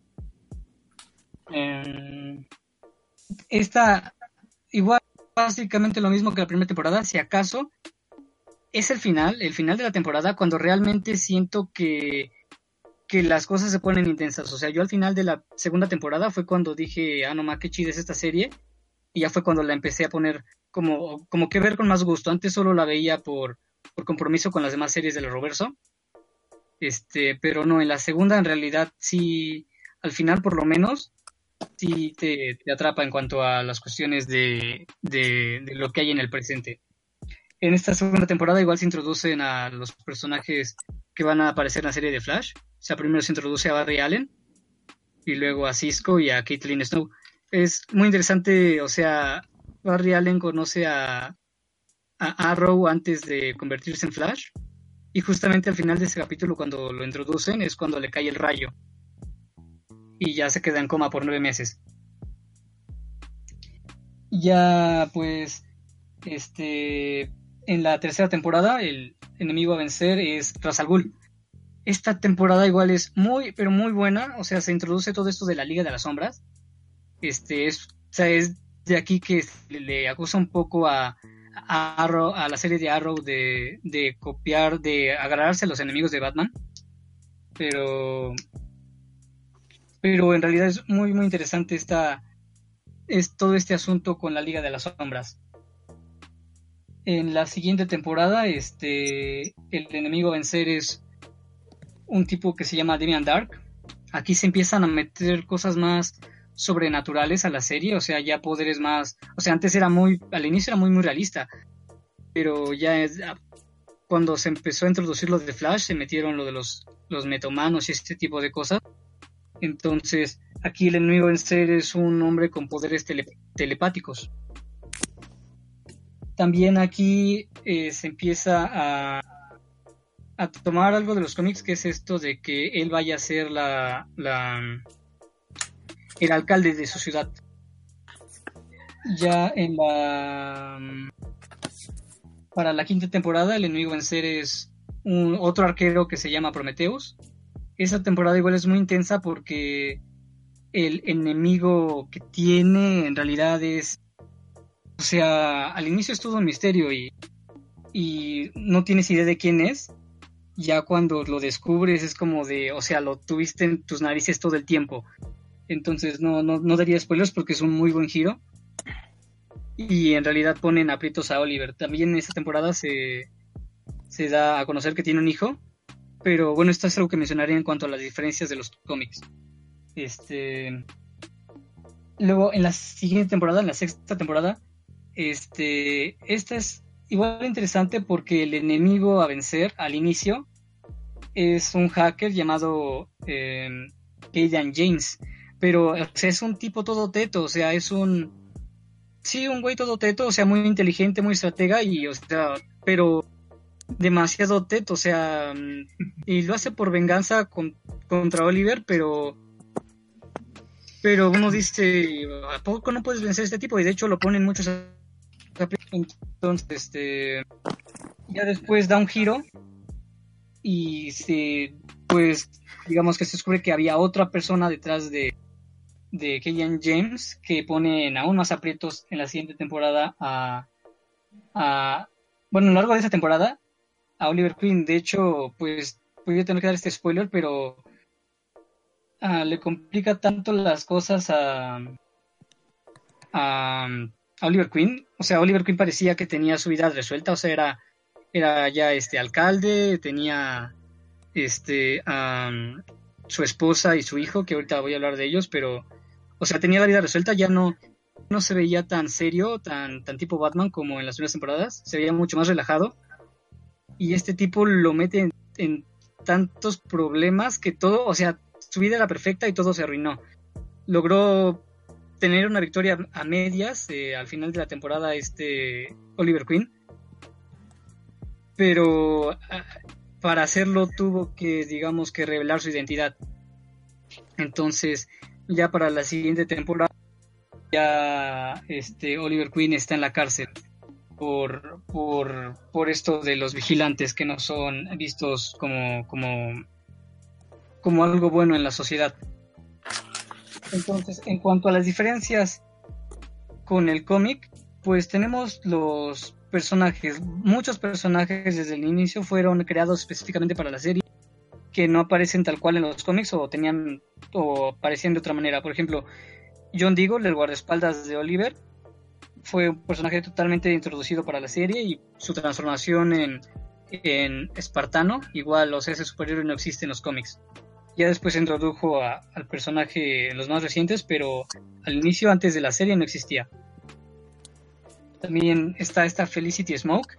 Em, esta, igual, básicamente lo mismo que la primera temporada, si acaso, es el final, el final de la temporada, cuando realmente siento que que las cosas se ponen intensas. O sea, yo al final de la segunda temporada fue cuando dije, ah, no más, qué chida es esta serie. Y ya fue cuando la empecé a poner como, como que ver con más gusto. Antes solo la veía por, por compromiso con las demás series del Roverso. Este, pero no, en la segunda en realidad sí, al final por lo menos, sí te, atrapa en cuanto a las cuestiones de, de, de lo que hay en el presente. En esta segunda temporada igual se introducen a los personajes que van a aparecer en la serie de Flash. O sea, primero se introduce a Barry Allen y luego a Cisco y a Caitlin Snow. Es muy interesante, o sea, Barry Allen conoce a, a Arrow antes de convertirse en Flash y justamente al final de ese capítulo cuando lo introducen es cuando le cae el rayo y ya se queda en coma por nueve meses. Ya, pues, este, en la tercera temporada, el enemigo a vencer es Ra's al Ghul. Esta temporada igual es muy, pero muy buena. O sea, se introduce todo esto de la Liga de las Sombras. Este es, o sea, es de aquí que le, acusa un poco a, a, Arrow- a la serie de Arrow de, de copiar, de agarrarse a los enemigos de Batman. Pero, pero en realidad es muy, muy interesante esta, es todo este asunto con la Liga de las Sombras. En la siguiente temporada, este, el enemigo a vencer es un tipo que se llama Demian Dark. Aquí se empiezan a meter cosas más sobrenaturales a la serie, o sea, ya poderes más, o sea, antes era muy, al inicio era muy, muy realista, pero ya es, ah, cuando se empezó a introducir lo de Flash, se metieron lo de los, los metomanos y este tipo de cosas. Entonces, aquí el enemigo a vencer es un hombre con poderes tele- telepáticos. También aquí eh, se empieza a, tomar algo de los cómics, que es esto de que él vaya a ser la, la el alcalde de su ciudad. Ya en la para la quinta temporada el enemigo a vencer es un otro arquero que se llama Prometheus. Esa temporada igual es muy intensa porque el enemigo que tiene en realidad es o sea, al inicio es todo un misterio y, y no tienes idea de quién es. Ya cuando lo descubres es como de, o sea, lo tuviste en tus narices todo el tiempo. Entonces no, no, no daría spoilers porque es un muy buen giro. Y en realidad ponen aprietos a Oliver. También en esta temporada se, se da a conocer que tiene un hijo. Pero bueno, esto es algo que mencionaría en cuanto a las diferencias de los cómics. Este. Luego, en la siguiente temporada, en la sexta temporada, este. Esta es igual interesante porque el enemigo a vencer al inicio es un hacker llamado eh, James. Pero o sea, es un tipo todo teto, o sea, es un. Sí, un güey todo teto, o sea, muy inteligente, muy estratega y, o sea, pero demasiado teto, o sea, mm, y lo hace por venganza con- contra Oliver, pero. Pero uno dice, ¿a poco no puedes vencer este tipo? Y de hecho lo ponen muchos. Entonces, este. Ya después da un giro y se. Pues, digamos que se descubre que había otra persona detrás de. De Killian James que ponen aún más aprietos en la siguiente temporada a. a bueno, a lo largo de esa temporada, a Oliver Queen. De hecho, pues, voy a tener que dar este spoiler, pero ah, le complica tanto las cosas a, a, Oliver Queen. O sea, Oliver Queen parecía que tenía su vida resuelta, o sea, era, era ya este alcalde, tenía este am, su esposa y su hijo, que ahorita voy a hablar de ellos, pero, o sea, tenía la vida resuelta, ya no, no se veía tan serio, tan, tan tipo Batman como en las primeras temporadas, se veía mucho más relajado. Y este tipo lo mete en, tantos problemas que todo, o sea, su vida era perfecta y todo se arruinó. Logró tener una victoria a medias eh, al final de la temporada este Oliver Queen. Pero ah, para hacerlo tuvo que, digamos, que revelar su identidad. Entonces, ya para la siguiente temporada, ya este Oliver Queen está en la cárcel por, por, por esto de los vigilantes que no son vistos como, como, como algo bueno en la sociedad. Entonces, en cuanto a las diferencias con el cómic, pues tenemos los personajes. Muchos personajes desde el inicio fueron creados específicamente para la serie, que no aparecen tal cual en los cómics o tenían o aparecían de otra manera. Por ejemplo, John Deagle, el guardaespaldas de Oliver, fue un personaje totalmente introducido para la serie y su transformación en, en espartano, igual, o sea, ese superhéroe no existe en los cómics. Ya después se introdujo al personaje en los más recientes, pero al inicio, antes de la serie, no existía. También está esta Felicity Smoke.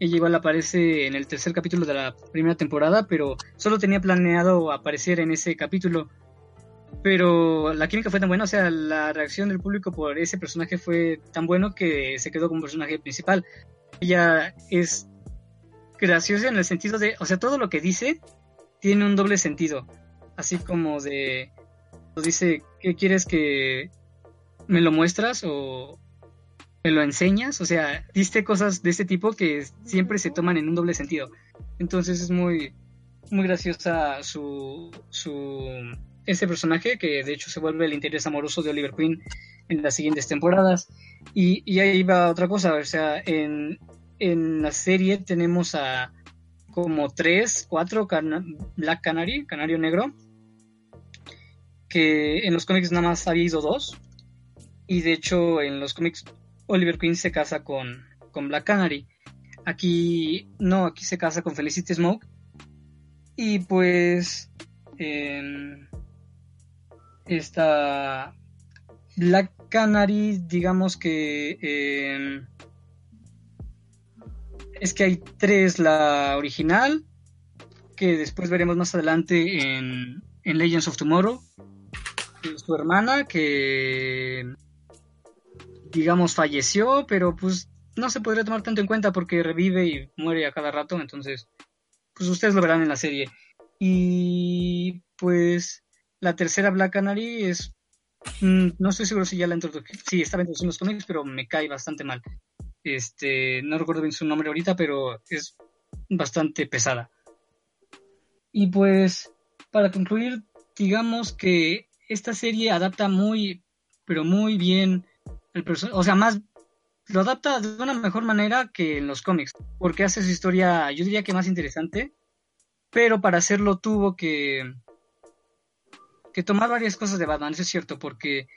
Ella igual aparece en el tercer capítulo de la primera temporada, pero solo tenía planeado aparecer en ese capítulo. Pero la química fue tan buena, o sea, la reacción del público por ese personaje fue tan bueno que se quedó como personaje principal. Ella es graciosa en el sentido de, o sea, todo lo que dice tiene un doble sentido. Así como de, dice, ¿qué quieres que me lo muestras? O, me lo enseñas, o sea, diste cosas de este tipo que siempre se toman en un doble sentido. Entonces es muy, muy graciosa su, su, ese personaje que de hecho se vuelve el interés amoroso de Oliver Queen en las siguientes temporadas. Y, y ahí va otra cosa, o sea, en, en la serie tenemos a como tres, cuatro Black Canary, Canario Negro, que en los cómics nada más había ido dos. Y de hecho en los cómics Oliver Queen se casa con, con Black Canary. Aquí no, aquí se casa con Felicity Smoke. Y pues eh, esta Black Canary, digamos que em, es que hay tres, la original, que después veremos más adelante en, en Legends of Tomorrow, su hermana que digamos falleció, pero pues no se podría tomar tanto en cuenta porque revive y muere a cada rato, entonces pues ustedes lo verán en la serie. Y pues la tercera Black Canary es mm, no estoy seguro si ya la introdujeron, sí, estaba en los cómics, pero me cae bastante mal. Este, no recuerdo bien su nombre ahorita, pero es bastante pesada. Y pues, para concluir, digamos que esta serie adapta muy, pero muy bien el personaje, o sea, más lo adapta de una mejor manera que en los cómics, porque hace su historia, yo diría que más interesante, pero para hacerlo tuvo que que tomar varias cosas de Batman, eso es cierto, porque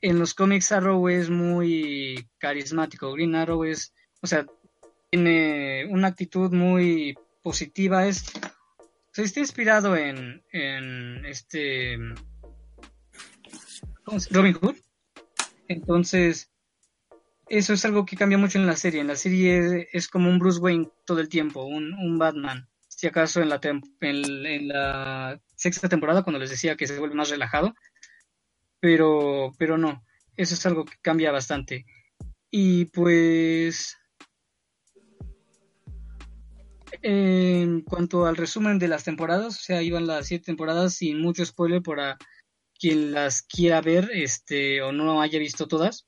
en los cómics Arrow es muy carismático, Green Arrow es, o sea, tiene una actitud muy positiva, es, o sea, está inspirado en, en este Robin Hood. Entonces, eso es algo que cambia mucho en la serie. En la serie es, como un Bruce Wayne todo el tiempo, un, un Batman. Si acaso en la, en, la sexta temporada, cuando les decía que se vuelve más relajado, pero, pero no, eso es algo que cambia bastante. Y pues, en cuanto al resumen de las temporadas, o sea, iban las siete temporadas sin mucho spoiler para quien las quiera ver este, o no haya visto todas.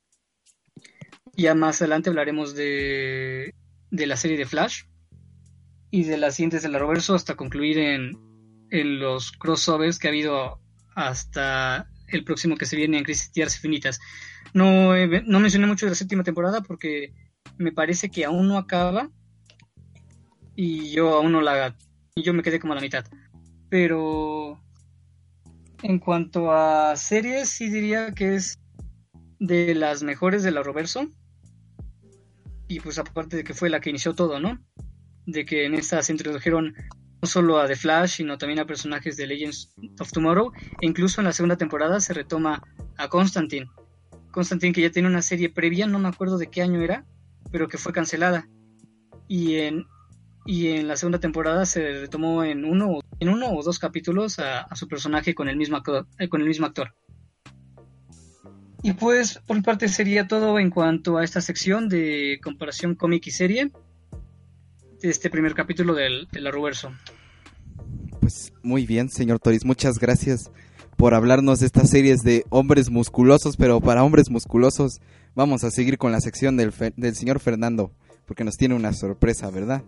Ya más adelante hablaremos de, de la serie de Flash y de las siguientes de la Roverso hasta concluir en, en los crossovers que ha habido hasta el próximo que se viene en Crisis Tierras Infinitas. No, no mencioné mucho de la séptima temporada porque me parece que aún no acaba y yo aún no la... Y yo me quedé como a la mitad. Pero en cuanto a series, sí diría que es de las mejores de la Roverso. Y pues aparte de que fue la que inició todo, ¿no? De que en esta se introdujeron no solo a The Flash, sino también a personajes de Legends of Tomorrow. E incluso en la segunda temporada se retoma a Constantine. Constantine que ya tiene una serie previa, no me acuerdo de qué año era, pero que fue cancelada. Y en, y en la segunda temporada se retomó en uno en uno o dos capítulos a, su personaje con el mismo actor, eh, con el mismo actor. Y pues por mi parte sería todo en cuanto a esta sección de comparación cómic y serie este primer capítulo del, del Arroverso. Pues muy bien, señor Toris, muchas gracias por hablarnos de estas series de hombres musculosos, pero para hombres musculosos vamos a seguir con la sección del, del señor Fernando, porque nos tiene una sorpresa, ¿verdad?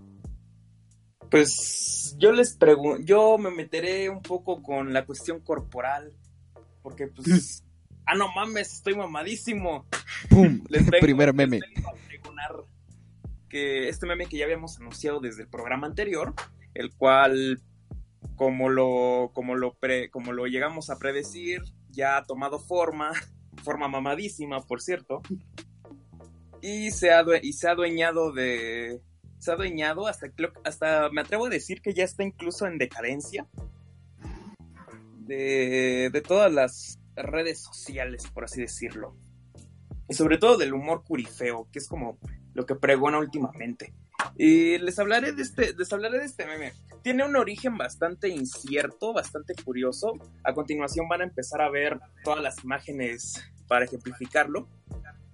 Pues yo les pregunto, yo me meteré un poco con la cuestión corporal, porque pues, ah, no mames, estoy mamadísimo. ¡Pum! Primer meme. Que este meme que ya habíamos anunciado desde el programa anterior, el cual, como lo, como lo, como lo llegamos a predecir, ya ha tomado forma, forma mamadísima, por cierto, y se ha, y se ha adueñado de se ha adueñado hasta, hasta me atrevo a decir que ya está incluso en decadencia de, de todas las redes sociales, por así decirlo. Y sobre todo del humor curifeo, que es como lo que pregona últimamente. Y les hablaré de este, les hablaré de este meme. Tiene un origen bastante incierto, bastante curioso. A continuación van a empezar a ver todas las imágenes para ejemplificarlo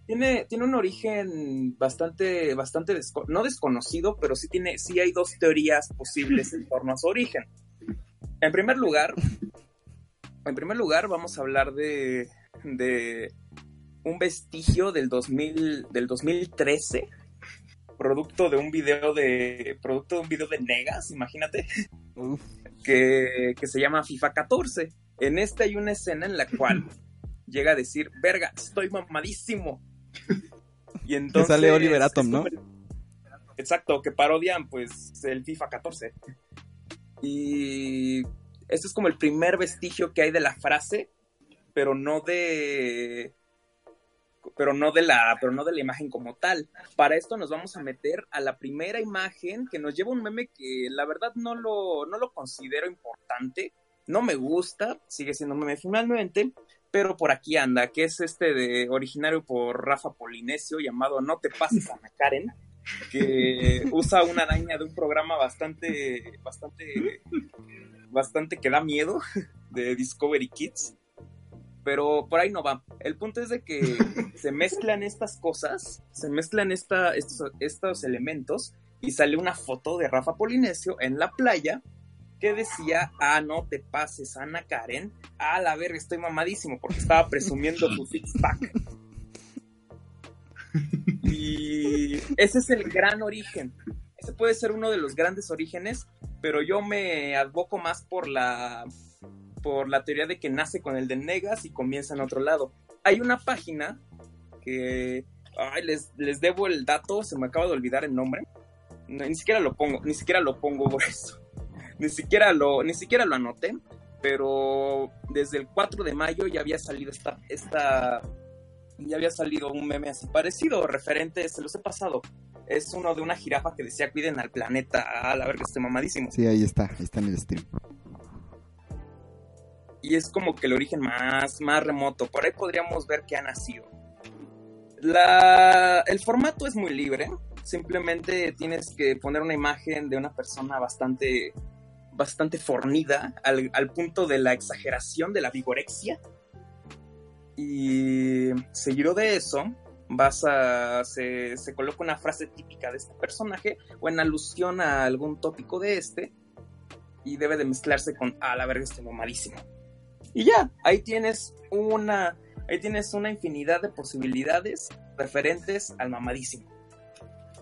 tiene, tiene un origen bastante, bastante no desconocido, pero sí tiene, sí hay dos teorías posibles en torno a su origen. En primer lugar, en primer lugar vamos a hablar de, de, un vestigio del 2000, del 2013, producto de un video de producto de un video de Negas, imagínate, Uf, que, que se llama FIFA 14. En este hay una escena en la cual llega a decir, "Verga, estoy mamadísimo." Y entonces sale Oliver Atom, ¿no? Exacto, que parodian pues el FIFA 14. Y este es como el primer vestigio que hay de la frase, pero no de pero no de la pero no de la imagen como tal. Para esto nos vamos a meter a la primera imagen que nos lleva un meme que la verdad no lo no lo considero importante, no me gusta, sigue siendo un meme finalmente, pero por aquí anda, que es este de originario por Rafa Polinesio llamado No te pases Ana Karen, que usa una araña de un programa bastante bastante bastante que da miedo de Discovery Kids. Pero por ahí no va. El punto es de que se mezclan estas cosas, se mezclan esta, estos, estos elementos y sale una foto de Rafa Polinesio en la playa que decía, ah, no te pases, Ana Karen. Ah, la verga, estoy mamadísimo porque estaba presumiendo su six-pack. Y ese es el gran origen. Ese puede ser uno de los grandes orígenes, pero yo me advoco más por la por la teoría de que nace con el de Negas y comienza en otro lado. Hay una página que ay, les, les debo el dato, se me acaba de olvidar el nombre. No, ni siquiera lo pongo, ni siquiera lo pongo por eso. Ni siquiera lo, ni siquiera lo anoté, pero desde el 4 de mayo ya había salido esta, esta ya había salido un meme así parecido, referente, se los he pasado. Es uno de una jirafa que decía cuiden al planeta, a la verga, estoy mamadísimo. sí, ahí está, ahí está en el stream. Y es como que el origen más, más remoto. Por ahí podríamos ver que ha nacido. La, el formato es muy libre. Simplemente tienes que poner una imagen de una persona bastante, bastante fornida, al, al punto de la exageración, de la vigorexia. Y seguido de eso, vas a. Se, se coloca una frase típica de este personaje o en alusión a algún tópico de este. Y debe de mezclarse con. Ah, la verga, estoy mamadísimo. Y ya, ahí tienes una, ahí tienes una infinidad de posibilidades referentes al mamadísimo.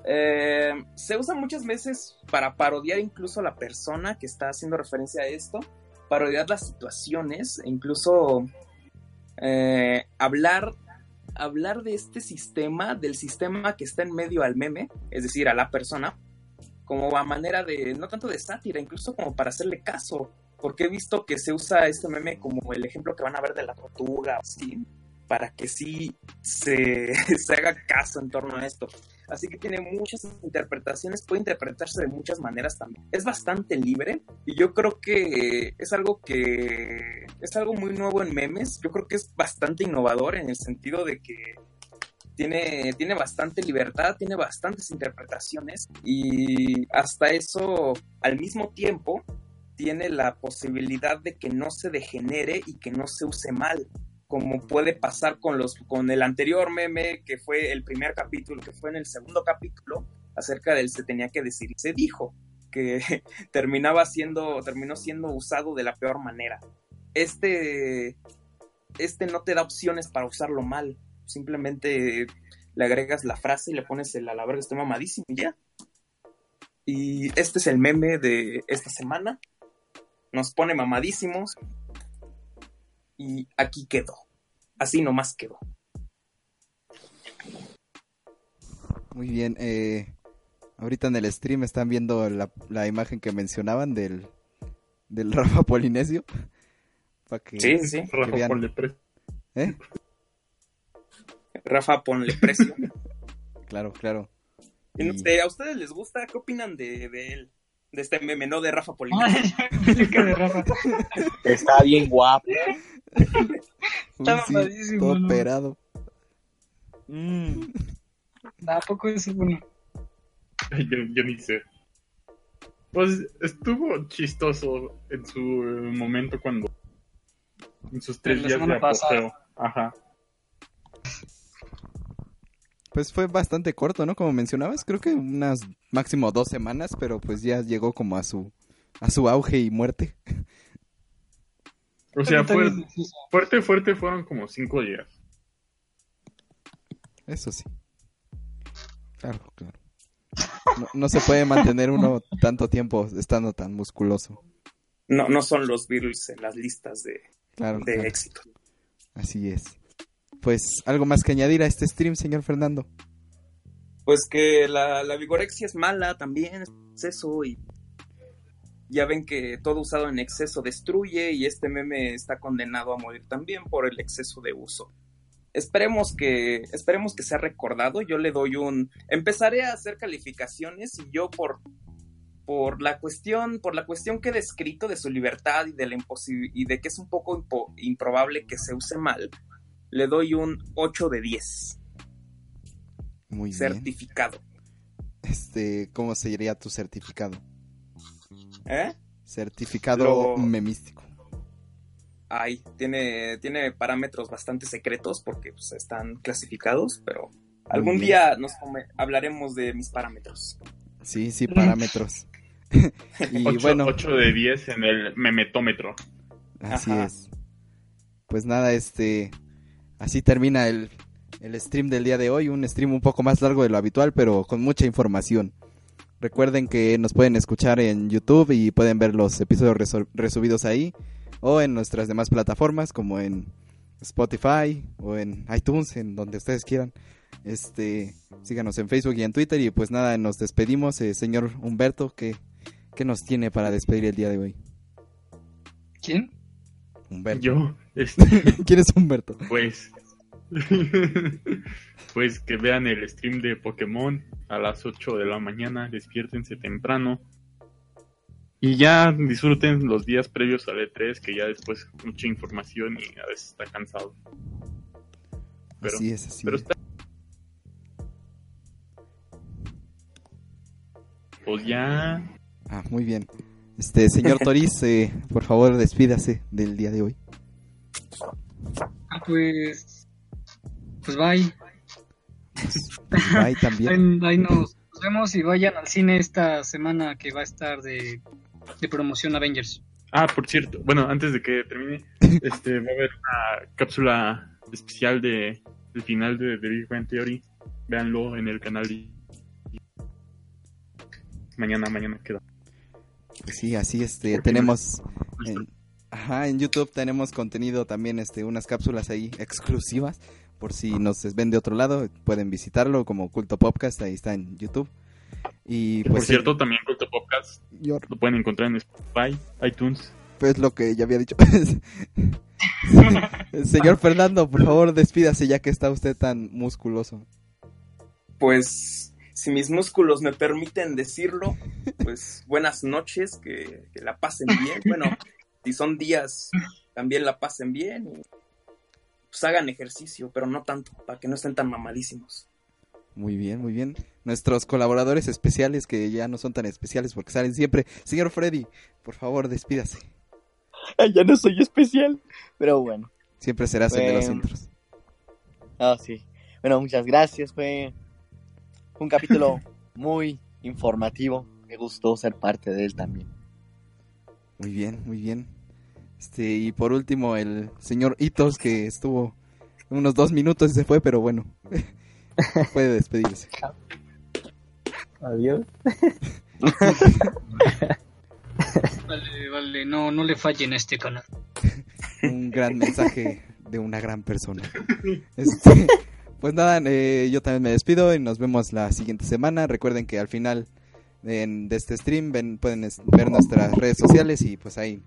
Eh, se usa muchas veces para parodiar incluso a la persona que está haciendo referencia a esto, parodiar las situaciones, e incluso eh, hablar, hablar de este sistema, del sistema que está en medio al meme, es decir, a la persona, como a manera de, no tanto de sátira, incluso como para hacerle caso, porque he visto que se usa este meme como el ejemplo que van a ver de la tortuga, así, para que sí se, se haga caso en torno a esto. Así que tiene muchas interpretaciones, puede interpretarse de muchas maneras también. Es bastante libre y yo creo que es algo que es algo muy nuevo en memes. Yo creo que es bastante innovador en el sentido de que tiene, tiene bastante libertad, tiene bastantes interpretaciones y hasta eso al mismo tiempo tiene la posibilidad de que no se degenere y que no se use mal, como puede pasar con los con el anterior meme que fue el primer capítulo, que fue en el segundo capítulo acerca del se tenía que decir y se dijo, que terminaba siendo terminó siendo usado de la peor manera. Este este no te da opciones para usarlo mal, simplemente le agregas la frase y le pones el a la estoy mamadísimo y ya. Y este es el meme de esta semana nos pone mamadísimos y aquí quedó. Así nomás quedó. Muy bien, eh, ahorita en el stream están viendo la, la imagen que mencionaban del, del Rafa Polinesio. Para que, Sí, sí. que Rafa, vean. ponle pre- ¿Eh? Rafa, ponle precio. Claro, claro. Y ¿a ustedes les gusta? ¿Qué opinan de, de él? De este meme, no de Rafa Rafa. Está bien guapo. Está mamadísimo, todo ¿no? operado. Mm. ¿A poco es bueno? yo, yo ni sé. Pues estuvo chistoso en su eh, momento cuando. En sus tres días de apogeo. Ajá. Pues fue bastante corto, ¿no? Como mencionabas, creo que unas máximo dos semanas, pero pues ya llegó como a su a su auge y muerte. O sea, Está fue, bien, sí, sí. fuerte, fuerte fueron como cinco días. Eso sí. Claro, claro. No, no se puede mantener uno tanto tiempo estando tan musculoso. No, no son los Beatles en las listas de, Claro, de claro. éxito. Así es. Pues algo más que añadir a este stream, señor Fernando. Pues que la, la vigorexia es mala también, es exceso y ya ven que todo usado en exceso destruye y este meme está condenado a morir también por el exceso de uso. Esperemos que, esperemos que sea recordado. Yo le doy un. Empezaré a hacer calificaciones y yo por, por la cuestión, por la cuestión que he descrito de su libertad y de la y de que es un poco improbable que se use mal, le doy un 8 de 10. Muy bien. Certificado. Este, ¿cómo sería tu certificado? ¿Eh? Certificado Lo- memístico. Ay, tiene, tiene parámetros bastante secretos porque pues, están clasificados, pero algún bien. día nos come- hablaremos de mis parámetros. Sí, sí, parámetros. y 8, bueno, de 10 en el memetómetro. así Ajá. es. Pues nada, este, así termina el, el stream del día de hoy, un stream un poco más largo de lo habitual, pero con mucha información. Recuerden que nos pueden escuchar en YouTube y pueden ver los episodios resubidos ahí o en nuestras demás plataformas como en Spotify o en iTunes, en donde ustedes quieran. Este, síganos en Facebook y en Twitter y pues nada, nos despedimos, eh, señor Humberto, ¿qué, ¿qué nos tiene para despedir el día de hoy? ¿Quién? Humberto. Yo, este, ¿Quién es Humberto? pues. pues que vean el stream de Pokémon a las 8 de la mañana, despiértense temprano. Y ya disfruten los días previos al E3, que ya después mucha información y a veces está cansado. Pero, así es, así pero es. está. Pues ya. Ah, muy bien. Este, señor Toriz, eh, por favor, despídase del día de hoy. Ah, pues. Pues bye. Bye también. Ahí, ahí nos, nos vemos y vayan al cine esta semana que va a estar de, de promoción Avengers. Ah, por cierto, bueno, antes de que termine, este va a haber una cápsula especial de el final de The Big Bang Theory. Véanlo en el canal. Mañana, mañana queda. Sí, así este, tenemos en, ajá, en YouTube tenemos contenido también, este, unas cápsulas ahí exclusivas. Por si nos ven de otro lado, pueden visitarlo como Culto Podcast, ahí está en YouTube. Y pues por cierto, también Culto Podcast yo- lo pueden encontrar en Spotify, iTunes. pues lo que ya había dicho. Señor Fernando, por favor, despídase ya que está usted tan musculoso. Pues, si mis músculos me permiten decirlo, pues buenas noches, que, que la pasen bien. Bueno, si son días, también la pasen bien. Y, pues hagan ejercicio, pero no tanto, para que no estén tan mamadísimos. Muy bien, muy bien. Nuestros colaboradores especiales que ya no son tan especiales porque salen siempre. Señor Freddy, por favor, despídase. ya no soy especial, pero bueno. Siempre serás el de los Bueno. intros. Ah, sí. Bueno, muchas gracias. Fue un capítulo muy informativo. Me gustó ser parte de él también. Muy bien, muy bien. Este, y por último, el señor Itos que estuvo unos dos minutos y se fue, pero bueno. Puede despedirse. Adiós. Vale, vale, no, no le fallen a este canal. Un gran mensaje de una gran persona. Este, pues nada, eh, yo también me despido y nos vemos la siguiente semana. Recuerden que al final de este stream ven- pueden ver nuestras redes sociales y pues ahí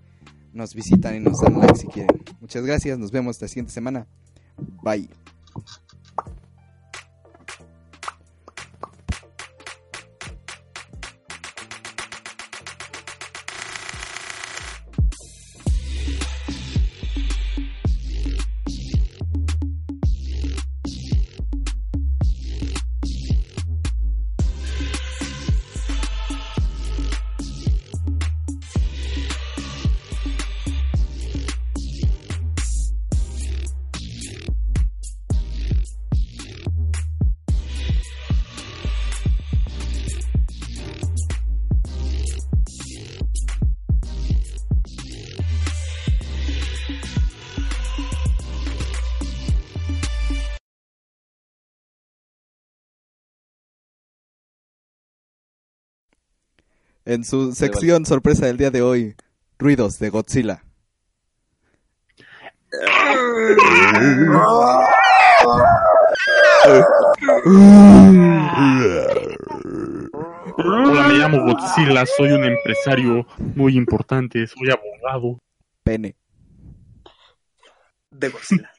nos visitan y nos dan like si quieren. Muchas gracias, nos vemos la siguiente semana. Bye. En su sección sorpresa del día de hoy, ruidos de Godzilla. Hola, me llamo Godzilla, soy un empresario muy importante, soy abogado. Pene. De Godzilla.